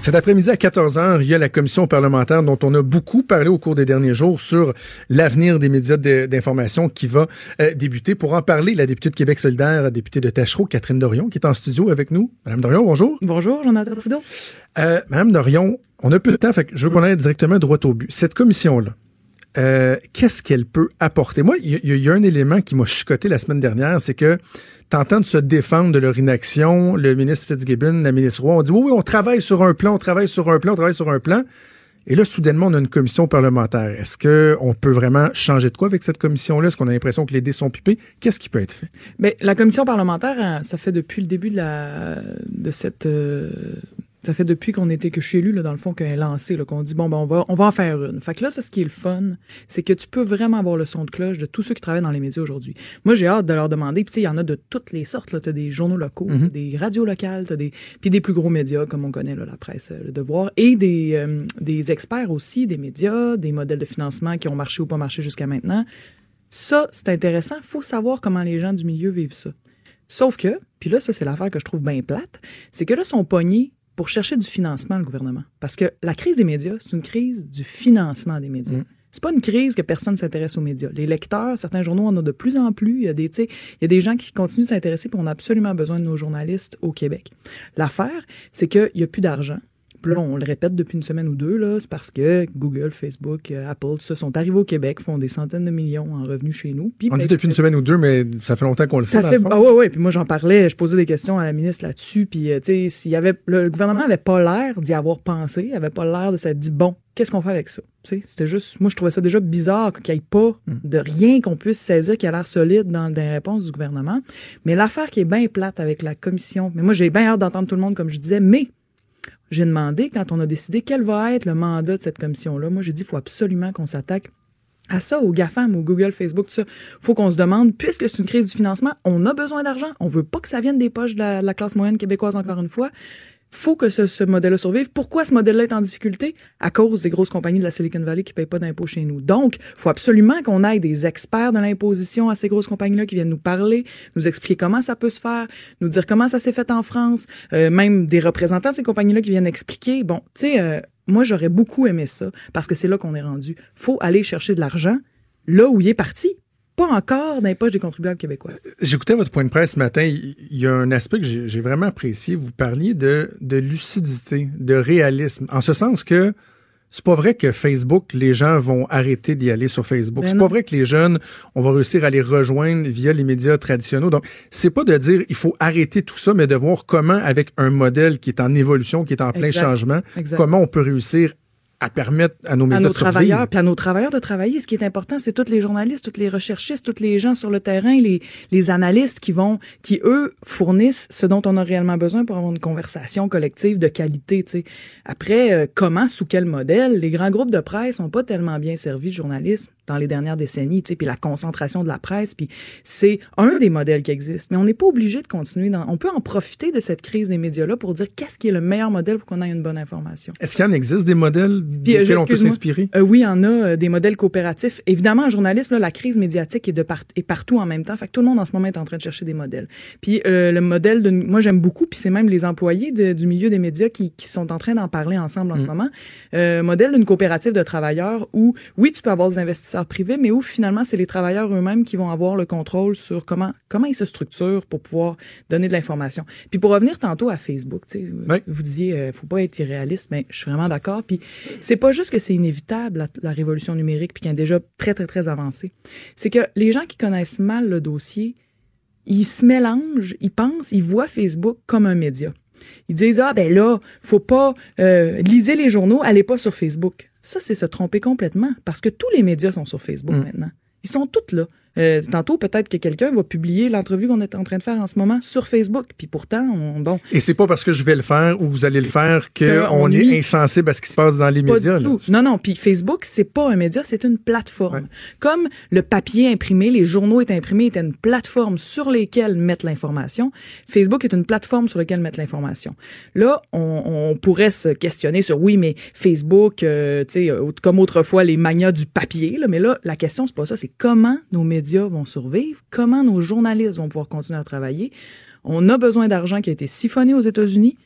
Cet après-midi à 14h, il y a la commission parlementaire dont on a beaucoup parlé au cours des derniers jours sur l'avenir des médias d'information qui va euh, débuter. Pour en parler, la députée de Québec solidaire, députée de Tachereau, Catherine Dorion, qui est en studio avec nous. Madame Dorion, bonjour. Bonjour, Jonathan Trudeau. Euh, Madame Dorion, on a peu de temps, fait que je veux qu'on aille directement droit au but. Cette commission-là, euh, qu'est-ce qu'elle peut apporter? Moi, il y, a un élément qui m'a chicoté la semaine dernière, c'est que tentant de se défendre de leur inaction, le ministre Fitzgibbon, la ministre Roy, on dit oui, oui, on travaille sur un plan, on travaille sur un plan, on travaille sur un plan. Et là, soudainement, on a une commission parlementaire. Est-ce qu'on peut vraiment changer de quoi avec cette commission-là? Est-ce qu'on a l'impression que les dés sont pipés? Qu'est-ce qui peut être fait? Bien, la commission parlementaire, hein, ça fait depuis le début de cette euh, ça fait depuis qu'on était que chez lui, là, dans le fond, qu'elle est lancé, qu'on dit, bon, ben, on va, on va en faire une. Fait que là, ça, ce qui est le fun, c'est que tu peux vraiment avoir le son de cloche de tous ceux qui travaillent dans les médias aujourd'hui. Moi, j'ai hâte de leur demander, puis tu sais, il y en a de toutes les sortes, là. T'as des journaux locaux, Mhm. des radios locales, t'as des, puis des plus gros médias, comme on connaît, là, la presse, euh, le devoir, et des, euh, des experts aussi, des médias, des modèles de financement qui ont marché ou pas marché jusqu'à maintenant. Ça, c'est intéressant. Faut savoir comment les gens du milieu vivent ça. Sauf que, puis là, ça, c'est l'affaire que je trouve bien plate, c'est que là, sont pognés pour chercher du financement, le gouvernement. Parce que la crise des médias, c'est une crise du financement des médias. C'est pas une crise que personne s'intéresse aux médias. Les lecteurs, certains journaux en ont de plus en plus. Il y a des, il y a des gens qui continuent de s'intéresser, puis on a absolument besoin de nos journalistes au Québec. L'affaire, c'est qu'il n'y a plus d'argent. Puis là, on le répète depuis une semaine ou deux, c'est parce que Google, Facebook, euh, Apple, tout ça sont arrivés au Québec, font des centaines de millions en revenus chez nous. Puis On dit depuis une semaine ou deux, mais ça fait longtemps qu'on le sait. ça fait ah ouais ouais puis moi j'en parlais je posais des questions à la ministre là-dessus puis euh, tu sais s'il y avait le, le gouvernement avait pas l'air d'y avoir pensé il avait pas l'air de s'être dit bon qu'est-ce qu'on fait avec ça? C'était juste moi je trouvais ça déjà bizarre qu'il n'y ait pas de rien qu'on puisse saisir qui a l'air solide dans, dans les réponses du gouvernement mais l'affaire qui est bien plate avec la commission mais moi j'ai bien hâte d'entendre tout le monde comme je disais mais j'ai demandé quand on a décidé quel va être le mandat de cette commission-là. Moi, j'ai dit il faut absolument qu'on s'attaque à ça, au GAFAM, au Google, Facebook, tout ça. faut qu'on se demande, puisque c'est une crise du financement, on a besoin d'argent. On veut pas que ça vienne des poches de la, de la classe moyenne québécoise, encore une fois. Faut que ce, ce modèle-là survive. Pourquoi ce modèle-là est en difficulté? À cause des grosses compagnies de la Silicon Valley qui payent pas d'impôts chez nous. Donc, faut absolument qu'on aille des experts de l'imposition à ces grosses compagnies-là qui viennent nous parler, nous expliquer comment ça peut se faire, nous dire comment ça s'est fait en France, euh, même des représentants de ces compagnies-là qui viennent expliquer. Bon, tu sais, euh, moi, j'aurais beaucoup aimé ça parce que c'est là qu'on est rendu. Faut aller chercher de l'argent là où il est parti. Pas encore dans les poches des contribuables québécois. J'écoutais votre point de presse ce matin. Il y a un aspect que j'ai vraiment apprécié. Vous parliez de, de lucidité, de réalisme. En ce sens que c'est pas vrai que Facebook, les gens vont arrêter d'y aller sur Facebook. Ben c'est pas vrai que les jeunes, on va réussir à les rejoindre via les médias traditionnels. Donc, c'est pas de dire il faut arrêter tout ça, mais de voir comment, avec un modèle qui est en évolution, qui est en plein Exact. changement, Exact. comment on peut réussir à permettre à nos à médias nos de survivre. travailleurs, puis à nos travailleurs de travailler. Ce qui est important, c'est tous les journalistes, tous les recherchistes, tous les gens sur le terrain, les, les analystes qui vont, qui eux fournissent ce dont on a réellement besoin pour avoir une conversation collective de qualité. tu sais. Après, euh, comment, sous quel modèle, les grands groupes de presse n'ont pas tellement bien servi de journalisme dans les dernières décennies, tu sais, puis la concentration de la presse, puis c'est un des modèles qui existe. Mais on n'est pas obligé de continuer. Dans, on peut en profiter de cette crise des médias-là pour dire qu'est-ce qui est le meilleur modèle pour qu'on ait une bonne information. Est-ce qu'il y en existe des modèles Puis, euh, desquels on peut s'inspirer? Euh, oui, il y en a euh, des modèles coopératifs. Évidemment, en journalisme, là, la crise médiatique est, de part- est partout en même temps. Fait que tout le monde en ce moment est en train de chercher des modèles. Puis euh, le modèle de, moi j'aime beaucoup, puis c'est même les employés de- du milieu des médias qui, qui sont en train d'en parler ensemble en ce moment. Euh, modèle d'une coopérative de travailleurs où oui, tu peux avoir des investisseurs privés, mais où finalement c'est les travailleurs eux-mêmes qui vont avoir le contrôle sur comment comment ils se structurent pour pouvoir donner de l'information. Puis pour revenir tantôt à Facebook, Oui. vous disiez euh, faut pas être irréaliste, mais je suis vraiment d'accord. Puis c'est pas juste que c'est inévitable la, la révolution numérique puis qu'elle est déjà très très très avancée. C'est que les gens qui connaissent mal le dossier, ils se mélangent, ils pensent, ils voient Facebook comme un média. Ils disent ah ben là, faut pas euh, lisez les journaux, allez pas sur Facebook. Ça c'est se tromper complètement parce que tous les médias sont sur Facebook maintenant. Ils sont tous là. Euh, tantôt, peut-être que quelqu'un va publier l'entrevue qu'on est en train de faire en ce moment sur Facebook. Puis pourtant, on, bon, Et c'est pas parce que je vais le faire ou vous allez le faire qu'on on est insensible à ce qui se passe dans les Pas médias. du tout. Non, non. Puis Facebook, c'est pas un média, c'est une plateforme. Comme le papier imprimé, les journaux est imprimé, était une plateforme sur lesquelles mettre l'information. Facebook est une plateforme sur laquelle mettre l'information. Là, on, on pourrait se questionner sur oui, mais Facebook, euh, tu sais, euh, comme autrefois les manias du papier. Là, mais là, la question c'est pas ça, c'est comment nos médias vont survivre, comment nos journalistes vont pouvoir continuer à travailler. On a besoin d'argent qui a été siphonné aux États-Unis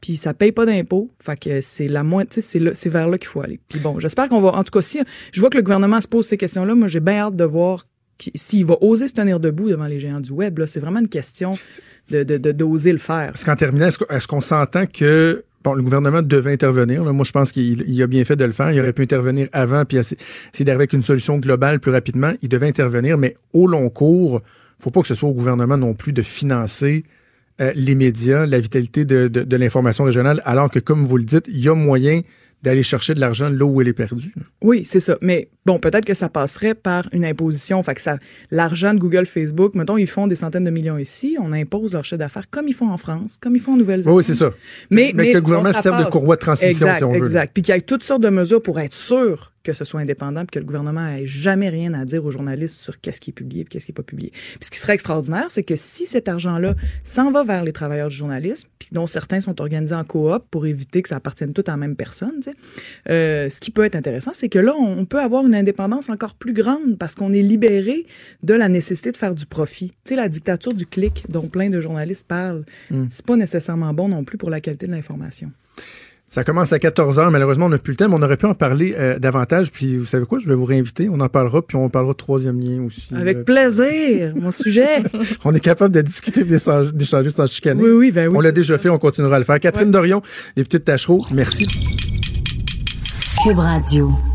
puis ça paye pas d'impôts. Fait que c'est la sais, c'est, vers là qu'il faut aller. Puis bon, j'espère qu'on va, en tout cas, si je vois que le gouvernement se pose ces questions-là, moi, j'ai bien hâte de voir s'il va oser se tenir debout devant les géants du web. Là, c'est vraiment une question de, d'oser le faire. Parce qu'en terminant, est-ce qu'on s'entend que le gouvernement devait intervenir? Moi, je pense qu'il il a bien fait de le faire. Il aurait pu intervenir avant puis essayer d'arriver avec une solution globale plus rapidement. Il devait intervenir, mais au long cours, faut pas que ce soit au gouvernement non plus de financer euh, les médias, la vitalité de, de- de l'information régionale, alors que, comme vous le dites, il y a moyen d'aller chercher de l'argent là où elle est perdue. Oui, c'est ça. Mais bon, peut-être que ça passerait par une imposition. Fait que ça, l'argent de Google, Facebook, mettons, ils font des centaines de millions ici, on impose leur chef d'affaires comme ils font en France, comme ils font en Nouvelle-Zélande. Oui, c'est ça. Mais, Mais que le gouvernement serve de courroie de transmission, exact, si on veut. Exact. Puis qu'il y ait toutes sortes de mesures pour être sûr que ce soit indépendant, puis que le gouvernement ait jamais rien à dire aux journalistes sur qu'est-ce qui est publié, puis qu'est-ce qui est pas publié. Puis ce qui serait extraordinaire, c'est que si cet argent-là s'en va vers les travailleurs du journalisme, puis dont certains sont organisés en coop pour éviter que ça appartienne tout à la même personne, tu sais, euh, ce qui peut être intéressant, c'est que là, on peut avoir une indépendance encore plus grande parce qu'on est libéré de la nécessité de faire du profit. Tu sais, la dictature du clic dont plein de journalistes parlent, Mm. c'est pas nécessairement bon non plus pour la qualité de l'information. Ça commence à 14 heures. Malheureusement, on n'a plus le temps, mais on aurait pu en parler euh, davantage. Puis, vous savez quoi? Je vais vous réinviter. On en parlera, puis on parlera de troisième lien aussi. Avec Euh, plaisir, mon sujet. on est capable de discuter d'échanger sans chicaner. Oui, oui, ben oui. On l'a déjà fait, on continuera à le faire. Catherine Dorion, députée de Tachereau, merci. Cube Radio.